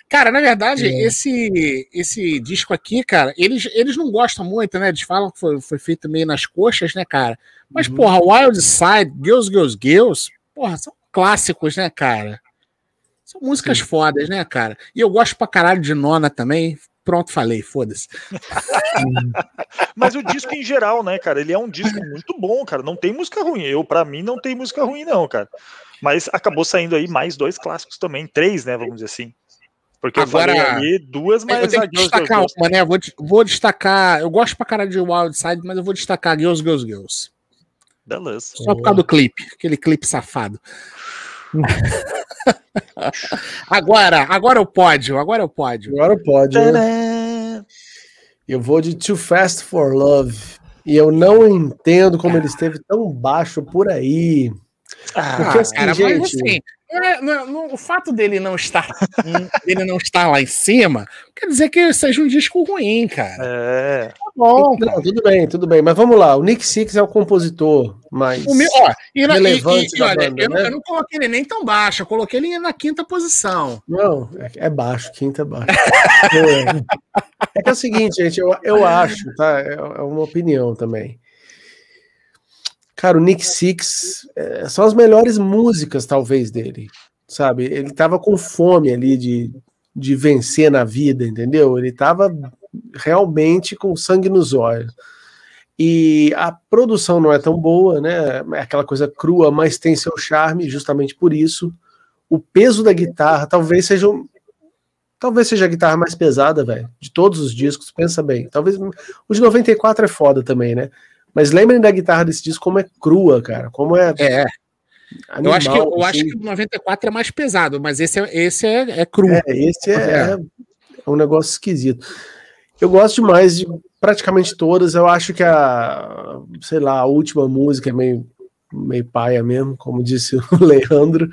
cara, na verdade, é. esse, esse disco aqui, cara, eles, eles não gostam muito, né? Eles falam que foi, foi feito meio nas coxas, né, cara? Mas, uhum. porra, Wild Side, Girls, Girls, Girls, porra, são clássicos, né, cara? São músicas Sim. fodas, né, cara? E eu gosto pra caralho de Nona também. Pronto, falei, foda-se. Mas o disco em geral, né, cara? Ele é um disco muito bom, cara. Não tem música ruim. Eu, para mim, não tem música ruim, não, cara. Mas acabou saindo aí mais dois clássicos também. Três, né? Vamos dizer assim. Porque Agora, eu falei ali duas, mas. Eu tenho que destacar uma, né? Vou, vou destacar. Eu gosto pra caralho de Wild Side, mas eu vou destacar Girls, Girls, Girls. Beleza. Só por causa do clipe, aquele clipe safado. Agora, agora é o pódio, agora é o pódio. Agora pode. Né? Eu vou de Too Fast for Love. E eu não entendo como ele esteve tão baixo por aí. Ah, Porque, assim, cara, gente... mas assim, é, não, não, o fato dele não estar dele não estar lá em cima quer dizer que seja um disco ruim, cara. É. Tá bom. Não, tudo bem, tudo bem. Mas vamos lá. O Nick Six é o compositor mais o meu, ó, e na, relevante e, e, olha, banda, eu, né? eu, não coloquei ele nem tão baixo. Eu coloquei ele na quinta posição. Não, é, é baixo. Quinta é baixo. é, é que é o seguinte, gente. Eu, eu acho, tá? É, é uma opinião também. Cara, o Nick Six é, são as melhores músicas, talvez, dele. Sabe? Ele tava com fome ali de, de vencer na vida, entendeu? Ele tava realmente com sangue nos olhos. E a produção não é tão boa, né? É aquela coisa crua, mas tem seu charme, justamente por isso. O peso da guitarra talvez seja um, Talvez seja a guitarra mais pesada, velho, de todos os discos, pensa bem. Talvez o de 94 é foda também, né? Mas lembrem da guitarra desse disco como é crua, cara. Como é. É. Animal, eu acho que eu assim. acho que o 94 é mais pesado, mas esse é, esse é, é cru. É, esse é, é. é um negócio esquisito. Eu gosto demais de praticamente todas. Eu acho que a, sei lá, a última música é meio, meio paia mesmo, como disse o Leandro.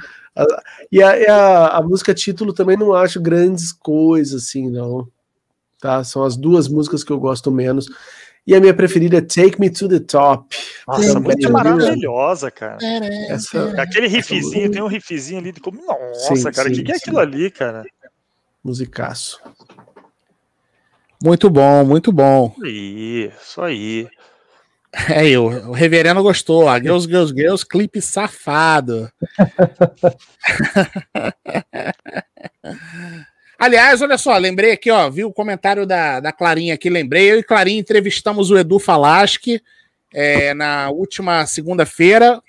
E a, a, a música título também não acho grandes coisas, assim, não. Tá? São as duas músicas que eu gosto menos. E a minha preferida é Take Me to the Top. Nossa, muito maravilhosa, cara. Essa, Aquele riffzinho, tem um riffzinho ali de como. Nossa, sim, cara, o que, que é aquilo ali, cara? Musicaço. Muito bom, muito bom. Isso aí. É, eu, o reverendo gostou. A Girls, Girls, Girls, clipe safado. Aliás, olha só, lembrei aqui, ó, vi o comentário da, da Clarinha aqui, lembrei. Eu e Clarinha entrevistamos o Edu Falaschi é, na última segunda-feira.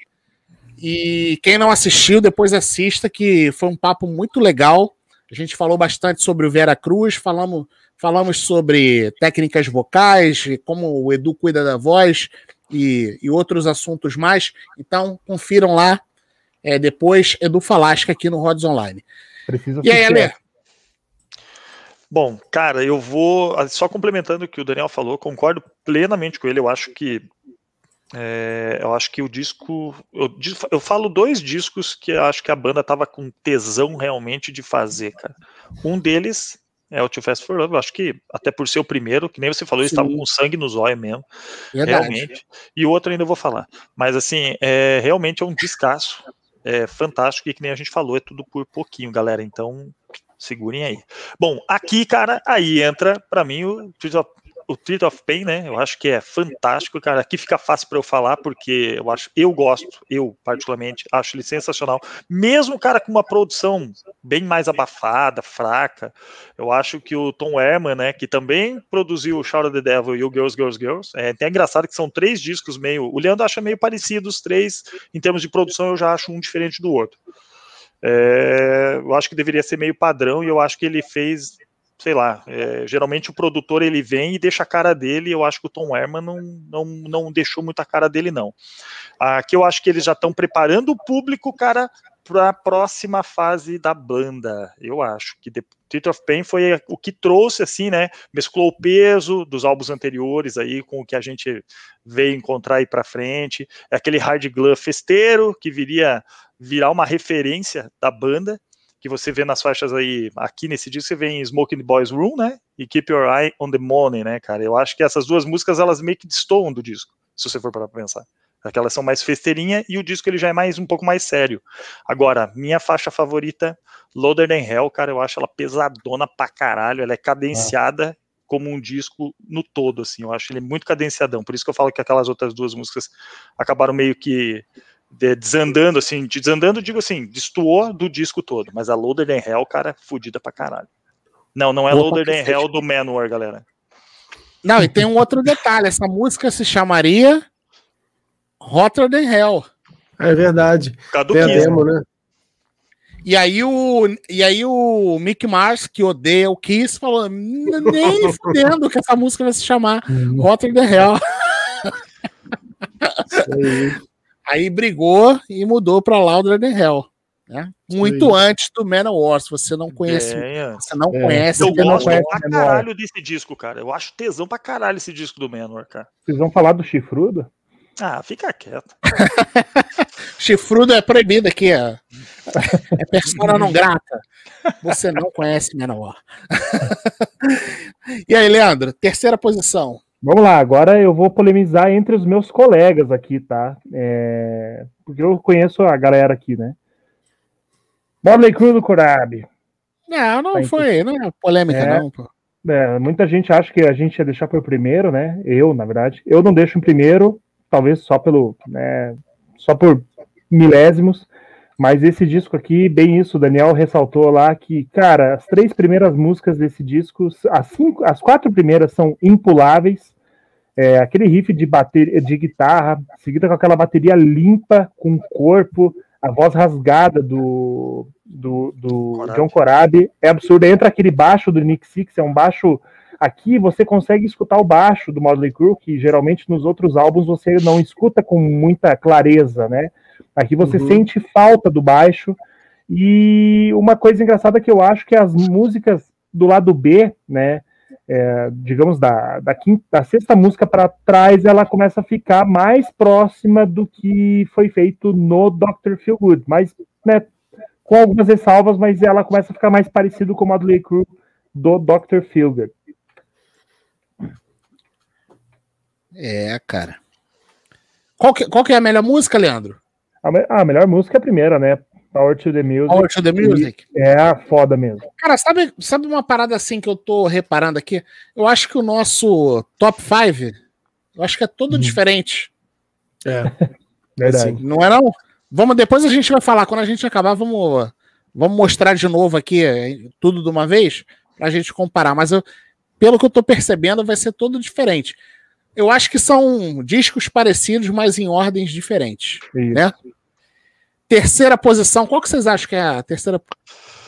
E quem não assistiu, depois assista, que foi um papo muito legal. A gente falou bastante sobre o Vera Cruz, falamos, falamos sobre técnicas vocais, como o Edu cuida da voz e, e outros assuntos mais. Então, confiram lá é, depois Edu Falasca aqui no Rods Online. Precisa e aí, Ale? Bom, cara, eu vou ah, só complementando o que o Daniel falou, concordo plenamente com ele. Eu acho que é, eu acho que o disco. Eu, eu, falo dois discos que eu acho que a banda tava com tesão realmente de fazer, cara. Um deles é o Too Fast for Love, eu acho que até por ser o primeiro, que nem você falou, eles estavam com sangue nos olhos mesmo. Verdade. Realmente. E o outro ainda eu vou falar. Mas assim, é, realmente é um descasso. É fantástico, e que nem a gente falou, é tudo por pouquinho, galera. Então, Segurem aí. Bom, aqui, cara, aí entra para mim o o Treat of Pain, né? Eu acho que é fantástico, cara. Aqui fica fácil para eu falar, porque eu acho, eu gosto, eu particularmente acho ele sensacional. Mesmo, cara, com uma produção bem mais abafada, fraca, eu acho que o Tom Herman, né, que também produziu o Shout of the Devil e o Girls, Girls, Girls, é até engraçado que são três discos meio. O Leandro acha meio parecido os três, em termos de produção, eu já acho um diferente do outro. É, eu acho que deveria ser meio padrão e eu acho que ele fez, sei lá, é, geralmente o produtor ele vem e deixa a cara dele, eu acho que o Tom Herman não, não, não deixou muito a cara dele não. Aqui eu acho que eles já estão preparando o público, cara, para a próxima fase da banda, eu acho que The of Pain foi o que trouxe, assim, né, mesclou o peso dos álbuns anteriores aí com o que a gente veio encontrar aí para frente, é aquele hard glove festeiro que viria virar uma referência da banda, que você vê nas faixas aí, aqui nesse disco você vê em Smoking Boys Room, né, e Keep Your Eye on the Money, né, cara, eu acho que essas duas músicas, elas meio que destoam do disco, se você for para pensar. Aquelas são mais festeirinha e o disco ele já é mais um pouco mais sério. Agora, minha faixa favorita, Loader Than Hell, cara, eu acho ela pesadona pra caralho, ela é cadenciada é. como um disco no todo, assim, eu acho ele muito cadenciadão, por isso que eu falo que aquelas outras duas músicas acabaram meio que desandando, assim, desandando, digo assim, destoou do disco todo, mas a Loader Than Hell, cara, fodida pra caralho. Não, não é Boa Loader Than Hell do Manowar, galera. Não, e tem um outro detalhe, essa música se chamaria Hotter Than Hell. É verdade. Tem a demo, né? E aí o, e aí o Mick Mars, que odeia o Kiss, falou, nem fudendo que essa música vai se chamar Hotter Than Hell. Aí brigou e mudou para Louder Than Hell. Né? Muito antes do Manowar, se você não conhece. É, Você não É. conhece. eu gosto conhece pra caralho desse disco, cara. Eu acho tesão pra caralho esse disco do Manowar, cara. Vocês vão falar do chifrudo? Ah, fica quieto. Chifrudo é proibido aqui. É, é persona não grata. Você não conhece Manowar. e aí, Leandro? Terceira posição. Vamos lá, agora eu vou polemizar entre os meus colegas aqui, tá? É, Porque eu conheço a galera aqui, né? Motley Crue do Corabi. Não, não Tá foi, não é polêmica, É. não. Pô. É, muita gente acha que a gente ia deixar por primeiro, né? Eu, na verdade. Eu não deixo em primeiro, talvez só pelo. Né, só por milésimos. Mas esse disco aqui, bem isso, o Daniel ressaltou lá que, cara, as três primeiras músicas desse disco, as, cinco, as quatro primeiras são impuláveis. É, aquele riff de, bater, de guitarra, seguida com aquela bateria limpa, com corpo, a voz rasgada do, do, do Corabi. John Corabi, é absurdo. Entra aquele baixo do Nick Six, é um baixo. Aqui você consegue escutar o baixo do Motley Crue, que geralmente nos outros álbuns você não escuta com muita clareza, né? Aqui você Uhum. sente falta do baixo. E uma coisa engraçada que eu acho que as músicas do lado B, né? é, digamos, da, da, quinta, da sexta música para trás, ela começa a ficar mais próxima do que foi feito no Dr. Feel Good, mas né, com algumas ressalvas, mas ela começa a ficar mais parecido com o Motley Crue do Dr. Feel Good. É, cara. Qual que, qual que é a melhor música, Leandro? A, me- a melhor música é a primeira, né? Power to the Music. Power to the Music. É a foda mesmo. Cara, sabe, sabe uma parada assim que eu tô reparando aqui? Eu acho que o nosso top 5, eu acho que é todo diferente. É. Verdade. Assim. Não é não? Vamos, depois a gente vai falar, quando a gente acabar, vamos, vamos mostrar de novo aqui eh, tudo de uma vez, pra gente comparar. Mas eu, pelo que eu tô percebendo, vai ser todo diferente. Eu acho que são discos parecidos, mas em ordens diferentes. Isso. né? Terceira posição, qual que vocês acham que é a terceira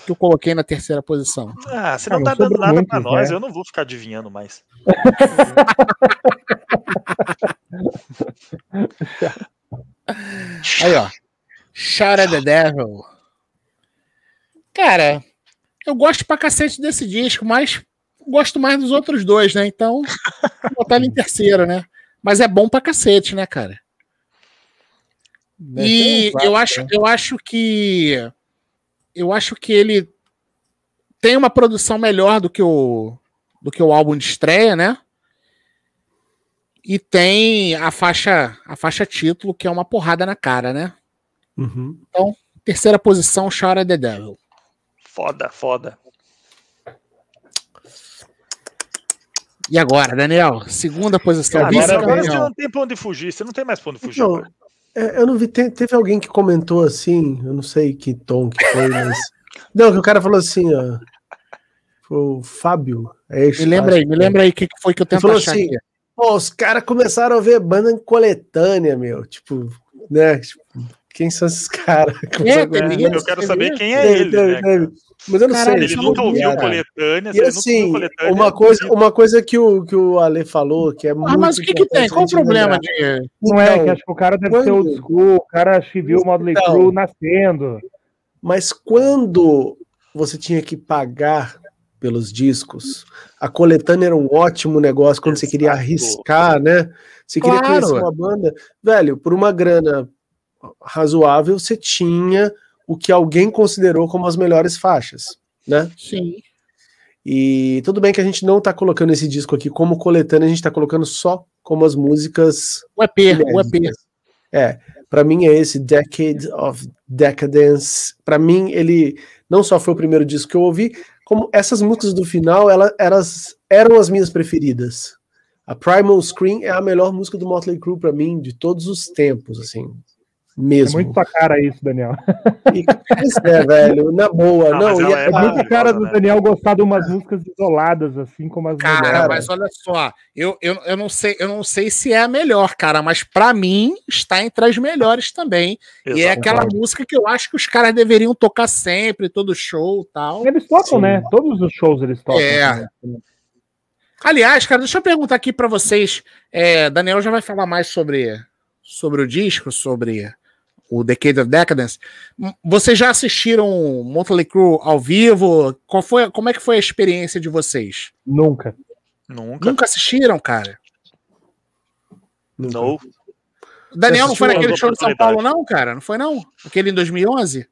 que eu coloquei na terceira posição? Ah, você Ah, não não tá dando nada muitos, pra nós, né? eu não vou ficar adivinhando mais. Aí, ó. Shout at the Devil. Cara, eu gosto pra cacete desse disco, mas gosto mais dos outros dois, né? Então, vou botar ele em terceiro, né? Mas é bom pra cacete, né, cara? E eu acho, eu acho que eu acho que ele tem uma produção melhor do que o do que o álbum de estreia, né? E tem a faixa a faixa título que é uma porrada na cara, né? Uhum. Terceira posição, at the Devil. Foda, foda. E agora, Daniel? Segunda posição. Agora- Agora, agora você não tem pra onde fugir, você não tem mais pra onde fugir. Então, é, eu não vi, te- teve alguém que comentou assim, eu não sei que tom que foi, mas. Não, que o cara falou assim, ó. Foi o Fábio. É Me lembra aí, me que é. lembra aí o que que foi que eu tento falou achar assim. Pô, os caras começaram a ver banda em coletânea, meu. Tipo, né? Tipo, quem são esses caras? É, É, eu quero saber quem é ele, né? Mas eu não Caralho, sei. Ele nunca não ouviu coletânea, E assim, ouviu coletânea. uma coisa, uma coisa que o, que o Ale falou, que é muito Ah, mas o que que tem? Qual o problema de... Não é, Então, que acho que o cara deve ser quando- old school, o cara viu o Motley Então. Crue nascendo. Mas quando você tinha que pagar pelos discos, a coletânea era um ótimo negócio quando você queria Exato. arriscar, né? Você queria Claro. conhecer uma banda, velho, por uma grana razoável, você tinha o que alguém considerou como as melhores faixas, né? Sim. E tudo bem que a gente não tá colocando esse disco aqui como coletânea, a gente tá colocando só como as músicas O EP, o EP. É, pra mim é esse Decade of Decadence. Pra mim ele não só foi o primeiro disco que eu ouvi, como essas músicas do final, ela, elas eram as minhas preferidas. A Primal Scream é a melhor música do Motley Crue pra mim de todos os tempos, assim. É Mesmo. muito sua cara isso, Daniel. E, é, velho, na boa. Não, não, é- é É cara do né? Daniel gostar de umas músicas isoladas, assim como as Cara, melhores. mas olha só, eu, eu, eu, não sei, eu não sei se é a melhor, cara, mas pra mim está entre as melhores também. E é Exato. aquela música que eu acho que os caras deveriam tocar sempre, todo show e tal. Eles tocam, Sim. né? Todos os shows eles tocam. É. né? Aliás, cara, deixa eu perguntar aqui pra vocês. é, Daniel já vai falar mais sobre, sobre o disco, sobre o Decade of Decadence. Vocês já assistiram Motley Crue ao vivo? Qual foi, como é que foi a experiência de vocês? Nunca. Nunca. Nunca assistiram, cara? Não. Daniel não foi naquele show de São? Paulo, não, cara? Não foi, não? Aquele em 2011?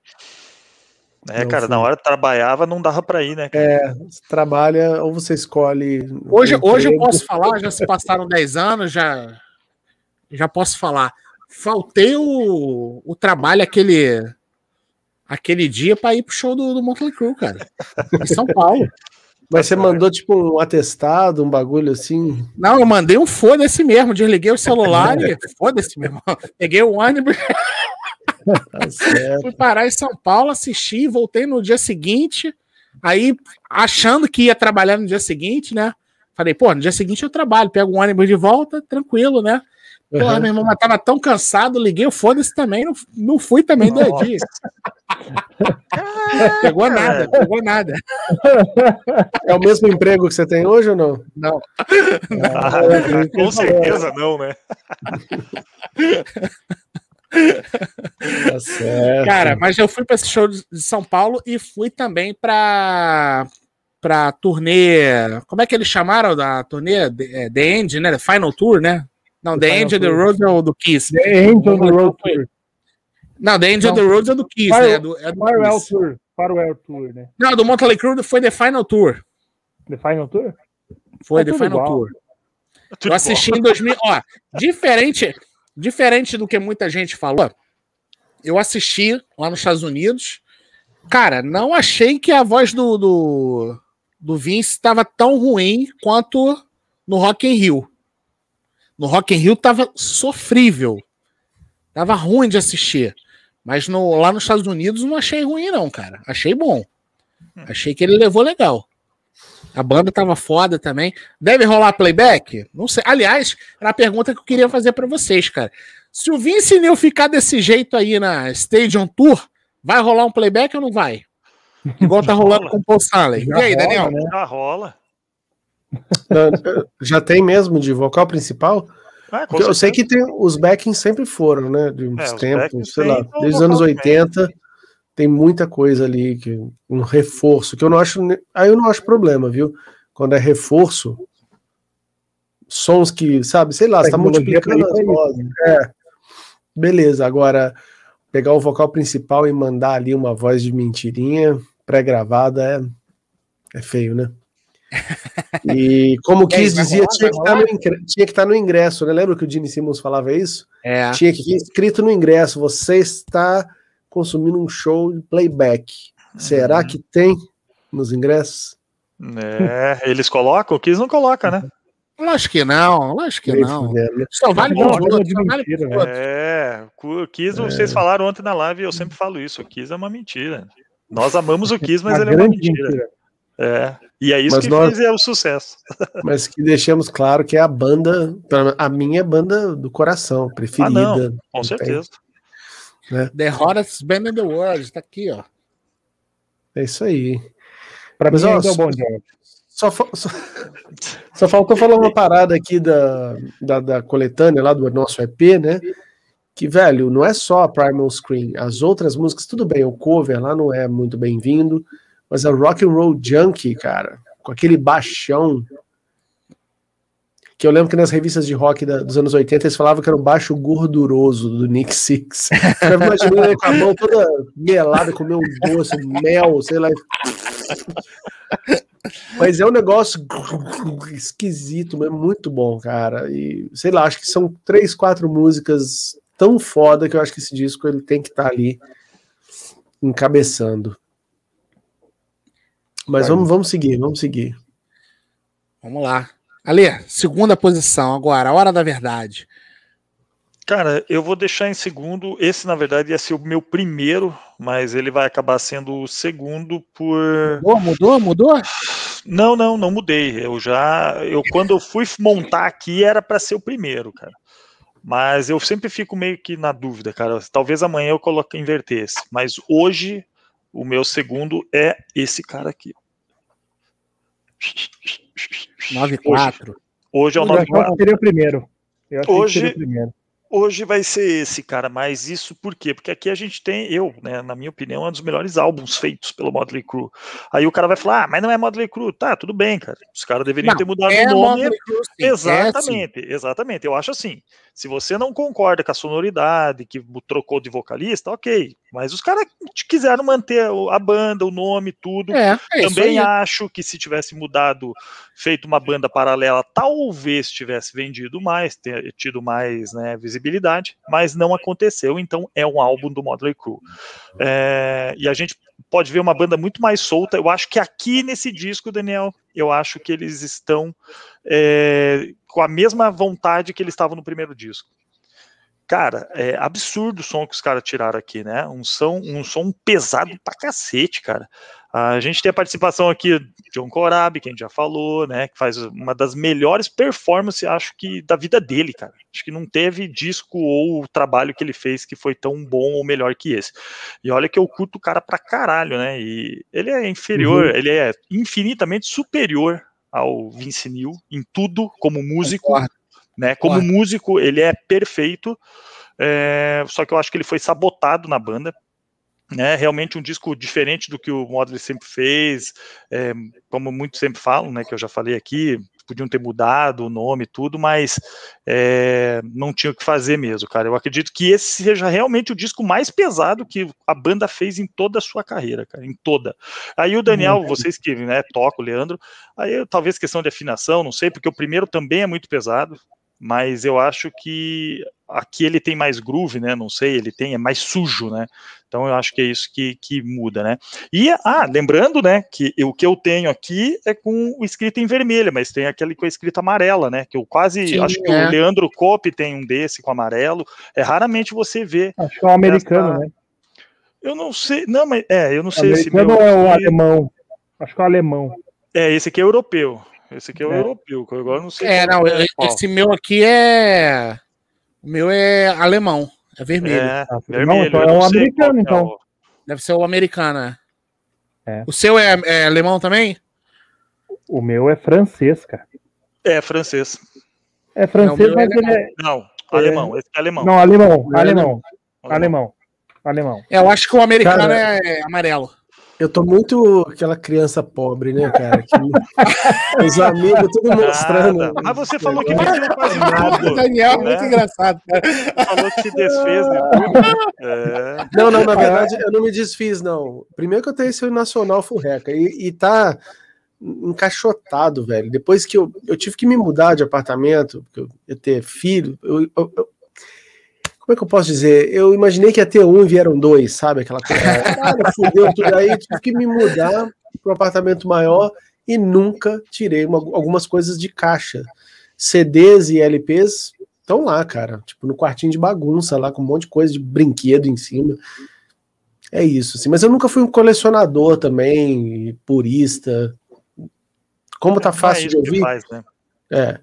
É, Não cara, fui. na hora que trabalhava não dava pra ir, né? cara? Você trabalha ou você escolhe. Hoje, um hoje eu posso falar, já se passaram 10 anos, já, já posso falar. Faltei o, o trabalho aquele, aquele dia para ir pro show do, do Motley Crue, cara. Em São Paulo. Mas você mandou tipo um atestado, um bagulho assim. Não, eu mandei um foda-se mesmo. Desliguei o celular e foda-se mesmo. Peguei o ônibus, Tá fui parar em São Paulo, assisti, voltei no dia seguinte. Aí, achando que ia trabalhar no dia seguinte, né? Falei, pô, no dia seguinte eu trabalho, pego um ônibus de volta, tranquilo, né? Porra, Uhum. meu irmão, mas tava tão cansado, liguei o foda-se também, não, não fui também Nossa. dias. pegou nada, pegou nada. É o mesmo emprego que você tem hoje ou não? Não. Ah, é, com certeza não, né? Tá certo. Cara, mas eu fui pra esse show de São Paulo e fui também pra, pra turnê. Como é que eles chamaram da turnê? The, é, The End, né? The Final Tour, né? Não, The, End of the. Road é o do Kiss. The End on the Road Tour. Não, The End of the Road é do Kiss, Fire- né? É do, é do Farewell Kiss. Tour. Farewell Tour, né? Não, do Motley Crue foi The Final Tour. The Final Tour? Foi É The Final igual. Tour. Tudo Eu assisti em 2000. Ó, diferente, diferente do que muita gente falou, eu assisti lá nos Estados Unidos. Cara, não achei que a voz do, do, do Vince estava tão ruim quanto no Rock in Rio. No Rock in Rio tava sofrível. Tava ruim de assistir. Mas no, lá nos Estados Unidos não achei ruim, não, cara. Achei bom. Achei que ele levou legal. A banda tava foda também. Deve rolar playback? Não sei. Aliás, era a pergunta que eu queria fazer pra vocês, cara. Se o Vince Neil ficar desse jeito aí na Stadium Tour, vai rolar um playback ou não vai? Igual tá rolando com o Paul Stanley. E aí, rola, Daniel? né? Já rola. Já tem mesmo de vocal principal? Ah, eu sei que tem, os backings sempre foram, né? De uns É, os tempos, sei tem lá, desde os anos também. 80 tem muita coisa ali, que, um reforço, que eu não acho. Aí eu não acho problema, viu? Quando é reforço, sons que, sabe, sei lá, você tá multiplicando as isso, vozes. É. Beleza, agora pegar o vocal principal e mandar ali uma voz de mentirinha pré-gravada é, é feio, né? E como o Kiss vai dizia, rolar? tinha que, estar no ingre- tinha que estar no ingresso, né? Lembra que o Gene Simmons falava isso? É. Tinha que vir escrito no ingresso: você está consumindo um show de playback. Será Uhum. que tem nos ingressos? É, eles colocam, o Kiss não coloca, né? Lógico que não, lógico que não. né? Só vale Não, pros não, outros, vale. É, o Kiss, vocês falaram ontem na live, eu sempre falo isso, o Kiss é uma mentira. Nós amamos o Kiss, mas ele é uma mentira. mentira. É, e é isso Mas que nós- fez é o sucesso. Mas que deixemos claro que é a banda, a minha banda do coração, preferida. Ah, não, Com tem. certeza. The Hottest Band in the World, tá aqui, ó. É isso aí. Pra Mas, mim ó, ainda é o só-. Só, só, só faltou falar uma parada aqui da, da, da coletânea lá do nosso EP, né? Que, velho, não é só a Primal Screen. As outras músicas, tudo bem, o cover lá não é muito bem-vindo, mas a Rock and Roll Junkie, cara, com aquele baixão. Que eu lembro que nas revistas de rock da- dos anos 80 eles falavam que era o baixo gorduroso do Nick Six. Eu imaginei ele com a mão toda melada, comer um doce, mel, sei lá. Mas é um negócio esquisito, mas muito bom, cara. E sei lá, acho que são três, quatro músicas tão foda que eu acho que esse disco ele tem que estar ali encabeçando. Mas vamos, vamos seguir, vamos seguir. Vamos lá. Ale, segunda posição agora, a hora da verdade. Cara, eu vou deixar em segundo. Esse, na verdade, ia ser o meu primeiro, mas ele vai acabar sendo o segundo por. Mudou, mudou, mudou? Não, não, não mudei. Eu já. Eu, quando eu fui montar aqui, era para ser o primeiro, cara. Mas eu sempre fico meio que na dúvida, cara. Talvez amanhã eu coloque inverter esse. Mas hoje, o meu segundo é esse cara aqui. 9-4. Hoje é o Eu achava 94. que seria o primeiro. Eu Hoje- que seria o primeiro. hoje vai ser esse, cara, mas isso por quê? Porque aqui a gente tem, eu, né, na minha opinião, um dos melhores álbuns feitos pelo Motley Crue. Aí o cara vai falar, ah, mas não é Motley Crue. Tá, tudo bem, cara. Os caras deveriam Não, ter mudado é o nome. Crue, é, Exatamente, exatamente. Eu acho assim, se você não concorda com a sonoridade, que trocou de vocalista, ok. Mas os caras quiseram manter a banda, o nome, tudo. É, é Também acho que se tivesse mudado, feito uma banda paralela, talvez tivesse vendido mais, ter tido mais né, visibilidade, mas não aconteceu, então é um álbum do Motley Crue. É, e a gente pode ver uma banda muito mais solta. Eu acho que aqui nesse disco, Daniel, eu acho que eles estão é, com a mesma vontade que eles estavam no primeiro disco. Cara, é absurdo o som que os caras tiraram aqui, né? Um som, um som pesado pra cacete, cara. A gente tem a participação aqui de John Corabi, que a gente já falou, né? Que faz uma das melhores performances, acho que, da vida dele, cara. Acho que não teve disco ou trabalho que ele fez que foi tão bom ou melhor que esse. E olha que eu curto o cara pra caralho, né? E ele é inferior, ele é infinitamente superior ao Vince Neil em tudo, como músico, Concordo. né? Como Concordo. músico, ele é perfeito. é, só que eu acho que ele foi sabotado na banda. Né, realmente um disco diferente do que o Modley sempre fez, é, como muitos sempre falam, né, que eu já falei aqui, podiam ter mudado o nome e tudo, mas é, não tinha o que fazer mesmo, cara. Eu acredito que esse seja realmente o disco mais pesado que a banda fez em toda a sua carreira, cara, em toda. Aí o Daniel, vocês que né, tocam, o Leandro, aí talvez questão de afinação, não sei, porque o primeiro também é muito pesado, mas eu acho que aqui ele tem mais groove, né? Não sei, ele tem é mais sujo, né? Então eu acho que é isso que, que muda, né? E ah, lembrando, né, que o que eu tenho aqui é com o escrito em vermelho, mas tem aquele com a escrita amarela, né? Que eu quase Sim, acho que é. o Leandro Cope tem um desse com amarelo. É raramente você vê. Acho que é um americano, Essa- né? Eu não sei, não, mas é, eu não sei se meu é o alemão? Acho que é o alemão. é esse aqui é europeu. Esse aqui é o É. europeu, que eu agora não sei. É, não, é qual. esse meu aqui é. O meu é alemão, é vermelho. É, Ah, vermelho. não, então é um não sei americano, é então. o- Deve ser o americano, né? É. O seu é, é alemão também? O meu é francês, cara. É francês. É francês, é mas ele é. Não, alemão. Esse é alemão. Não, alemão, Não é alemão, alemão, alemão. É, eu acho que o americano Cara, é amarelo. Eu tô muito aquela criança pobre, né, cara? Que os amigos tudo mostrando. Nada. Mas você falou que vendeu quase tudo. O Daniel é né? muito engraçado, cara. falou que se desfez de tudo. É, Não, não, na verdade, eu não me desfiz, não. Primeiro que eu tenho esse Nacional Furreca e, e tá encaixotado, velho. Depois que eu, eu tive que me mudar de apartamento, porque eu ia ter filho, eu, eu- eu- como é que eu posso dizer? Eu imaginei que ia ter um e vieram dois, sabe? Aquela coisa. Cara, fudeu tudo aí, tive que me mudar para um apartamento maior e nunca tirei uma- algumas coisas de caixa. CDs e LPs estão lá, cara. Tipo, no quartinho de bagunça, lá com um monte de coisa de brinquedo em cima. É isso, assim. Mas eu nunca fui um colecionador também, purista. Como tá é fácil de isso que ouvir, faz, né? é.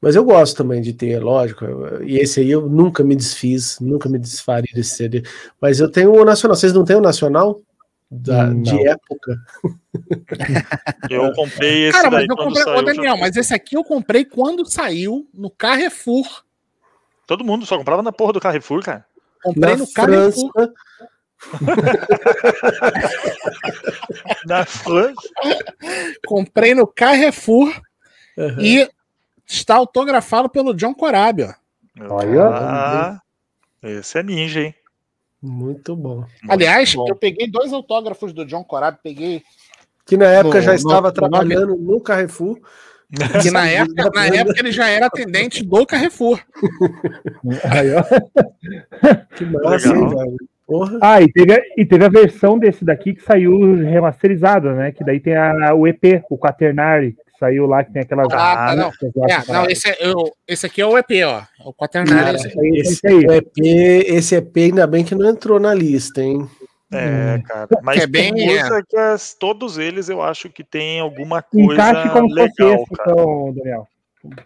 Mas eu gosto também de ter, lógico. E esse aí eu nunca me desfiz, nunca me desfaria desse CD. Mas eu tenho o Nacional. Vocês não têm o Nacional? Da, Não. de época? Eu comprei esse Cara, mas daí eu comprei. saiu. Ô, já Daniel, fui. mas esse aqui eu comprei quando saiu no Carrefour. Todo mundo só comprava na porra do Carrefour, cara. Comprei Na no França, Carrefour. Na França. Comprei no Carrefour aham. e está autografado pelo John Corabi, ó. Olha. Ah, esse é ninja, hein? muito bom. Muito Aliás, bom. eu peguei dois autógrafos do John Corabi, peguei Que na época No- já no- estava no trabalhando no Carrefour. que na época, na época ele já era atendente do Carrefour. Aí, ó. Que massa, hein, velho? Porra. Ah, e teve, a- e teve a versão desse daqui que saiu remasterizada, né? Que daí tem a, o EP, o Quaternary, saiu lá, que tem aquelas. Ah, tá, não. É, não, esse, é, eu- esse aqui é o EP, ó. É o quaternário. Cara, esse esse. EP, esse EP ainda bem que não entrou na lista, hein? É, cara. Mas é bem, tem música que as- todos eles eu acho que tem alguma coisa Encaixe como se fosse legal, esse, cara. então, Daniel.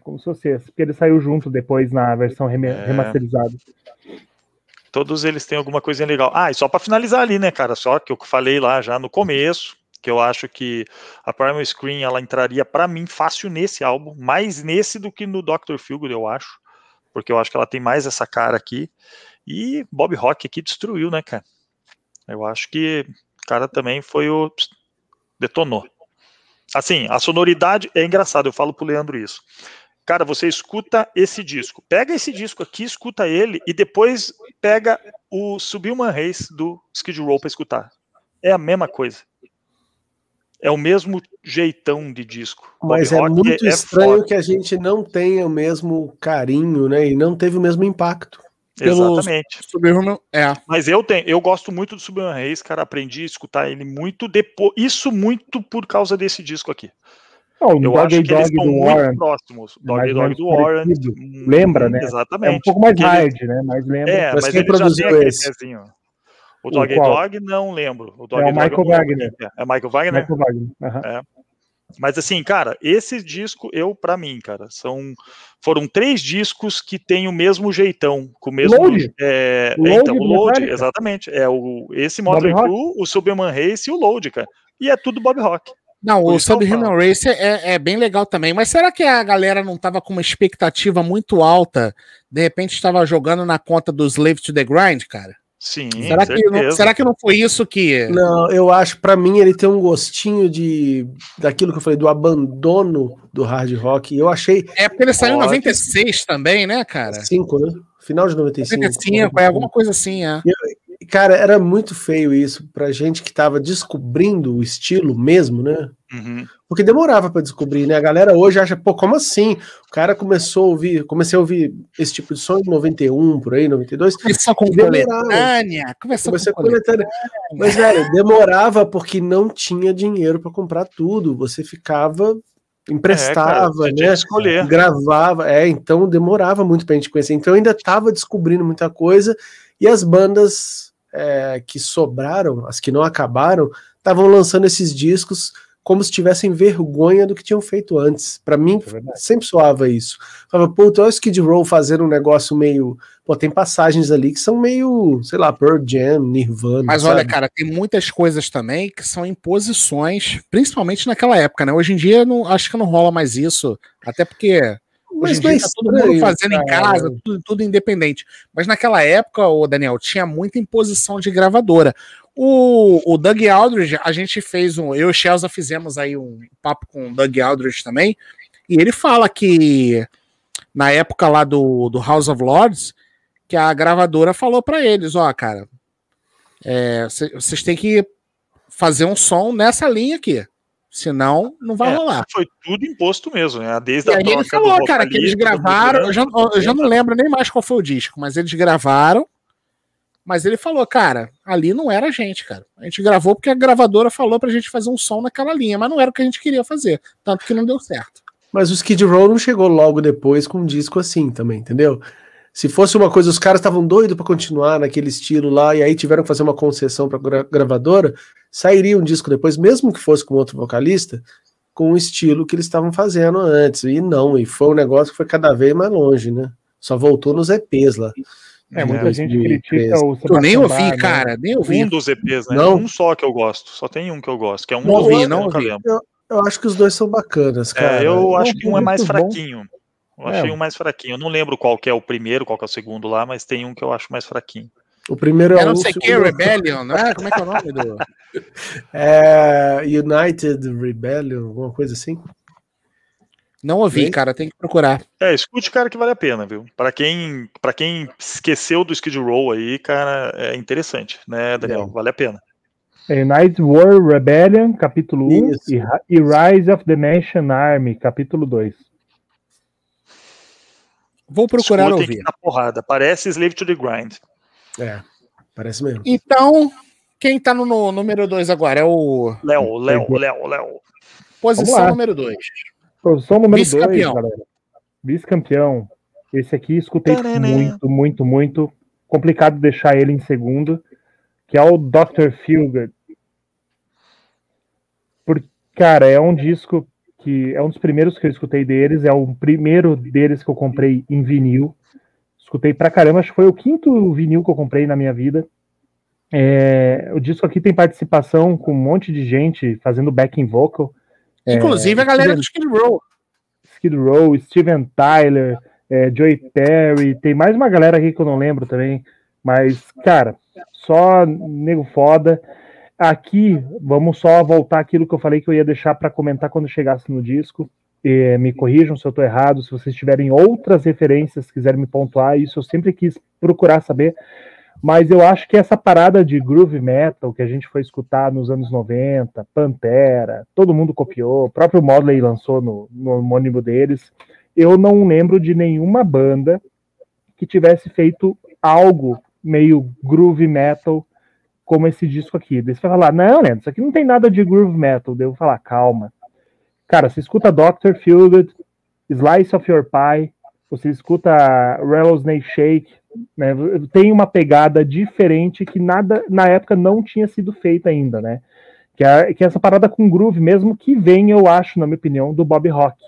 Como- se fosse esse, porque ele saiu junto depois na versão reme- É. remasterizada. Todos eles têm alguma coisinha legal. Ah, e só para finalizar ali, né, cara? Só que eu falei lá já no começo, que eu acho que a Primal Screen ela entraria para mim fácil nesse álbum, mais nesse do que no Dr. Feelgood, eu acho. porque eu acho que ela tem mais essa cara aqui. E Bob Rock aqui destruiu, né, cara? Eu acho que o cara também foi o. detonou. Assim, a sonoridade é engraçado, eu falo pro Leandro isso. Cara, você escuta esse disco. Pega esse disco aqui, escuta ele e depois pega o Subilman Reis do Skid Row para escutar. É a mesma coisa. É o mesmo jeitão de disco. Mas Bob é Rock muito é estranho que a gente não tenha o mesmo carinho, né? E não teve o mesmo impacto. Exatamente. Subhuman, é. Mas eu tenho, eu gosto muito do Subhuman Reis, cara, aprendi a escutar ele muito depois, isso muito por causa desse disco aqui. Não, eu Dog acho que Dog eles estão muito Warren, próximos. Dog Dog do Warren. Lembra, né? Exatamente. É um pouco mais hard, né? Mas lembra. É, mas, mas quem produziu esse? O Dog Dog não lembro. O Dog é o Michael Wagner. É Michael Wagner? Michael Wagner. Uhum. É. Mas assim, cara, esse disco, eu, para mim, cara, são foram três discos que tem o mesmo jeitão, com o mesmo. Load. É, Load então, o Load, exatamente. É o, esse Motley Crue, o Subhuman Race e o Load, cara. E é tudo Bob Rock. Não, o Subhuman Race é, é, bem legal também, mas será que a galera não tava com uma expectativa muito alta? De repente estava jogando na conta do Slave to the Grind, cara? Sim, será que, não, será que não foi isso que. Não, eu acho, para mim, ele tem um gostinho de. daquilo que eu falei, do abandono do hard rock. Eu achei. É porque ele saiu em 96 também, né, cara? 5, né? Final de 95. 95, é alguma coisa assim, é. Cara, era muito feio isso pra gente que tava descobrindo o estilo mesmo, né? Uhum. Porque demorava para descobrir, né? A galera hoje acha, pô, como assim? O cara começou a ouvir, comecei a ouvir esse tipo de som em 91, por aí, 92. Começou com coletânea. Começou com coletânea. Mas, velho, demorava porque não tinha dinheiro para comprar tudo. Você ficava emprestava, é, cara, né? Escolher. Gravava, é, então demorava muito pra gente conhecer. Então eu ainda tava descobrindo muita coisa e as bandas é, que sobraram, as que não acabaram, estavam lançando esses discos como se tivessem vergonha do que tinham feito antes. Para mim, é sempre soava isso. Falava, pô, olha o Skid Row fazendo um negócio meio. Pô, tem passagens ali que são meio, sei lá, Pearl Jam, Nirvana. Mas sabe? olha, cara, tem muitas coisas também que são imposições, principalmente naquela época, né? Hoje em dia, não, acho que não rola mais isso, até porque. Hoje em dia tá todo mundo fazendo cara. em casa, tudo, tudo independente. Mas naquela época, o Daniel, tinha muita imposição de gravadora. O, o Doug Aldridge, a gente fez um. Eu e o Chelsea fizemos aí um papo com o Doug Aldridge também. E ele fala que na época lá do, do House of Lords, que a gravadora falou para eles: ó, cara, vocês é, têm que fazer um som nessa linha aqui. Senão, não vai é, rolar. Foi tudo imposto mesmo, né? Desde e a aí ele falou, cara, que eles gravaram. Eu já, eu já não lembro nem mais qual foi o disco, mas eles gravaram mas ele falou, cara, ali não era a gente, cara. A gente gravou porque a gravadora falou pra gente fazer um som naquela linha, mas não era o que a gente queria fazer. Tanto que não deu certo. Mas o Skid Row não chegou logo depois com um disco assim também, entendeu? Se fosse uma coisa, os caras estavam doidos para continuar naquele estilo lá, e aí tiveram que fazer uma concessão pra gra gravadora, sairia um disco depois, mesmo que fosse com outro vocalista, com o estilo que eles estavam fazendo antes. E não, e foi um negócio que foi cada vez mais longe, né? Só voltou nos EPs lá. É, muita é, gente critica o Sebastião Eu nem ouvi, Bar, né? cara, né? nem ouvi. Um dos EPs, né? Não. Um só que eu gosto. Só tem um que eu gosto, que é um não ouvi, não ouvi. Eu, eu, acho que os dois são bacanas, é, cara. É, eu acho que um é mais fraquinho. Eu achei é. um mais fraquinho. Eu não lembro qual que é o primeiro, qual que é o segundo lá, mas tem um que eu acho mais fraquinho. O primeiro é, é não sei que, Rebellion, né? Como é que é o nome do. É United Rebellion, alguma coisa assim? Não ouvi, cara, tem que procurar. É, escute, cara, que vale a pena, viu? Para quem, para quem esqueceu do Skid Row aí, cara, é interessante, né, Daniel? É. Vale a pena. É, Night War Rebellion, capítulo 1, e, e, Rise of the Nation Army, capítulo 2. Vou procurar Escutem ouvir. Que porrada. Parece Slave to the Grind. É, parece mesmo. Então, quem tá no, no número 2 agora? É o. Léo, Léo, Léo, Léo. Posição número 2. Posição número 2, galera. Vice-campeão. Esse aqui escutei muito, muito, muito. Complicado deixar ele em segundo, que é o Dr. Feelgood. Porque, cara, é um disco que é um dos primeiros que eu escutei deles, é o primeiro deles que eu comprei em vinil. Escutei pra caramba, acho que foi o quinto vinil que eu comprei na minha vida. É, o disco aqui tem participação com um monte de gente fazendo backing vocal. Inclusive é, a galera Steven, do Skid Row. Skid Row, Steven Tyler, é, Joey Perry, tem mais uma galera aqui que eu não lembro também, mas, cara, só nego foda. Aqui, vamos só voltar aquilo que eu falei que eu ia deixar para comentar quando chegasse no disco. E, me corrijam se eu estou errado, se vocês tiverem outras referências, quiserem me pontuar, isso eu sempre quis procurar saber. Mas eu acho que essa parada de groove metal que a gente foi escutar nos anos 90, Pantera, todo mundo copiou, o próprio Modley lançou no, no homônimo deles. Eu não lembro de nenhuma banda que tivesse feito algo meio groove metal como esse disco aqui. Daí você vai falar, não, Leandro, isso aqui não tem nada de groove metal. Vou falar, calma. Cara, você escuta Dr. Feelgood, Slice of Your Pie, você escuta Rattlesnake Shake, né, tem uma pegada diferente que nada na época não tinha sido feita ainda, né? Que é, que é essa parada com groove mesmo que vem, eu acho, na minha opinião, do Bob Rock.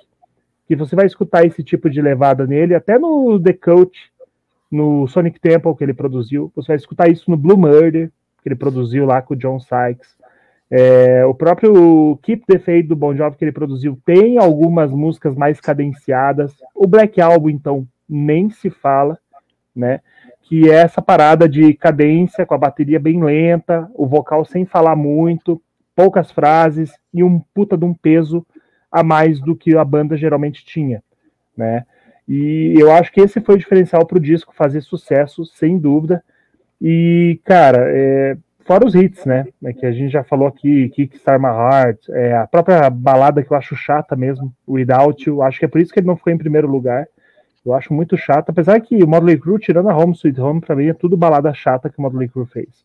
Que você vai escutar esse tipo de levada nele, até no The Coach, no Sonic Temple que ele produziu, você vai escutar isso no Blue Murder, que ele produziu lá com o John Sykes. É, o próprio Keep the do Bon Jovi que ele produziu tem algumas músicas mais cadenciadas. O Black Album, então, nem se fala né? Que é essa parada de cadência com a bateria bem lenta, o vocal sem falar muito, poucas frases e um puta de um peso a mais do que a banda geralmente tinha, né? E eu acho que esse foi o diferencial para o disco fazer sucesso, sem dúvida. E, cara, é, fora os hits, né? É que a gente já falou aqui, Kickstar My Heart, é, a própria balada que eu acho chata mesmo, Without You, acho que é por isso que ele não ficou em primeiro lugar. Eu acho muito chato, apesar que o Model Crew, tirando a Home Sweet Home, pra mim é tudo balada chata que o Model Crew fez.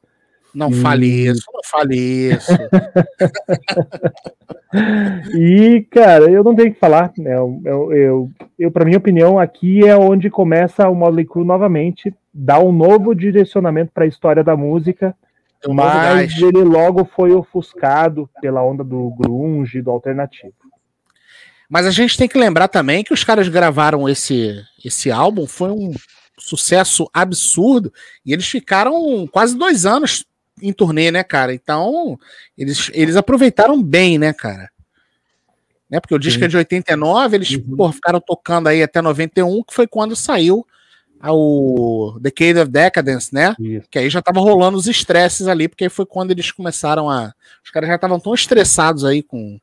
Não e... fale isso, não fale isso. e, cara, eu não tenho que falar. Né? Eu, eu, eu, eu para minha opinião, aqui é onde começa o Model Crew novamente, dá um novo direcionamento para a história da música, mas ele logo foi ofuscado pela onda do grunge, do alternativo. Mas a gente tem que lembrar também que os caras gravaram esse, esse álbum, foi um sucesso absurdo, e eles ficaram quase dois anos em turnê, né, cara? Então, eles, eles aproveitaram bem, né, cara? Né, porque o disco Sim. é de 89, eles uhum. pô, ficaram tocando aí até 91, que foi quando saiu o Decade of Decadence, né? Isso. Que aí já tava rolando os estresses ali, porque aí foi quando eles começaram a. Os caras já estavam tão estressados aí com,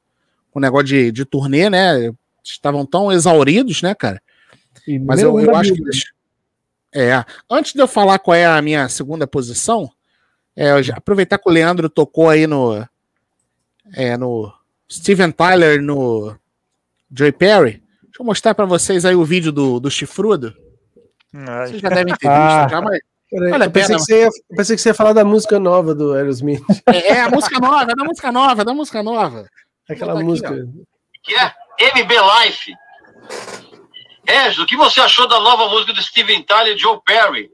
o negócio de, de turnê, né? Estavam tão exauridos, né, cara? E Mas eu, eu acho que. Eles... É. Antes de eu falar qual é a minha segunda posição, é, aproveitar que o Leandro tocou aí no. É, no Steven Tyler, no Joy Perry. Deixa eu mostrar para vocês aí o vídeo do, do chifrudo. Ai. Vocês já devem ter visto, ah. já, mas. eu, pensei que ia, eu, pensei que você ia falar da música nova do Aerosmith. É, é a música nova, é da música nova, é da música nova. Aquela música. Aqui, que é MB Life. Regis, o que você achou da nova música do Steven Tyler e Joe Perry?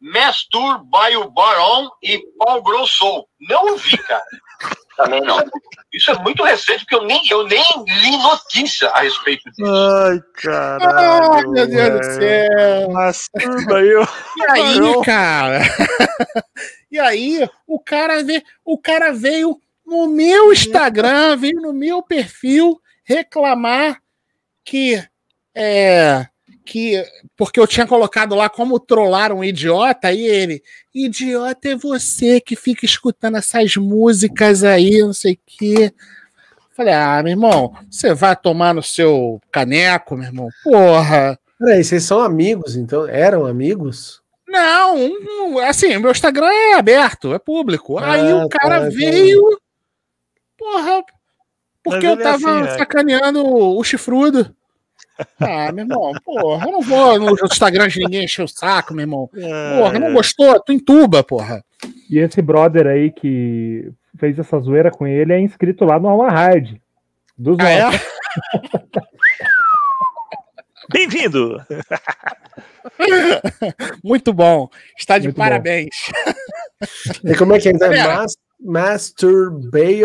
Mastur by o Baron e Paul Grosso. Não ouvi, cara. Também não. Isso é muito recente, porque eu nem, eu nem li notícia a respeito disso. Ai, caralho. Ai, meu Deus do céu. Masturba eu. E aí, cara? e aí, o cara, veio, o cara veio no meu Instagram, veio no meu perfil reclamar que é que porque eu tinha colocado lá como trollar um idiota e ele, idiota é você que fica escutando essas músicas aí, não sei o quê. Falei, ah, meu irmão, você vai tomar no seu caneco, meu irmão? Porra. Peraí, vocês são amigos, então? Eram amigos? Não, assim, meu Instagram é aberto, é público. Ah, aí o cara tá, veio, Porra, porque eu é tava é assim, sacaneando o chifrudo. Ah, meu irmão, porra, eu não vou no Instagram de ninguém encher o saco, meu irmão. É, porra, não gostou? Tu entuba, porra. E esse brother aí que fez essa zoeira com ele é inscrito lá no Alma Hard. Dos ah, é? Bem-vindo! Muito bom. Está de Muito parabéns. Bom. E como é que é? Mas, Master Bale.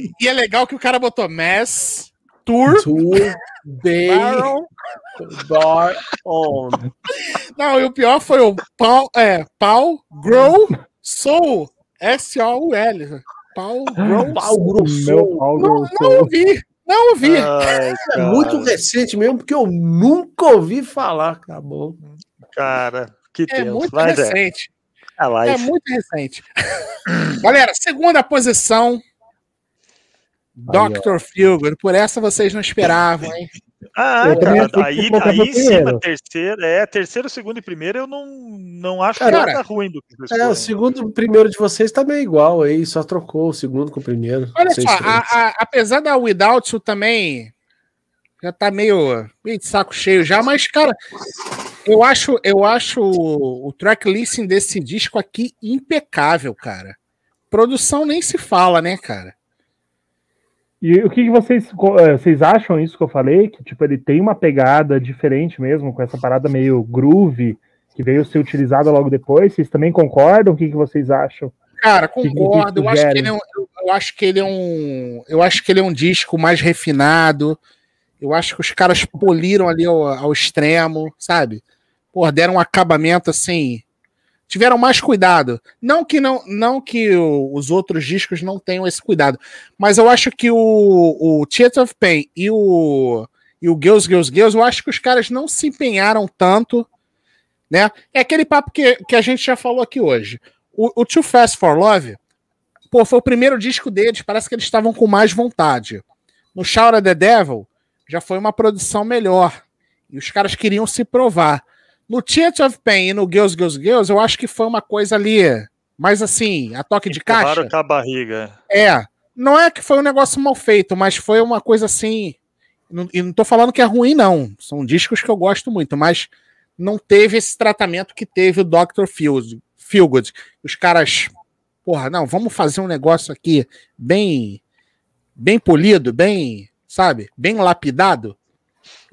e, e é legal que o cara botou Mass Tour, Tour Baron Bar On. Não, e o pior foi o Paul, é, Paul Grow Soul. S-O-U-L. Paul Grow Paul Grow Soul. Não, não ouvi. Não ouvi. Ai, É muito recente mesmo, porque eu nunca ouvi falar. Acabou. Cara, que é tenso. muito Mas é, recente. É muito recente. Galera, segunda posição. Dr. Feelgood. Por essa vocês não esperavam, hein? Ah, Eu cara, aí, aí em cima, terceiro, é, terceiro, segundo e primeiro, eu não, não acho Cara, nada ruim do que vocês É, o segundo e o primeiro de vocês tá meio igual aí, só trocou o segundo com o primeiro. Olha só, a- a- apesar da Without You também já tá meio, meio de saco cheio já, mas, cara, eu acho, eu acho o, o track listing desse disco aqui impecável, cara. Produção nem se fala, né, cara? E o que, que vocês, eh, vocês acham isso que eu falei? Que tipo, ele tem uma pegada diferente mesmo, com essa parada meio groove, que veio ser utilizada logo depois. Vocês também concordam? O que, que vocês acham? Cara, que concordo. Eu acho que, ele é um, eu acho que ele é um. Eu acho que ele é um disco mais refinado. Eu acho que os caras poliram ali ao, ao extremo, sabe? Pô, deram um acabamento assim. Tiveram mais cuidado. Não que não, não que o- os outros discos não tenham esse cuidado, mas eu acho que o, o Theater of Pain e o e o Girls Girls Girls, eu acho que os caras não se empenharam tanto, né? É aquele papo que, que a gente já falou aqui hoje. O, o Too Fast for Love, pô, foi o primeiro disco deles, parece que eles estavam com mais vontade. No Shout at the Devil, já foi uma produção melhor. E os caras queriam se provar. No Theater of Pain e no Girls, Girls, Girls, eu acho que foi uma coisa ali, mais assim, a toque de caixa. com a barriga. É. Não é que foi um negócio mal feito, mas foi uma coisa assim. não- E não tô falando que é ruim, não. São discos que eu gosto muito, mas não teve esse tratamento que teve o Dr. Feelgood. Feelgood. Os caras, porra, não, vamos fazer um negócio aqui bem, bem polido, bem, sabe, bem lapidado.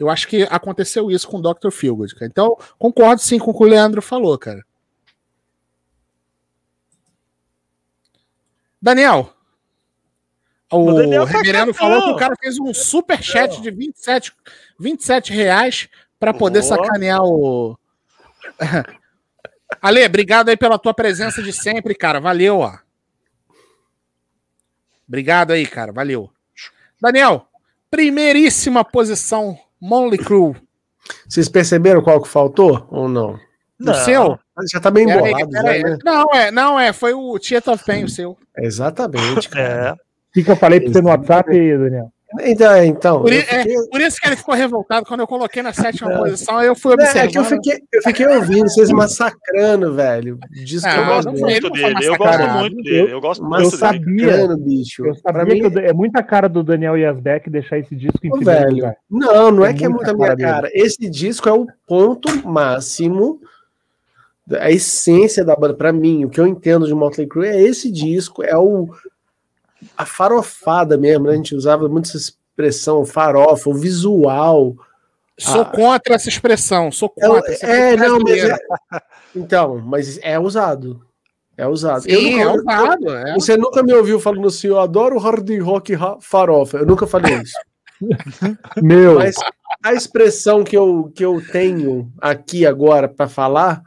Eu acho que aconteceu isso com o Dr. Feelgood, cara. Então, concordo sim com o que o Leandro falou, cara. Daniel, o, O Daniel tá reverendo cagando. falou que o cara fez um super chat de 27, 27 reais para poder Ó. sacanear o. Ale, obrigado aí pela tua presença de sempre, cara. Valeu, ó. Obrigado aí, cara. Valeu. Daniel, primeiríssima posição, Monly Crew. Vocês perceberam qual que faltou ou não? Não. seu? Já tá bem aí. né? Não, é, não, é. Foi o Pain, o seu. Exatamente, cara. É. O que, que eu falei pra você no WhatsApp, Daniel? Então, então Por, é, fiquei- por isso que ele ficou revoltado. Quando eu coloquei na sétima posição, aí eu fui É, observando. é que eu fiquei, eu fiquei ouvindo vocês massacrando, velho. Diz que Ah, eu Eu gosto muito dele. Eu gosto muito dele. Eu gosto muito dele. sabia. massacrando, bicho. Eu Pra sabia mim, que eu- é muita cara do Daniel Yazbek deixar esse disco em Ô, primeiro velho, lugar. não, não é É que é muita muito a minha cara dele. cara. Esse disco é o ponto máximo, da- a essência da banda. Pra mim, o que eu entendo de Motley Crue é esse disco, é o a farofada mesmo, né? A gente usava muito essa expressão, farofa, o visual. Sou Ah. contra essa expressão. Sou É, contra. essa é, não, mas é, então, mas é usado. É usado. Sim, é nunca- usado. É. Você nunca me ouviu falando assim, eu adoro hard rock farofa. Eu nunca falei isso. Meu, Mas a expressão que eu, que eu tenho aqui agora para falar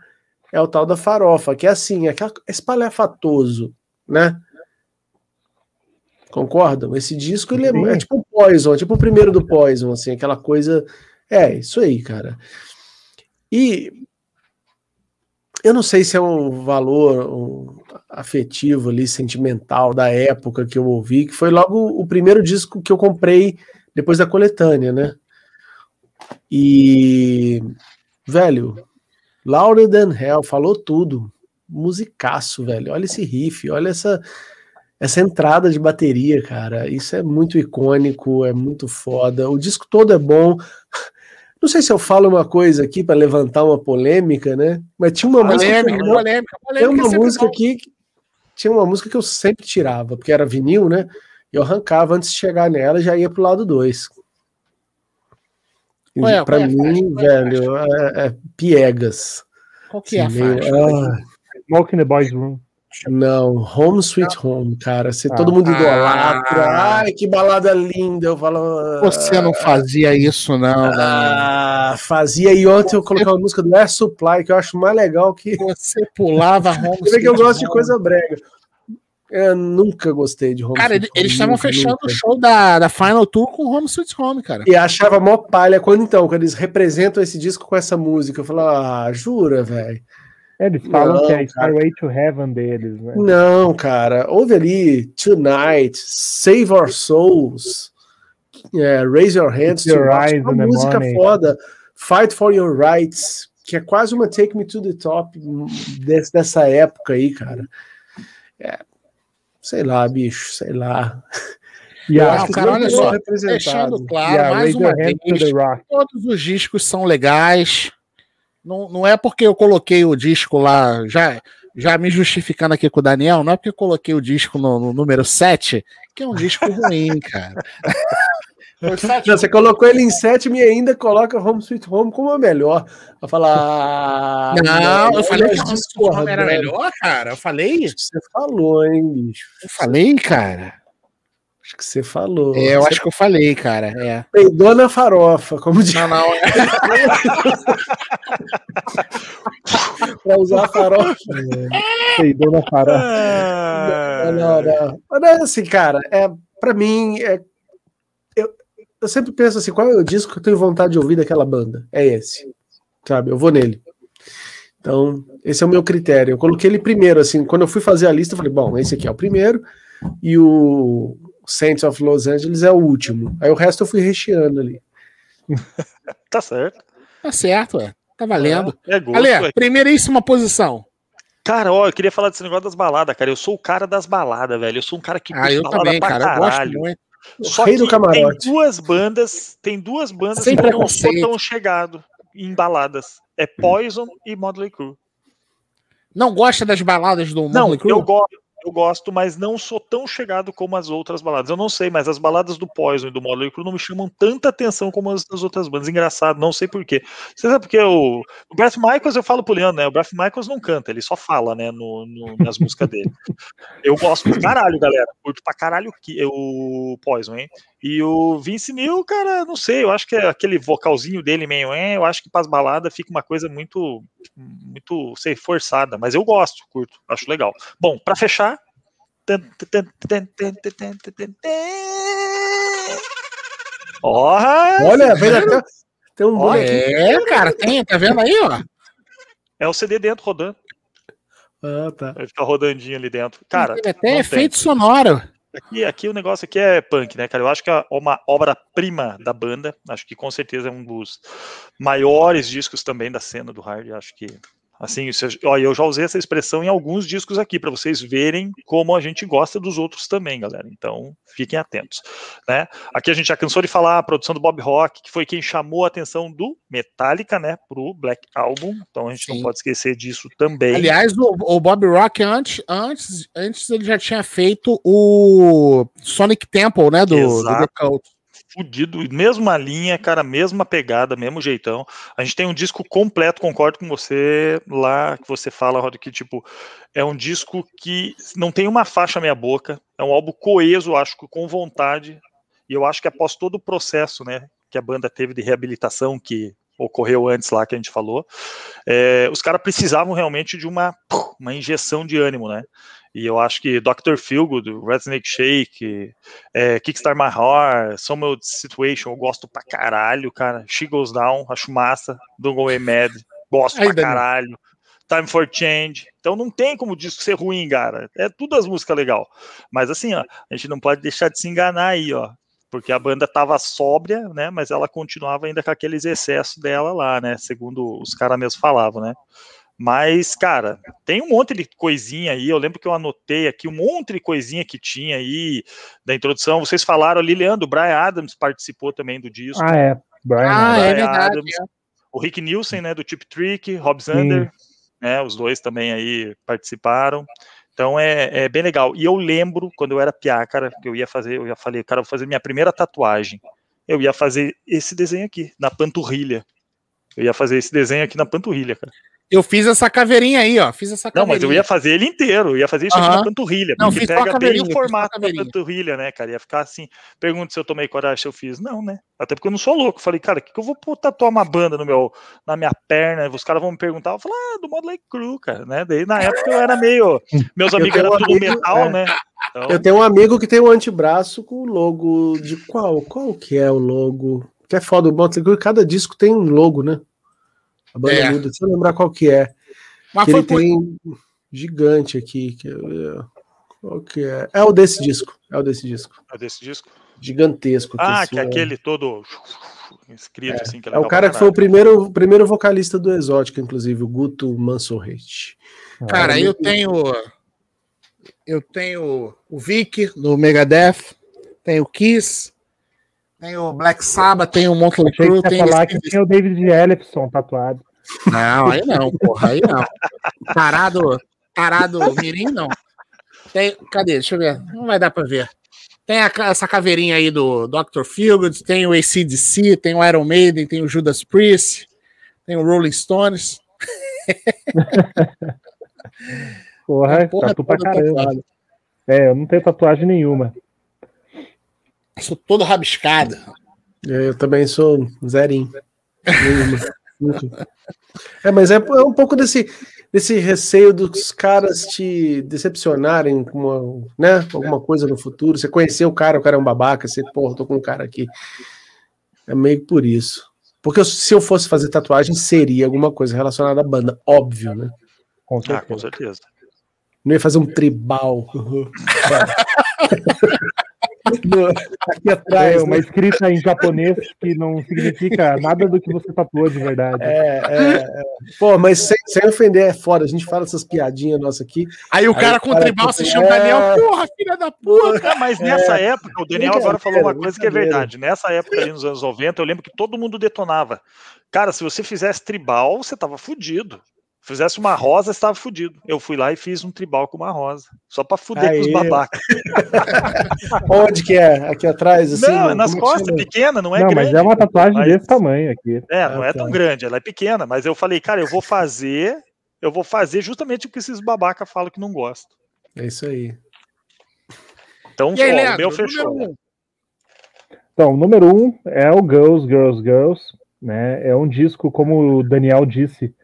é o tal da farofa, que é assim, é aquela- espalhafatoso, né? Concordam? Esse disco ele é, é tipo o Poison, é tipo o primeiro do Poison, assim, aquela coisa. É, isso aí, cara. E eu não sei se é um valor um afetivo ali, sentimental da época que eu ouvi, que foi logo o primeiro disco que eu comprei depois da coletânea, né? E, velho, Louder Than Hell falou tudo. Musicaço, velho. Olha esse riff, olha essa, essa entrada de bateria, cara. Isso é muito icônico, é muito foda. O disco todo é bom. Não sei se eu falo uma coisa aqui para levantar uma polêmica, né? Mas tinha uma música. Polêmica, não- polêmica, tem polêmica. uma música aqui. que- Tinha uma música que eu sempre tirava, porque era vinil, né? Eu arrancava antes de chegar nela e já ia pro lado 2. Qual é? Pra Qual é mim, é velho, é, é piegas. Qual que é a faixa? ah, the Boys Room. Não, Home Sweet Home, cara. Se Ah. todo mundo idolatra. Ah. Ai, que balada linda. Eu falo. Você não fazia isso, não. Ah, fazia. E ontem eu coloquei uma música do Air Supply, que eu acho mais legal que. Você pulava Home Você vê que eu Sweet gosto de Home. coisa brega. Eu nunca gostei de Home Cara, Sweet ele- eles estavam fechando nunca. o show da, da Final Tour com Home Sweet Home, cara. E achava mó palha quando então, quando eles representam esse disco com essa música. Eu falo, ah, jura, velho? É, Eles falam Não, que é. Starway to Heaven deles, né? Não, cara. Houve ali Tonight, Save Our Souls, é, Raise Your Hands, Your Eyes uma música Money. foda. Fight for Your Rights, que é quase uma Take Me to the Top desse- dessa época aí, cara. É, sei lá, bicho, sei lá. E acho que cara, não olha só. Deixando a claro, mais Raise uma vez, todos os discos são legais. Não, não é porque eu coloquei o disco lá, já, já me justificando aqui com o Daniel, não é porque eu coloquei o disco no, no número 7, que é um disco ruim, cara. Sete- Não, você colocou ele em sétimo e ainda coloca Home Sweet Home como a melhor. Vai falar. Não, eu falei que Home Sweet Home era melhor, cara. Eu falei? Você falou, hein, bicho. Eu falei, cara. Acho que você falou. É, eu Você acho que eu falei, cara. É. peidou na farofa, como diz Não, não. pra usar a farofa. Peidou na farofa. Ah, Não, não, não. Mas é assim, cara, é, pra mim, é, eu, eu sempre penso assim, qual é o disco que eu tenho vontade de ouvir daquela banda? É esse, sabe? Eu vou nele. Então, esse é o meu critério. Eu coloquei ele primeiro, assim, quando eu fui fazer a lista, eu falei, bom, esse aqui é o primeiro, e o Saints of Los Angeles é o último. Aí o resto eu fui recheando ali. Tá certo. Tá certo, ué. Tá valendo. É gosto, Ale, é. primeiríssima posição. Cara, ó, eu queria falar desse negócio das baladas, cara. Eu sou o cara das baladas, velho. Eu sou um cara que Ah, eu balada também, pra cara. Eu gosto caralho. muito. Só Rei que do camarote. tem duas bandas, tem duas bandas Sem que eu não sou preconceito. tão chegado em baladas. É Poison e Motley Crue. Não gosta das baladas do Não, Motley Crue? eu gosto, eu gosto, mas não sou tão chegado como as outras baladas. Eu não sei, mas as baladas do Poison e do Motley não me chamam tanta atenção como as das outras bandas. Engraçado, não sei porquê. Você sabe porque o, o Brett Michaels, eu falo pro Leandro, né? O Brett Michaels não canta, ele só fala, né, no, no- nas músicas dele. Eu gosto pra caralho, galera. Curto pra caralho o Poison, hein? E o Vince Neil, cara, não sei, eu acho que é aquele vocalzinho dele meio é, eu acho que para as baladas fica uma coisa muito, muito, sei, forçada, mas eu gosto, curto, acho legal. Bom, para fechar. Oh, Olha, vem até, tem um oh, É, cara, tem, tá vendo aí, ó? É o CD dentro rodando. Ah, tá. Vai ficar rodandinho ali dentro. Cara, tem até efeito tem. sonoro. Aqui, aqui o negócio aqui é punk, né, cara? Eu acho que é uma obra-prima da banda. Acho que com certeza é um dos maiores discos também da cena do hard. Acho que assim, ó, eu já usei essa expressão em alguns discos aqui para vocês verem como a gente gosta dos outros também, galera. Então, fiquem atentos, né? Aqui a gente já cansou de falar a produção do Bob Rock, que foi quem chamou a atenção do Metallica, né, pro Black Album. Então a gente Sim. não pode esquecer disso também. Aliás, o, o Bob Rock, antes, antes, antes ele já tinha feito o Sonic Temple, né? Do, do. The Cult. Fudido, mesma linha, cara, mesma pegada, mesmo jeitão. A gente tem um disco completo, concordo com você lá que você fala, Rod, que tipo é um disco que não tem uma faixa meia boca, é um álbum coeso, acho que com vontade. E eu acho que após todo o processo, né, que a banda teve de reabilitação que ocorreu antes lá que a gente falou, é, os caras precisavam realmente de uma uma injeção de ânimo, né? E eu acho que Dr. Feelgood, Red Snake Shake, é, Kickstart My Heart, Some Old Situation, eu gosto pra caralho, cara. She Goes Down, acho massa. Don't Go Mad, gosto Aí, pra Daniel. caralho. Time for Change. Então não tem como o disco ser ruim, cara. É tudo as músicas legal. Mas assim, ó, a gente não pode deixar de se enganar aí, ó. Porque a banda tava sóbria, né? Mas ela continuava ainda com aqueles excessos dela lá, né? Segundo os caras mesmos falavam, né? Mas, cara, tem um monte de coisinha aí. Eu lembro que eu anotei aqui um monte de coisinha que tinha aí da introdução. Vocês falaram ali, Leandro, o Brian Adams participou também do disco. Ah, é. Brian. Ah, Brian é verdade. Adams. O Rick Nielsen, né, do Tip Trick, Rob Zander, né, os dois também aí participaram. Então é, é bem legal. E eu lembro, quando eu era piá, cara, que eu ia fazer, eu já falei, cara, vou fazer minha primeira tatuagem. Eu ia fazer esse desenho aqui, na panturrilha. Eu ia fazer esse desenho aqui na panturrilha, cara. Eu fiz essa caveirinha aí, ó. Fiz essa Não, caveirinha. mas eu ia fazer ele inteiro, eu ia fazer isso aqui na panturrilha, Não, fiz pega bem caveirinha, o formato da panturrilha, né, cara? Ia ficar assim. Pergunta se eu tomei coragem se eu fiz. Não, né? Até porque eu não sou louco. Falei, cara, o que, que eu vou pô- tatuar uma banda no meu, na minha perna? Os caras vão me perguntar. Eu falo, ah, do Motley Crue, cara, né? Daí na época eu era meio. Meus amigos eram um tudo amigo- metal, é. né? Então, Eu tenho um amigo que tem um antebraço com o logo de qual? Qual que é o logo? Que é foda, o Motley Crue, cada disco tem um logo, né? A banda É. muda, deixa eu lembrar qual que é. Mas que foi ele por... tem gigante aqui. Que é, qual que é? É o desse disco. É o desse disco. é desse disco. Gigantesco. Ah, assim, que é aquele todo escrito assim. Que É o legal cara que foi o primeiro, o primeiro vocalista do Exótica, inclusive, o Guto Mansorrete. Cara, eu tenho. Eu tenho o Vic do Megadeth, tenho o Kiss, tenho o Black Sabbath, tenho o Motley Crue, você ia tenho falar que tinha o David Ellefson tatuado. Não, aí não, porra, aí não. Tarado, tarado mirim, não. Tem, cadê? Deixa eu ver. Não vai dar pra ver. Tem a essa caveirinha aí do Dr. Feelgood, tem o ACDC, tem o Iron Maiden, tem o Judas Priest, tem o Rolling Stones. Porra, Porra tatu pra caramba. É, eu não tenho tatuagem nenhuma. Sou todo rabiscado. É, Eu também sou zerinho. É, mas é, é um pouco desse, desse receio dos caras te decepcionarem com uma, né, alguma coisa no futuro. Você conhecer o cara, o cara é um babaca, você, porra, tô com um cara aqui. É meio por isso. Porque eu- se eu fosse fazer tatuagem, seria alguma coisa relacionada à banda, óbvio, né? Com Ah, com certeza. certeza. Não ia fazer um tribal. No- aqui atrás. É, né? uma escrita em japonês que não significa nada do que você tatuou de verdade. É, é, é. Pô, mas sem, sem ofender é foda. A gente fala essas piadinhas nossas aqui. Aí o Aí cara o com cara tribal que- assistindo o é. Daniel, porra, filha da puta. Ah, mas nessa época, o Daniel agora falou uma coisa que é verdade. Nessa época ali nos anos 90, eu lembro que todo mundo detonava. Cara, se você fizesse tribal, você tava fudido. Fizesse uma rosa, você tava fudido. Eu fui lá e fiz um tribal com uma rosa. Só pra fuder com os Aê. babacas. Onde que é? Aqui atrás, assim? não, é nas que costas, chama? pequena, não é não, grande. mas é uma tatuagem Mas- desse tamanho aqui. É, não Ah, é tá. tão grande, ela é pequena, mas eu falei, cara, eu vou fazer, eu vou fazer justamente o que esses babaca falam que não gostam. É isso aí. Então, E aí, ó, o meu fechou. número um. Então, o número um é o Girls, Girls, Girls. Né? É um disco, como o Daniel disse,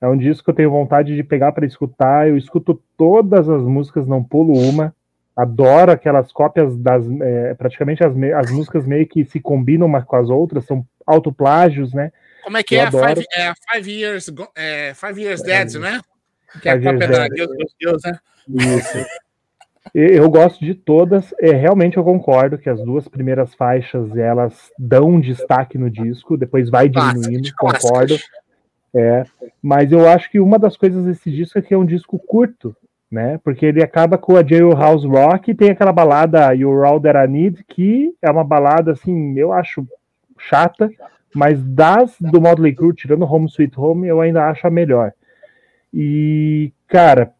é um disco que eu tenho vontade de pegar para escutar. Eu escuto todas as músicas, não pulo uma. Adoro aquelas cópias das. é, praticamente as, as músicas meio que se combinam umas com as outras, são autoplágios, né? Como é que Eu é? adoro. Five, é? Five Years, é, Five Years Dead, né? Que é a cópia da. Deus, Deus, Deus, né? Isso. Eu gosto de todas. É, realmente eu concordo que as duas primeiras faixas elas dão um destaque no disco, depois vai diminuindo, Clássicas, concordo. É, mas eu acho que uma das coisas desse disco é que é um disco curto, né? Porque ele acaba com a Jailhouse Rock e tem aquela balada You're All That I Need, que é uma balada assim, eu acho chata, mas das do Motley Crue, tirando Home Sweet Home, eu ainda acho a melhor. E, cara,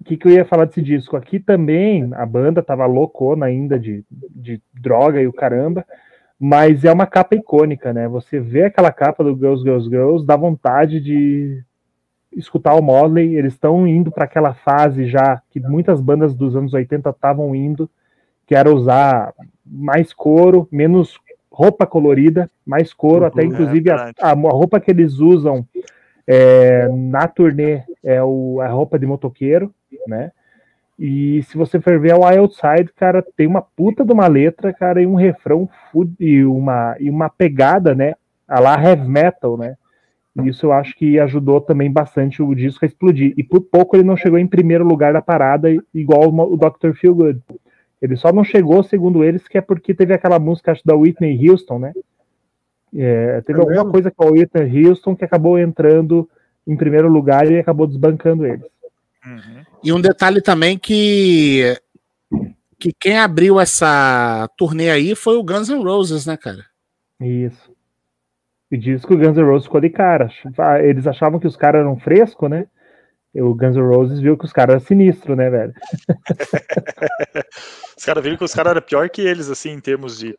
o que, que eu ia falar desse disco? Aqui também a banda tava loucona ainda de, de droga e o caramba, mas é uma capa icônica, né? Você vê aquela capa do Girls, Girls, Girls, dá vontade de escutar o Motley. Eles estão indo para aquela fase já que muitas bandas dos anos 80 estavam indo, que era usar mais couro, menos roupa colorida, mais couro, até é inclusive a, a roupa que eles usam é, na turnê é o, a roupa de motoqueiro, né? E se você for ver o Wild Side, cara, tem uma puta de uma letra, cara, e um refrão e uma, e uma pegada, né? A lá heavy metal, né? E Isso eu acho que ajudou também bastante o disco a explodir. E por pouco ele não chegou em primeiro lugar da parada, igual o Dr. Feelgood. Ele só não chegou, segundo eles, que é porque teve aquela música acho, da Whitney Houston, né? É, teve É alguma mesmo? coisa com a Whitney Houston que acabou entrando em primeiro lugar e acabou desbancando eles. Uhum. E um detalhe também que que quem abriu essa turnê aí foi o Guns N' Roses, né, cara? Isso. E diz que o Guns N' Roses ficou de cara. Ah, Eles achavam que os caras eram frescos, né? E o Guns N' Roses viu que os caras eram sinistros, né, velho? Os caras viram que os caras eram pior que eles, assim, em termos de.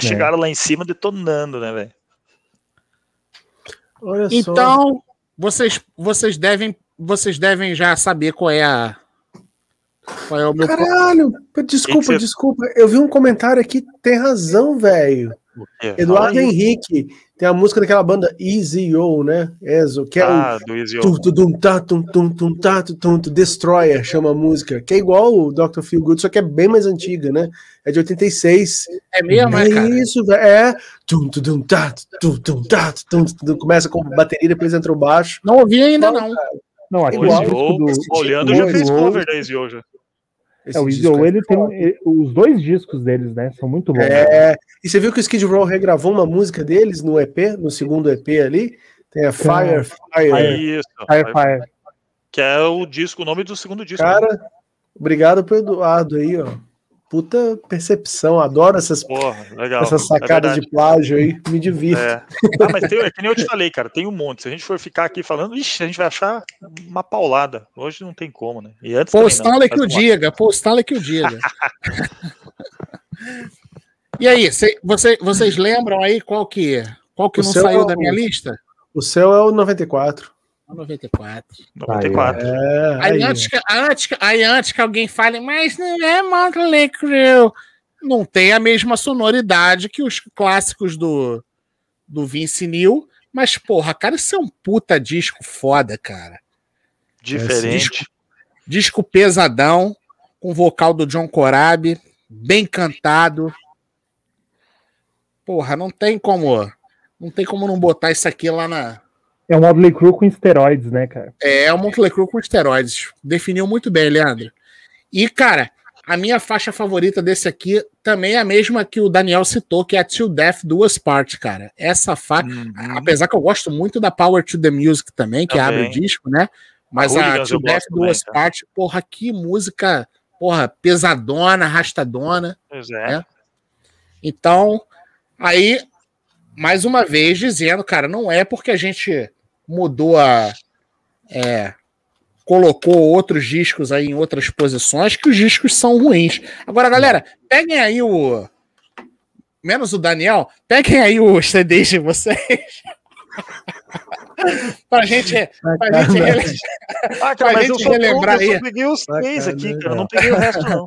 Chegaram lá em cima detonando, né, velho? Olha só. Então, vocês, vocês, devem, vocês devem já saber qual é a. Qual é o meu. Caralho, desculpa, você- desculpa. Eu vi um comentário aqui, tem razão, velho. O? Eduardo. Henrique tem a música daquela banda Easy O, né? Ezo, que é Ah, o do Easy tum, tá, tá, Destroyer, chama a música, que é igual o Dr. Feel Good, só que é bem mais antiga, né? É de 86. É mesmo, é, é cara? isso, velho. É. Tum, tum, tum, tum, tum, tum, tum, começa com bateria, depois entra o baixo. Não ouvi ainda, não. Não, aqui O Igual. o Easy do. O o Leandro já fez cover da Easy já. Esse É, o Easy é ele tem foda. ele- os dois discos deles, né? São muito bons. É, e você viu que o Skid Row regravou uma música deles no EP, no segundo EP ali? Tem a Fire, Fire. Isso. Fire, Fire. Que é o disco, o nome do segundo disco. Cara, obrigado pro Eduardo aí, ó. Puta percepção, adoro essas, Porra, legal. essas É sacadas verdade. de plágio aí, me divirto. É. Ah, mas tem, é que nem eu te falei, cara, tem um monte. Se a gente for ficar aqui falando, ixi, a gente vai achar uma paulada. Hoje não tem como, né? E antes também não, Stanley que o diga, Paul Stanley que o diga. e aí, cê- você- vocês lembram aí qual que, qual que O não saiu é o- da minha lista? O seu é o 94. A 94. 94. É, Aí, aí, antes que, antes, que- aí antes que alguém fale, mas não é Motley Crue. Não tem a mesma sonoridade que os clássicos do, do Vince Neil. Mas, porra, cara, isso é um puta disco foda, cara. Diferente. Disco pesadão, com vocal do John Corabi, bem cantado. Porra, não tem como. Não tem como não botar isso aqui lá na. É um Motley Crue com esteroides, né, cara? É o Motley Crue com esteroides. Definiu muito bem, Leandro. E, cara, a minha faixa favorita desse aqui também é a mesma que o Daniel citou, que é a Till Death Duas Partes, cara. Essa faixa. Uhum. Apesar que eu gosto muito da Power to the Music também, que Também. abre o disco, né? Mas a, Hooligans Till Death também, Duas. Partes, porra, que música, porra, pesadona, arrastadona. Pois é. É. Então, aí, mais uma vez dizendo, cara, não é porque a gente mudou a. é, colocou outros discos aí em outras posições que os discos são ruins. Agora, galera, peguem aí o. Menos o Daniel, peguem aí os CDs de vocês. pra gente, pra gente rele- Ah, Pra cara, mas eu gente só, relembrar eu só aí. peguei os três aqui, Bacana, cara. Eu não peguei o resto, não.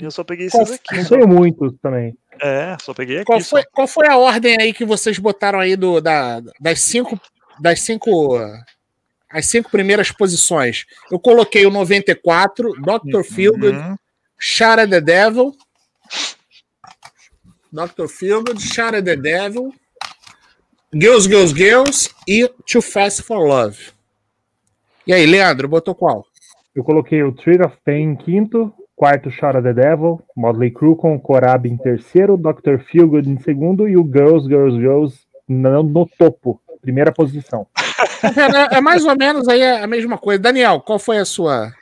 Eu só peguei esses aqui. Não tenho muitos também. É, só peguei aqui. Qual só. foi, qual foi a ordem aí que vocês botaram aí do, da, das cinco. Das cinco. As cinco primeiras posições. Eu coloquei o 94, Dr. Feelgood, Uhum. Shot at the Devil. Dr. Feelgood, Shot at the Devil. Girls, Girls, Girls e Too Fast for Love. E aí, Leandro, botou qual? Eu coloquei o Tree of Pain em quinto, quarto Shot of the Devil, Motley Crue com Corab em terceiro, Dr. Feelgood em segundo e o Girls, Girls, Girls no, no topo, primeira posição. É, é mais ou menos aí a mesma coisa. Daniel, qual foi a sua.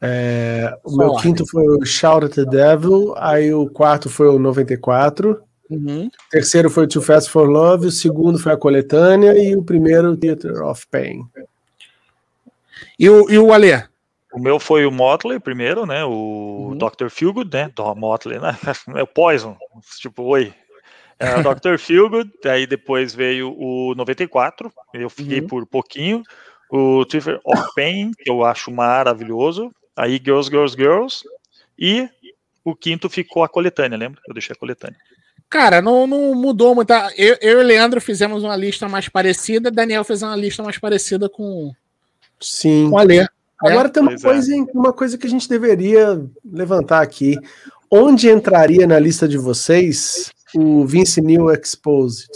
É, o meu ordem. quinto foi o Shout at the Devil, aí o quarto foi o 94, Uhum. o terceiro foi o Too Fast for Love, o segundo foi a coletânea e o primeiro Theater of Pain. E o, e o Alê? O meu foi o Motley primeiro, né? O Uhum. Dr. Feelgood, né? Do Motley, né? É o Poison. Tipo, oi. É, o Dr. Feelgood, aí depois veio o 94, eu fiquei Uhum. por pouquinho. O Trigger of Pain, que eu acho maravilhoso. Aí Girls, Girls, Girls. E o quinto ficou a coletânea, lembra? Eu deixei a coletânea. Cara, não, não mudou muito. Eu, eu e o Leandro fizemos uma lista mais parecida, Daniel fez uma lista mais parecida com, Sim. com o Alê. Agora tem uma é. coisa, uma coisa que a gente deveria levantar aqui. Onde entraria na lista de vocês o Vince Neil Exposed?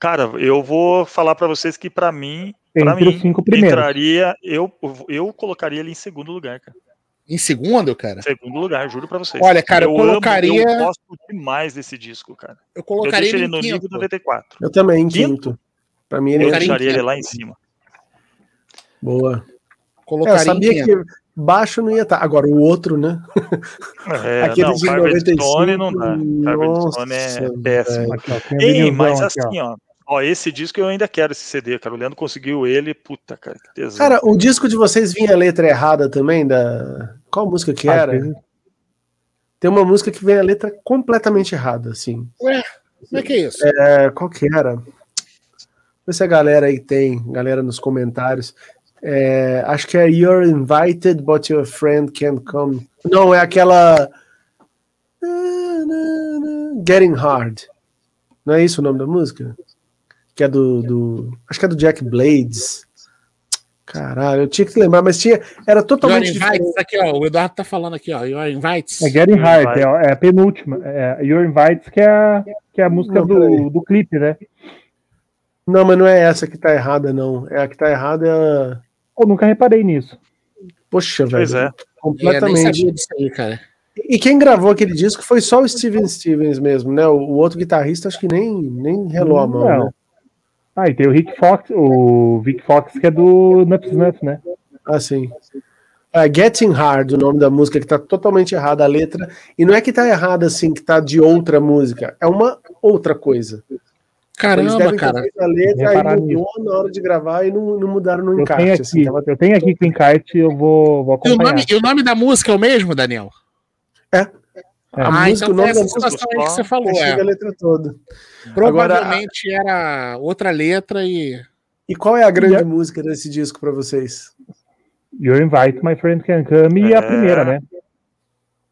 Cara, eu vou falar pra vocês que pra mim, pra Entre mim entraria, eu, eu colocaria ele em segundo lugar, cara. Em segundo, cara, Segundo lugar, juro pra vocês. Olha, cara, eu amo, colocaria- eu gosto demais desse disco, cara. eu Eu colocaria deixo ele no em nível quinto. 94. Eu também, em Quinto? quinto. Pra mim ele Eu é deixaria ele lá em cima. boa. É, eu Colocaria em sabia que baixo não ia estar. Agora o outro, né? É, Aquele não, de Carver 95, Stone não dá. Carver nossa, Stone é péssimo. Aqui, ó, tem Ei, mas aqui, assim, ó. Ó, esse disco eu ainda quero esse CD, cara. O Leandro conseguiu ele, puta, cara, que tesão. Cara, o disco de vocês vinha a letra errada também da. Qual música que era? vezes- Tem uma música que vem a letra completamente errada, assim. Ué, como é que é isso? É, qual que era? Vê se a galera aí tem, galera nos comentários. É, acho que é You're invited, but your friend can't come. Não, é aquela. Getting Hard. Não é isso o nome da música? Que é do. do acho que é do Jack Blades. Caralho, eu tinha que lembrar, mas tinha. Era totalmente. Your Invites, aqui, ó. O Eduardo tá falando aqui, ó. Your Invites. É Getting Hard, é, é, a penúltima. É Your Invites, que é a, que é a música não, do, do clipe, né? Não, mas não é essa que tá errada, não. É a que tá errada é a. Eu nunca reparei nisso. Poxa, velho. Pois é. Completamente. É, nem sabia disso aí, cara. E quem gravou aquele disco foi só o Steven Stevens mesmo, né? O, o outro guitarrista acho que nem, nem relou a mão, Não. né? Ah, e tem o Rick Fox, o Vic Fox, que é do Nuts Nuts, né? Ah, sim. É, Getting Hard, o nome da música, que tá totalmente errada a letra. E não é que tá errada assim, que tá de outra música. É uma outra coisa. Caramba, cara. a letra, mudou na hora de gravar e não, não mudaram no Eu encarte. tenho aqui, assim, tava- eu tenho aqui com encarte, eu vou, vou E o, acompanhar. nome, e o nome da música é o mesmo, Daniel? A ah, música, então o nome essa situação aí que você falou. é, a É. letra toda. Provavelmente era outra letra e. E qual é a grande a- música desse disco pra vocês? Your Invite, My Friend Can Come, e a É. primeira, né?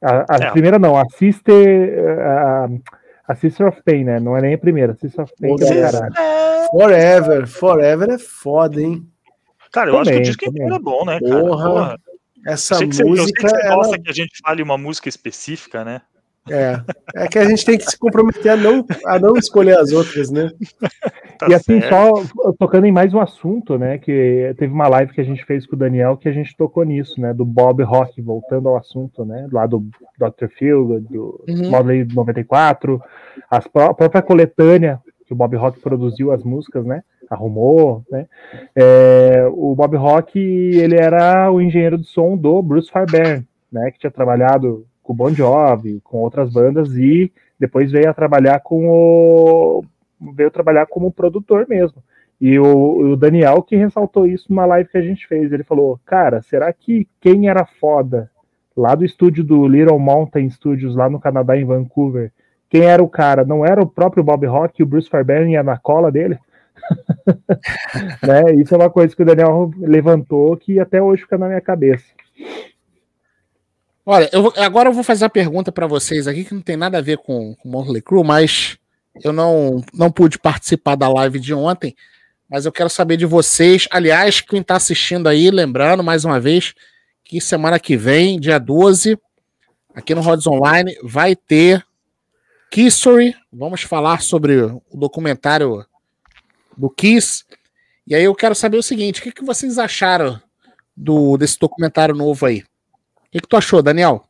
A, a É. primeira não, a Sister, a, a Sister of Pain, né? Não é nem a primeira, a Sister of Pain é caralho. Forever. Forever é foda, hein? Cara, eu acho que o Também, disco também. inteiro é bom, né, cara? Porra. Porra. Essa Eu sei que você, eu sei música, que você ela- gosta que a gente fale uma música específica, né? É, é que a gente tem que se comprometer a não, a não escolher as outras, né? Tá e assim, certo. só tocando em mais um assunto, né? Que teve uma live que a gente fez com o Daniel que a gente tocou nisso, né? Do Bob Rock, voltando ao assunto, né? Lá do Dr. Phil, do Uhum. Model 94, as pró- a própria coletânea que o Bob Rock produziu as músicas, né? Arrumou, né? É, o Bob Rock, ele era o engenheiro de som do Bruce Fairbairn, né? Que tinha trabalhado com o Bon Jovi, com outras bandas e depois veio a trabalhar com o veio trabalhar como produtor mesmo. E o, o Daniel que ressaltou isso numa live que a gente fez. Ele falou: Cara, será que quem era foda lá do estúdio do Little Mountain Studios, lá no Canadá, em Vancouver, quem era o cara? Não era o próprio Bob Rock e o Bruce Fairbairn ia na cola dele? né? Isso é uma coisa que o Daniel levantou que até hoje fica na minha cabeça. Olha, eu agora eu vou fazer a pergunta para vocês aqui que não tem nada a ver com o Motley Crue, mas eu não, não pude participar da live de ontem, mas eu quero saber de vocês. Aliás, quem está assistindo aí, lembrando mais uma vez que semana que vem, dia 12, aqui no Rods Online, vai ter Kissory. Vamos falar sobre o documentário do Kiss. E aí eu quero saber o seguinte: o que, que vocês acharam do, desse documentário novo aí? O que, que tu achou, Daniel?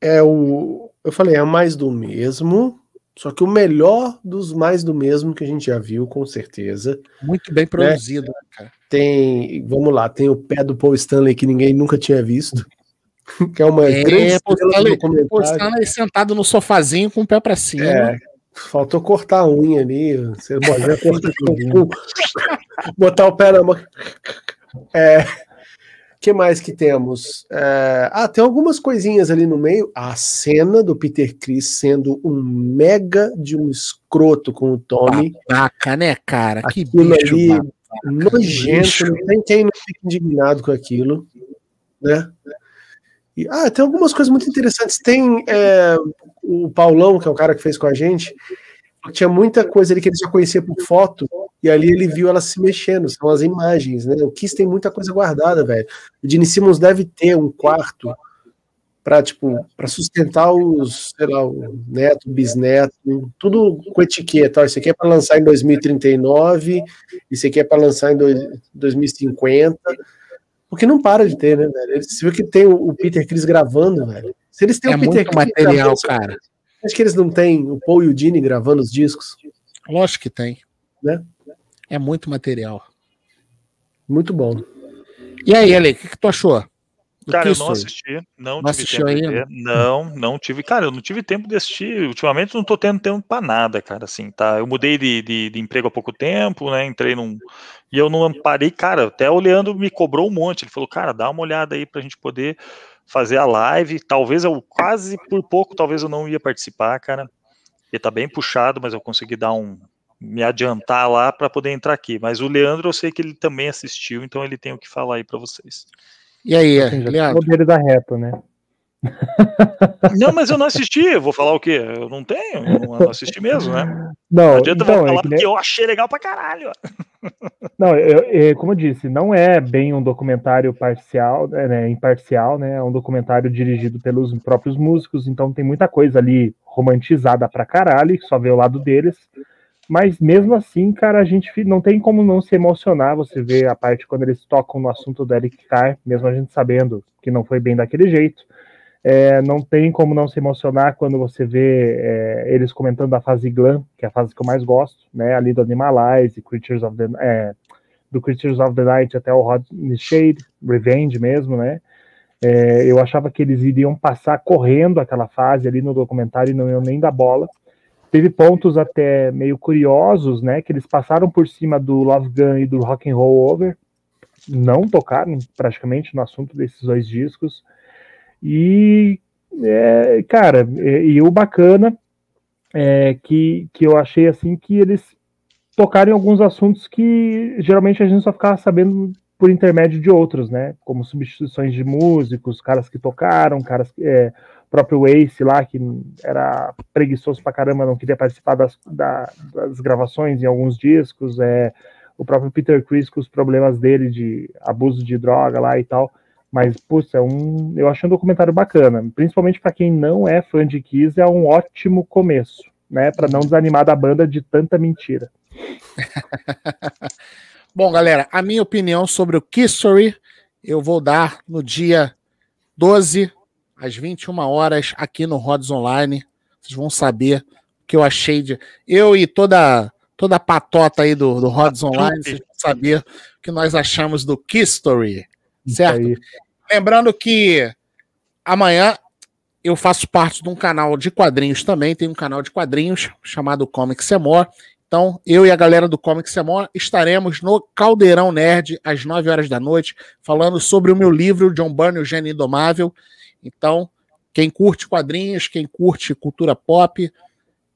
É o. Eu falei, é mais do mesmo. Só que o melhor dos mais do mesmo que a gente já viu, com certeza. Muito bem produzido, né, cara. Tem. Vamos lá, tem o pé do Paul Stanley que ninguém nunca tinha visto. Que é uma É, grande Paul Stanley-. Pô, Stanley sentado no sofazinho com o pé pra cima. É, faltou cortar a unha ali. Você com- botar o pé na mão. É, que mais que temos? É, ah, tem algumas coisinhas ali no meio. A cena do Peter Chris sendo um mega de um escroto com o Tommy. Babaca, né, cara? Que Aquilo bicho. ali, babaca. nojento. Não tem quem não fique indignado com aquilo. Né? E, ah, tem algumas coisas muito interessantes. Tem é, o Paulão, que é o cara que fez com a gente, tinha muita coisa ali que ele já conhecia por foto, e ali ele viu ela se mexendo, são as imagens, né? O Kiss tem muita coisa guardada, velho. O Gene Simmons deve ter um quarto para tipo, para sustentar os, sei lá, o neto, bisneto, tudo com etiqueta. Isso aqui é para lançar em 2039, isso aqui é para lançar em dois- 2050. Porque não para de ter, né, velho? Você viu que tem o, o Peter Chris gravando, velho. Se eles têm É o Peter muito Chris material, gravando, cara. Acho que eles não têm o Paul e o Dini gravando os discos. Lógico que tem. Né? É muito material. Muito bom. E aí, Ale, o que, que tu achou? do Cara, eu não assisti, não, Não tive tempo de ainda? ver. Não, não tive. Cara, eu não tive tempo de assistir. Ultimamente não tô tendo tempo pra nada, cara, assim, tá? Eu mudei de, de, de emprego há pouco tempo, né? Entrei num. E eu não parei, cara. Até o Leandro me cobrou um monte. Ele falou, cara, dá uma olhada aí pra gente poder fazer a live. Talvez eu quase por pouco, talvez eu não ia participar, cara. Porque tá bem puxado, mas eu consegui dar um me adiantar lá para poder entrar aqui. Mas o Leandro, eu sei que ele também assistiu, então ele tem o que falar aí para vocês. E aí, já Leandro? ficou dele da reta, né? Não, mas eu não assisti. Eu vou falar o quê? Eu não tenho, eu não assisti mesmo, né? Não, Não adianta então, eu é falar que nem- eu achei legal pra caralho. Não, eu, eu- como eu disse, não é bem um documentário parcial, né, imparcial, né? É um documentário dirigido pelos próprios músicos, então tem muita coisa ali romantizada pra caralho, que só vê o lado deles. Mas mesmo assim, cara, a gente não tem como não se emocionar. Você vê a parte quando eles tocam no assunto do Eric Carr, mesmo a gente sabendo que não foi bem daquele jeito. É, não tem como não se emocionar quando você vê é, eles comentando a fase glam, que é a fase que eu mais gosto, né? Ali do Animalize, Creatures of the, é, do Creatures of the Night até o the Shade, Revenge mesmo, né? É, eu achava que eles iriam passar correndo aquela fase ali no documentário e não iam nem dar bola. Teve pontos até meio curiosos, né? Que eles passaram por cima do Love Gun e do Rock and Roll Over, não tocaram praticamente no assunto desses dois discos. E, é, cara, e, e o bacana é que, que eu achei assim que eles tocaram em alguns assuntos que geralmente a gente só ficava sabendo por intermédio de outros, né? Como substituições de músicos, caras que tocaram, caras que. É, próprio Ace lá, que era preguiçoso pra caramba, não queria participar das, da- das gravações em alguns discos, é, o próprio Peter Chris com os problemas dele de abuso de droga lá e tal. Mas, putz, é um, eu achei um documentário bacana, principalmente para quem não é fã de Kiss, é um ótimo começo, né? Para não desanimar da banda de tanta mentira. Bom, galera, a minha opinião sobre o Kissory eu vou dar no dia 12, às 21 horas, aqui no Rods Online. Vocês vão saber o que eu achei de. Eu e toda, toda a patota aí do, do Rods Online, vocês vão saber o que nós achamos do Kissory. Isso Certo? Lembrando que amanhã eu faço parte de um canal de quadrinhos também, tem um canal de quadrinhos chamado Comic Semor. Então, eu e a galera do Comic Semor estaremos no Caldeirão Nerd às 9 horas da noite, falando sobre o meu livro John Byrne, o Gênio Indomável. Então, quem curte quadrinhos, quem curte cultura pop,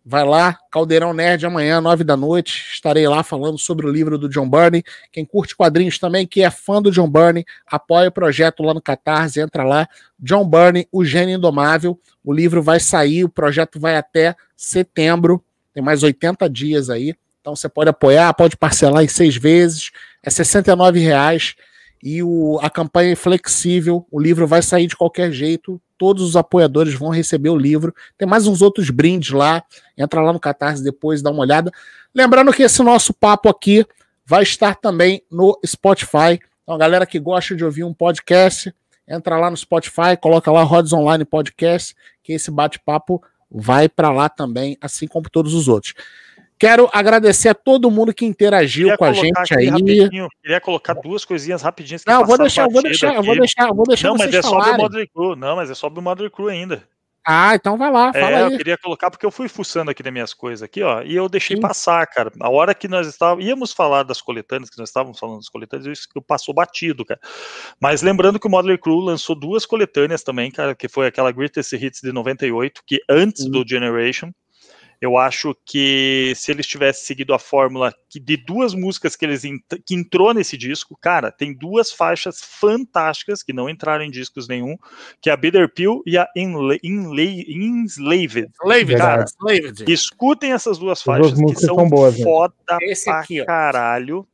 vai lá, Caldeirão Nerd amanhã, 9 da noite, estarei lá falando sobre o livro do John Byrne. Quem curte quadrinhos também, que é fã do John Byrne, apoia o projeto lá no Catarse, entra lá, John Byrne, o Gênio Indomável. O livro vai sair, o projeto vai até setembro, tem mais 80 dias aí. Então você pode apoiar, pode parcelar em seis vezes, é 69 reais e o, a campanha é flexível, o livro vai sair de qualquer jeito, todos os apoiadores vão receber o livro. Tem mais uns outros brindes lá, entra lá no Catarse depois, dá uma olhada. Lembrando que esse nosso papo aqui vai estar também no Spotify. Então, a galera que gosta de ouvir um podcast, entra lá no Spotify, coloca lá Rods Online Podcast, que esse bate-papo vai para lá também, assim como todos os outros. Quero agradecer a todo mundo que interagiu Queria com a gente aí. Queria colocar duas coisinhas rapidinhas. que Não, vou deixar, vou deixar, vou deixar, eu vou deixar Não, mas é sobre o falarem. Modern Crew. Não, mas é sobre o Modern Crew ainda. Ah, então vai lá, fala É, eu aí. queria colocar porque eu fui fuçando aqui nas minhas coisas aqui, ó, e eu deixei Sim. passar, cara. A hora que nós estávamos, íamos falar das coletâneas, que nós estávamos falando das coletâneas, isso que passou batido, cara. Mas lembrando que o Modeler Crew lançou duas coletâneas também, cara, que foi aquela Greatest Hits de 98, que antes do Generation, eu acho que se eles tivessem seguido a fórmula que de duas músicas que eles ent- que entrou nesse disco, cara, tem duas faixas fantásticas que não entraram em discos nenhum, que é a Bitter Pill e a Enslaved. Slaved, Cara, Slaved. Escutem essas duas As faixas duas que são, são boas, né? foda Esse pra aqui, caralho.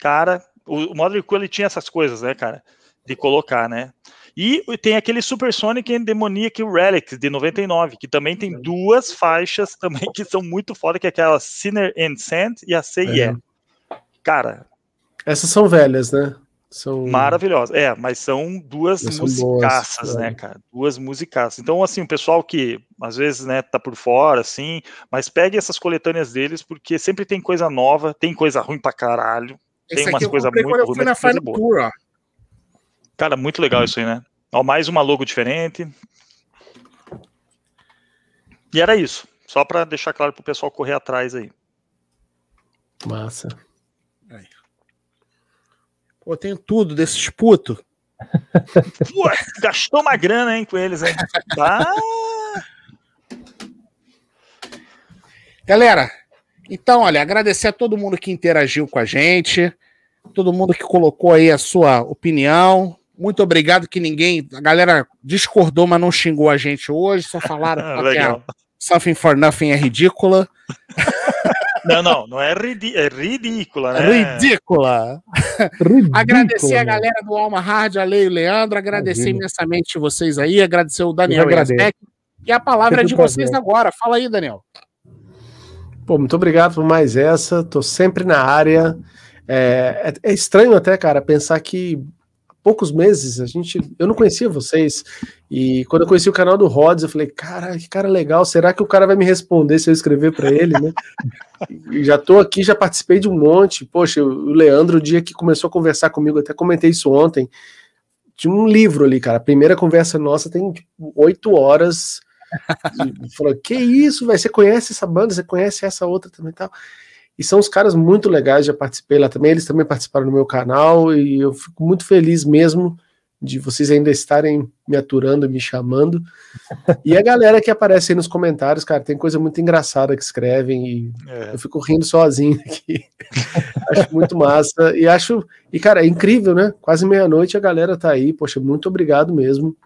Cara, o, o Modern Crew ele tinha essas coisas, né, cara? De colocar, né? E tem aquele Supersonic and Demoniac Relics de 99, que também tem duas faixas também que são muito foda, que é aquela Sinner and Sand e a Say É. Yeah. Cara, Essas são velhas, né? São... maravilhosa. É, mas são duas boas, musicaças, é. né, cara? Duas musicaças. Então, assim, o pessoal que às vezes, né, tá por fora, assim, mas pegue essas coletâneas deles, porque sempre tem coisa nova, tem coisa ruim pra caralho. Esse tem umas coisas muito quando eu ruins, fui na Final. Tour, ó. Cara, muito legal isso aí, né? Ó, mais uma logo diferente. E era isso. Só pra deixar claro pro pessoal correr atrás aí. Massa. Pô, eu tenho tudo desses putos. Pô, gastou uma grana, hein, com eles, hein? Ah, Galera, Então, olha, agradecer a todo mundo que interagiu com a gente, todo mundo que colocou aí a sua opinião. Muito obrigado que ninguém, a galera discordou, mas não xingou a gente hoje, só falaram que a Something for Nothing é ridícula. Não, não, não é, ridí é ridícula, né? Ridícula. agradecer a galera do Alma Hard, a Lei e o Leandro, agradecer Imagina. imensamente vocês aí, agradecer o Daniel e E a palavra é de vocês agora. Fala aí, Daniel. Pô, muito obrigado por mais essa. Tô sempre na área. É, é, é estranho até, cara, pensar que poucos meses, a gente, eu não conhecia vocês, e quando eu conheci o canal do Rods, eu falei, cara, que cara legal, será que o cara vai me responder se eu escrever para ele, né? já tô aqui, já participei de um monte, poxa, o Leandro, o dia que começou a conversar comigo, até comentei isso ontem, tinha um livro ali, cara, a primeira conversa nossa tem tipo, oito horas, falou, que isso, velho, você conhece essa banda, você conhece essa outra também tal, e são os caras muito legais, já participei lá também, eles também participaram do meu canal, e eu fico muito feliz mesmo de vocês ainda estarem me aturando, me chamando. E a galera que aparece aí nos comentários, cara, tem coisa muito engraçada que escrevem e é. eu fico rindo sozinho aqui. acho muito massa. E acho. E, cara, é incrível, né? Quase meia-noite a galera tá aí. Poxa, muito obrigado mesmo.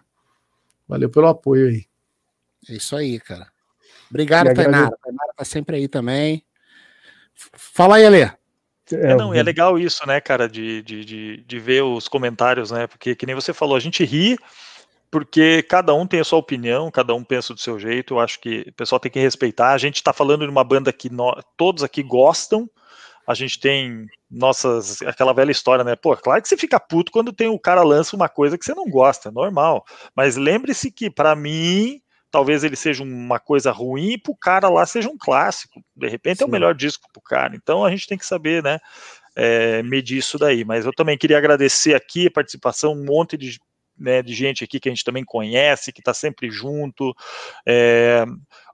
Valeu pelo apoio aí. É isso aí, cara. Obrigado, Tainara. Tainara tá sempre aí também. Fala aí, Alê. É, não, é legal isso, né, cara, de, de, de, de, ver os comentários, né? Porque, que nem você falou, a gente ri porque cada um tem a sua opinião, cada um pensa do seu jeito. Eu acho que o pessoal tem que respeitar. A gente está falando de uma banda que nós, todos aqui gostam. A gente tem nossas. aquela velha história, né? Pô, claro que você fica puto quando tem o cara lança uma coisa que você não gosta, é normal. Mas lembre-se que, para mim, talvez ele seja uma coisa ruim e pro cara lá seja um clássico. De repente Sim. é o melhor disco pro cara. Então a gente tem que saber, né, é, medir isso daí. Mas eu também queria agradecer aqui a participação, um monte de, né, de gente aqui que a gente também conhece, que está sempre junto. É,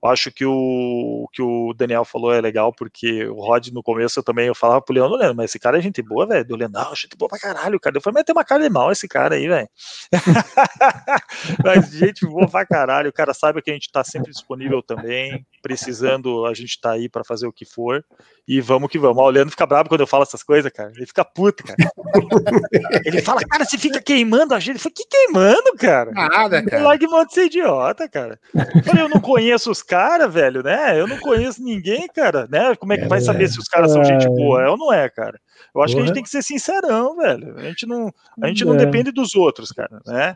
acho que o que o Daniel falou é legal, porque o Rod, no começo, eu também eu falava pro Leandro, Leandro, mas esse cara é gente boa, velho. Do Leandro, não, gente boa pra caralho, cara. Eu falei, mas tem uma cara de mal esse cara aí, velho. mas gente boa pra caralho. O cara sabe que a gente tá sempre disponível também. Precisando, a gente tá aí para fazer o que for. E vamos que vamos. o Leandro fica bravo quando eu falo essas coisas, cara. Ele fica puto, cara. Ele fala, cara, você fica queimando a gente. Eu falei, que queimando, cara? Nada, cara. Largue mão de ser idiota, cara. Eu falei, eu não conheço os caras cara, velho, né? Eu não conheço ninguém, cara, né? Como é que vai saber se os caras são gente boa? É ou não é, cara? Eu acho que a gente tem que ser sincerão, velho. A gente não, a gente não é. depende dos outros, cara, né?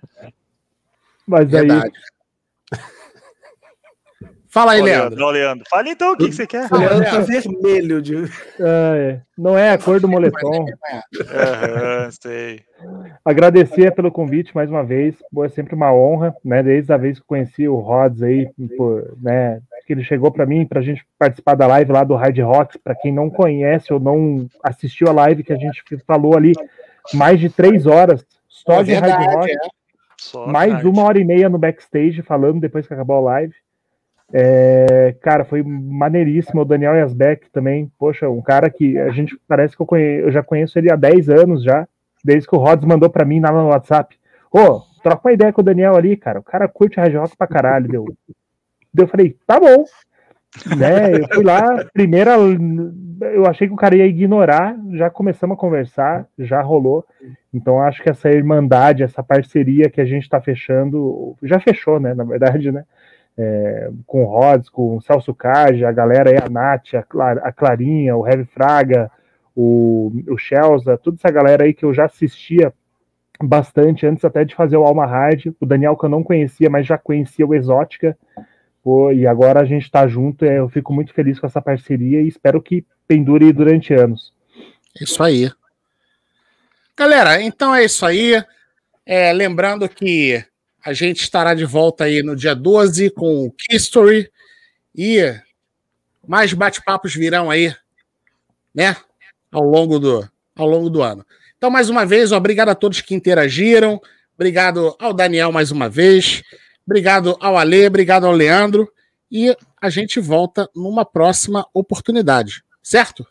Mas aí, Verdade. Fala aí, Leandro. Leandro. Leandro. Fala então o que, que você quer. O Leandro tá vermelho. De... É, não é a cor do moletom. Uhum, sei. Agradecer pelo convite mais uma vez. É sempre uma honra, né? Desde a vez que conheci o Rods aí, pô, né? Que ele chegou para mim para a gente participar da live lá do Hard Rocks. Para quem não conhece ou não assistiu a live que a gente falou ali, mais de três horas só é de verdade, Hard Rock. É. Mais uma hora e meia no backstage falando depois que acabou a live. É, cara, foi maneiríssimo. O Daniel Yasbeck também, poxa, um cara que a gente parece que eu, conhe, eu já conheço ele há 10 anos já, desde que o Rods mandou para mim lá no WhatsApp. Ô, oh, troca uma ideia com o Daniel ali, cara. O cara curte hard rock pra caralho. Deu. Eu falei, tá bom. Né, eu fui lá, primeira, eu achei que o cara ia ignorar, já começamos a conversar, já rolou. Então acho que essa irmandade, essa parceria que a gente está fechando, já fechou, né? Na verdade, né? É, com o Rods, com o Celso Cage, a galera aí, a Nath, a, Clar, a Clarinha, o Heavy Fraga, o, o Chelsea, toda essa galera aí que eu já assistia bastante antes até de fazer o Alma Hard, o Daniel que eu não conhecia, mas já conhecia o Exótica, pô, e agora a gente está junto, é, eu fico muito feliz com essa parceria e espero que pendure durante anos. Isso aí. Galera, então é isso aí. É, lembrando que a gente estará de volta aí no dia 12 com o History e mais bate-papos virão aí, né? Ao longo do, ao longo do ano. Então, mais uma vez, obrigado a todos que interagiram. Obrigado ao Daniel mais uma vez. Obrigado ao Ale, obrigado ao Leandro. E a gente volta numa próxima oportunidade, certo?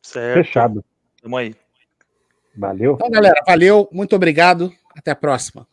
Certo. Fechado. Tamo aí. Valeu. Então, galera, valeu. Muito obrigado. Até a próxima.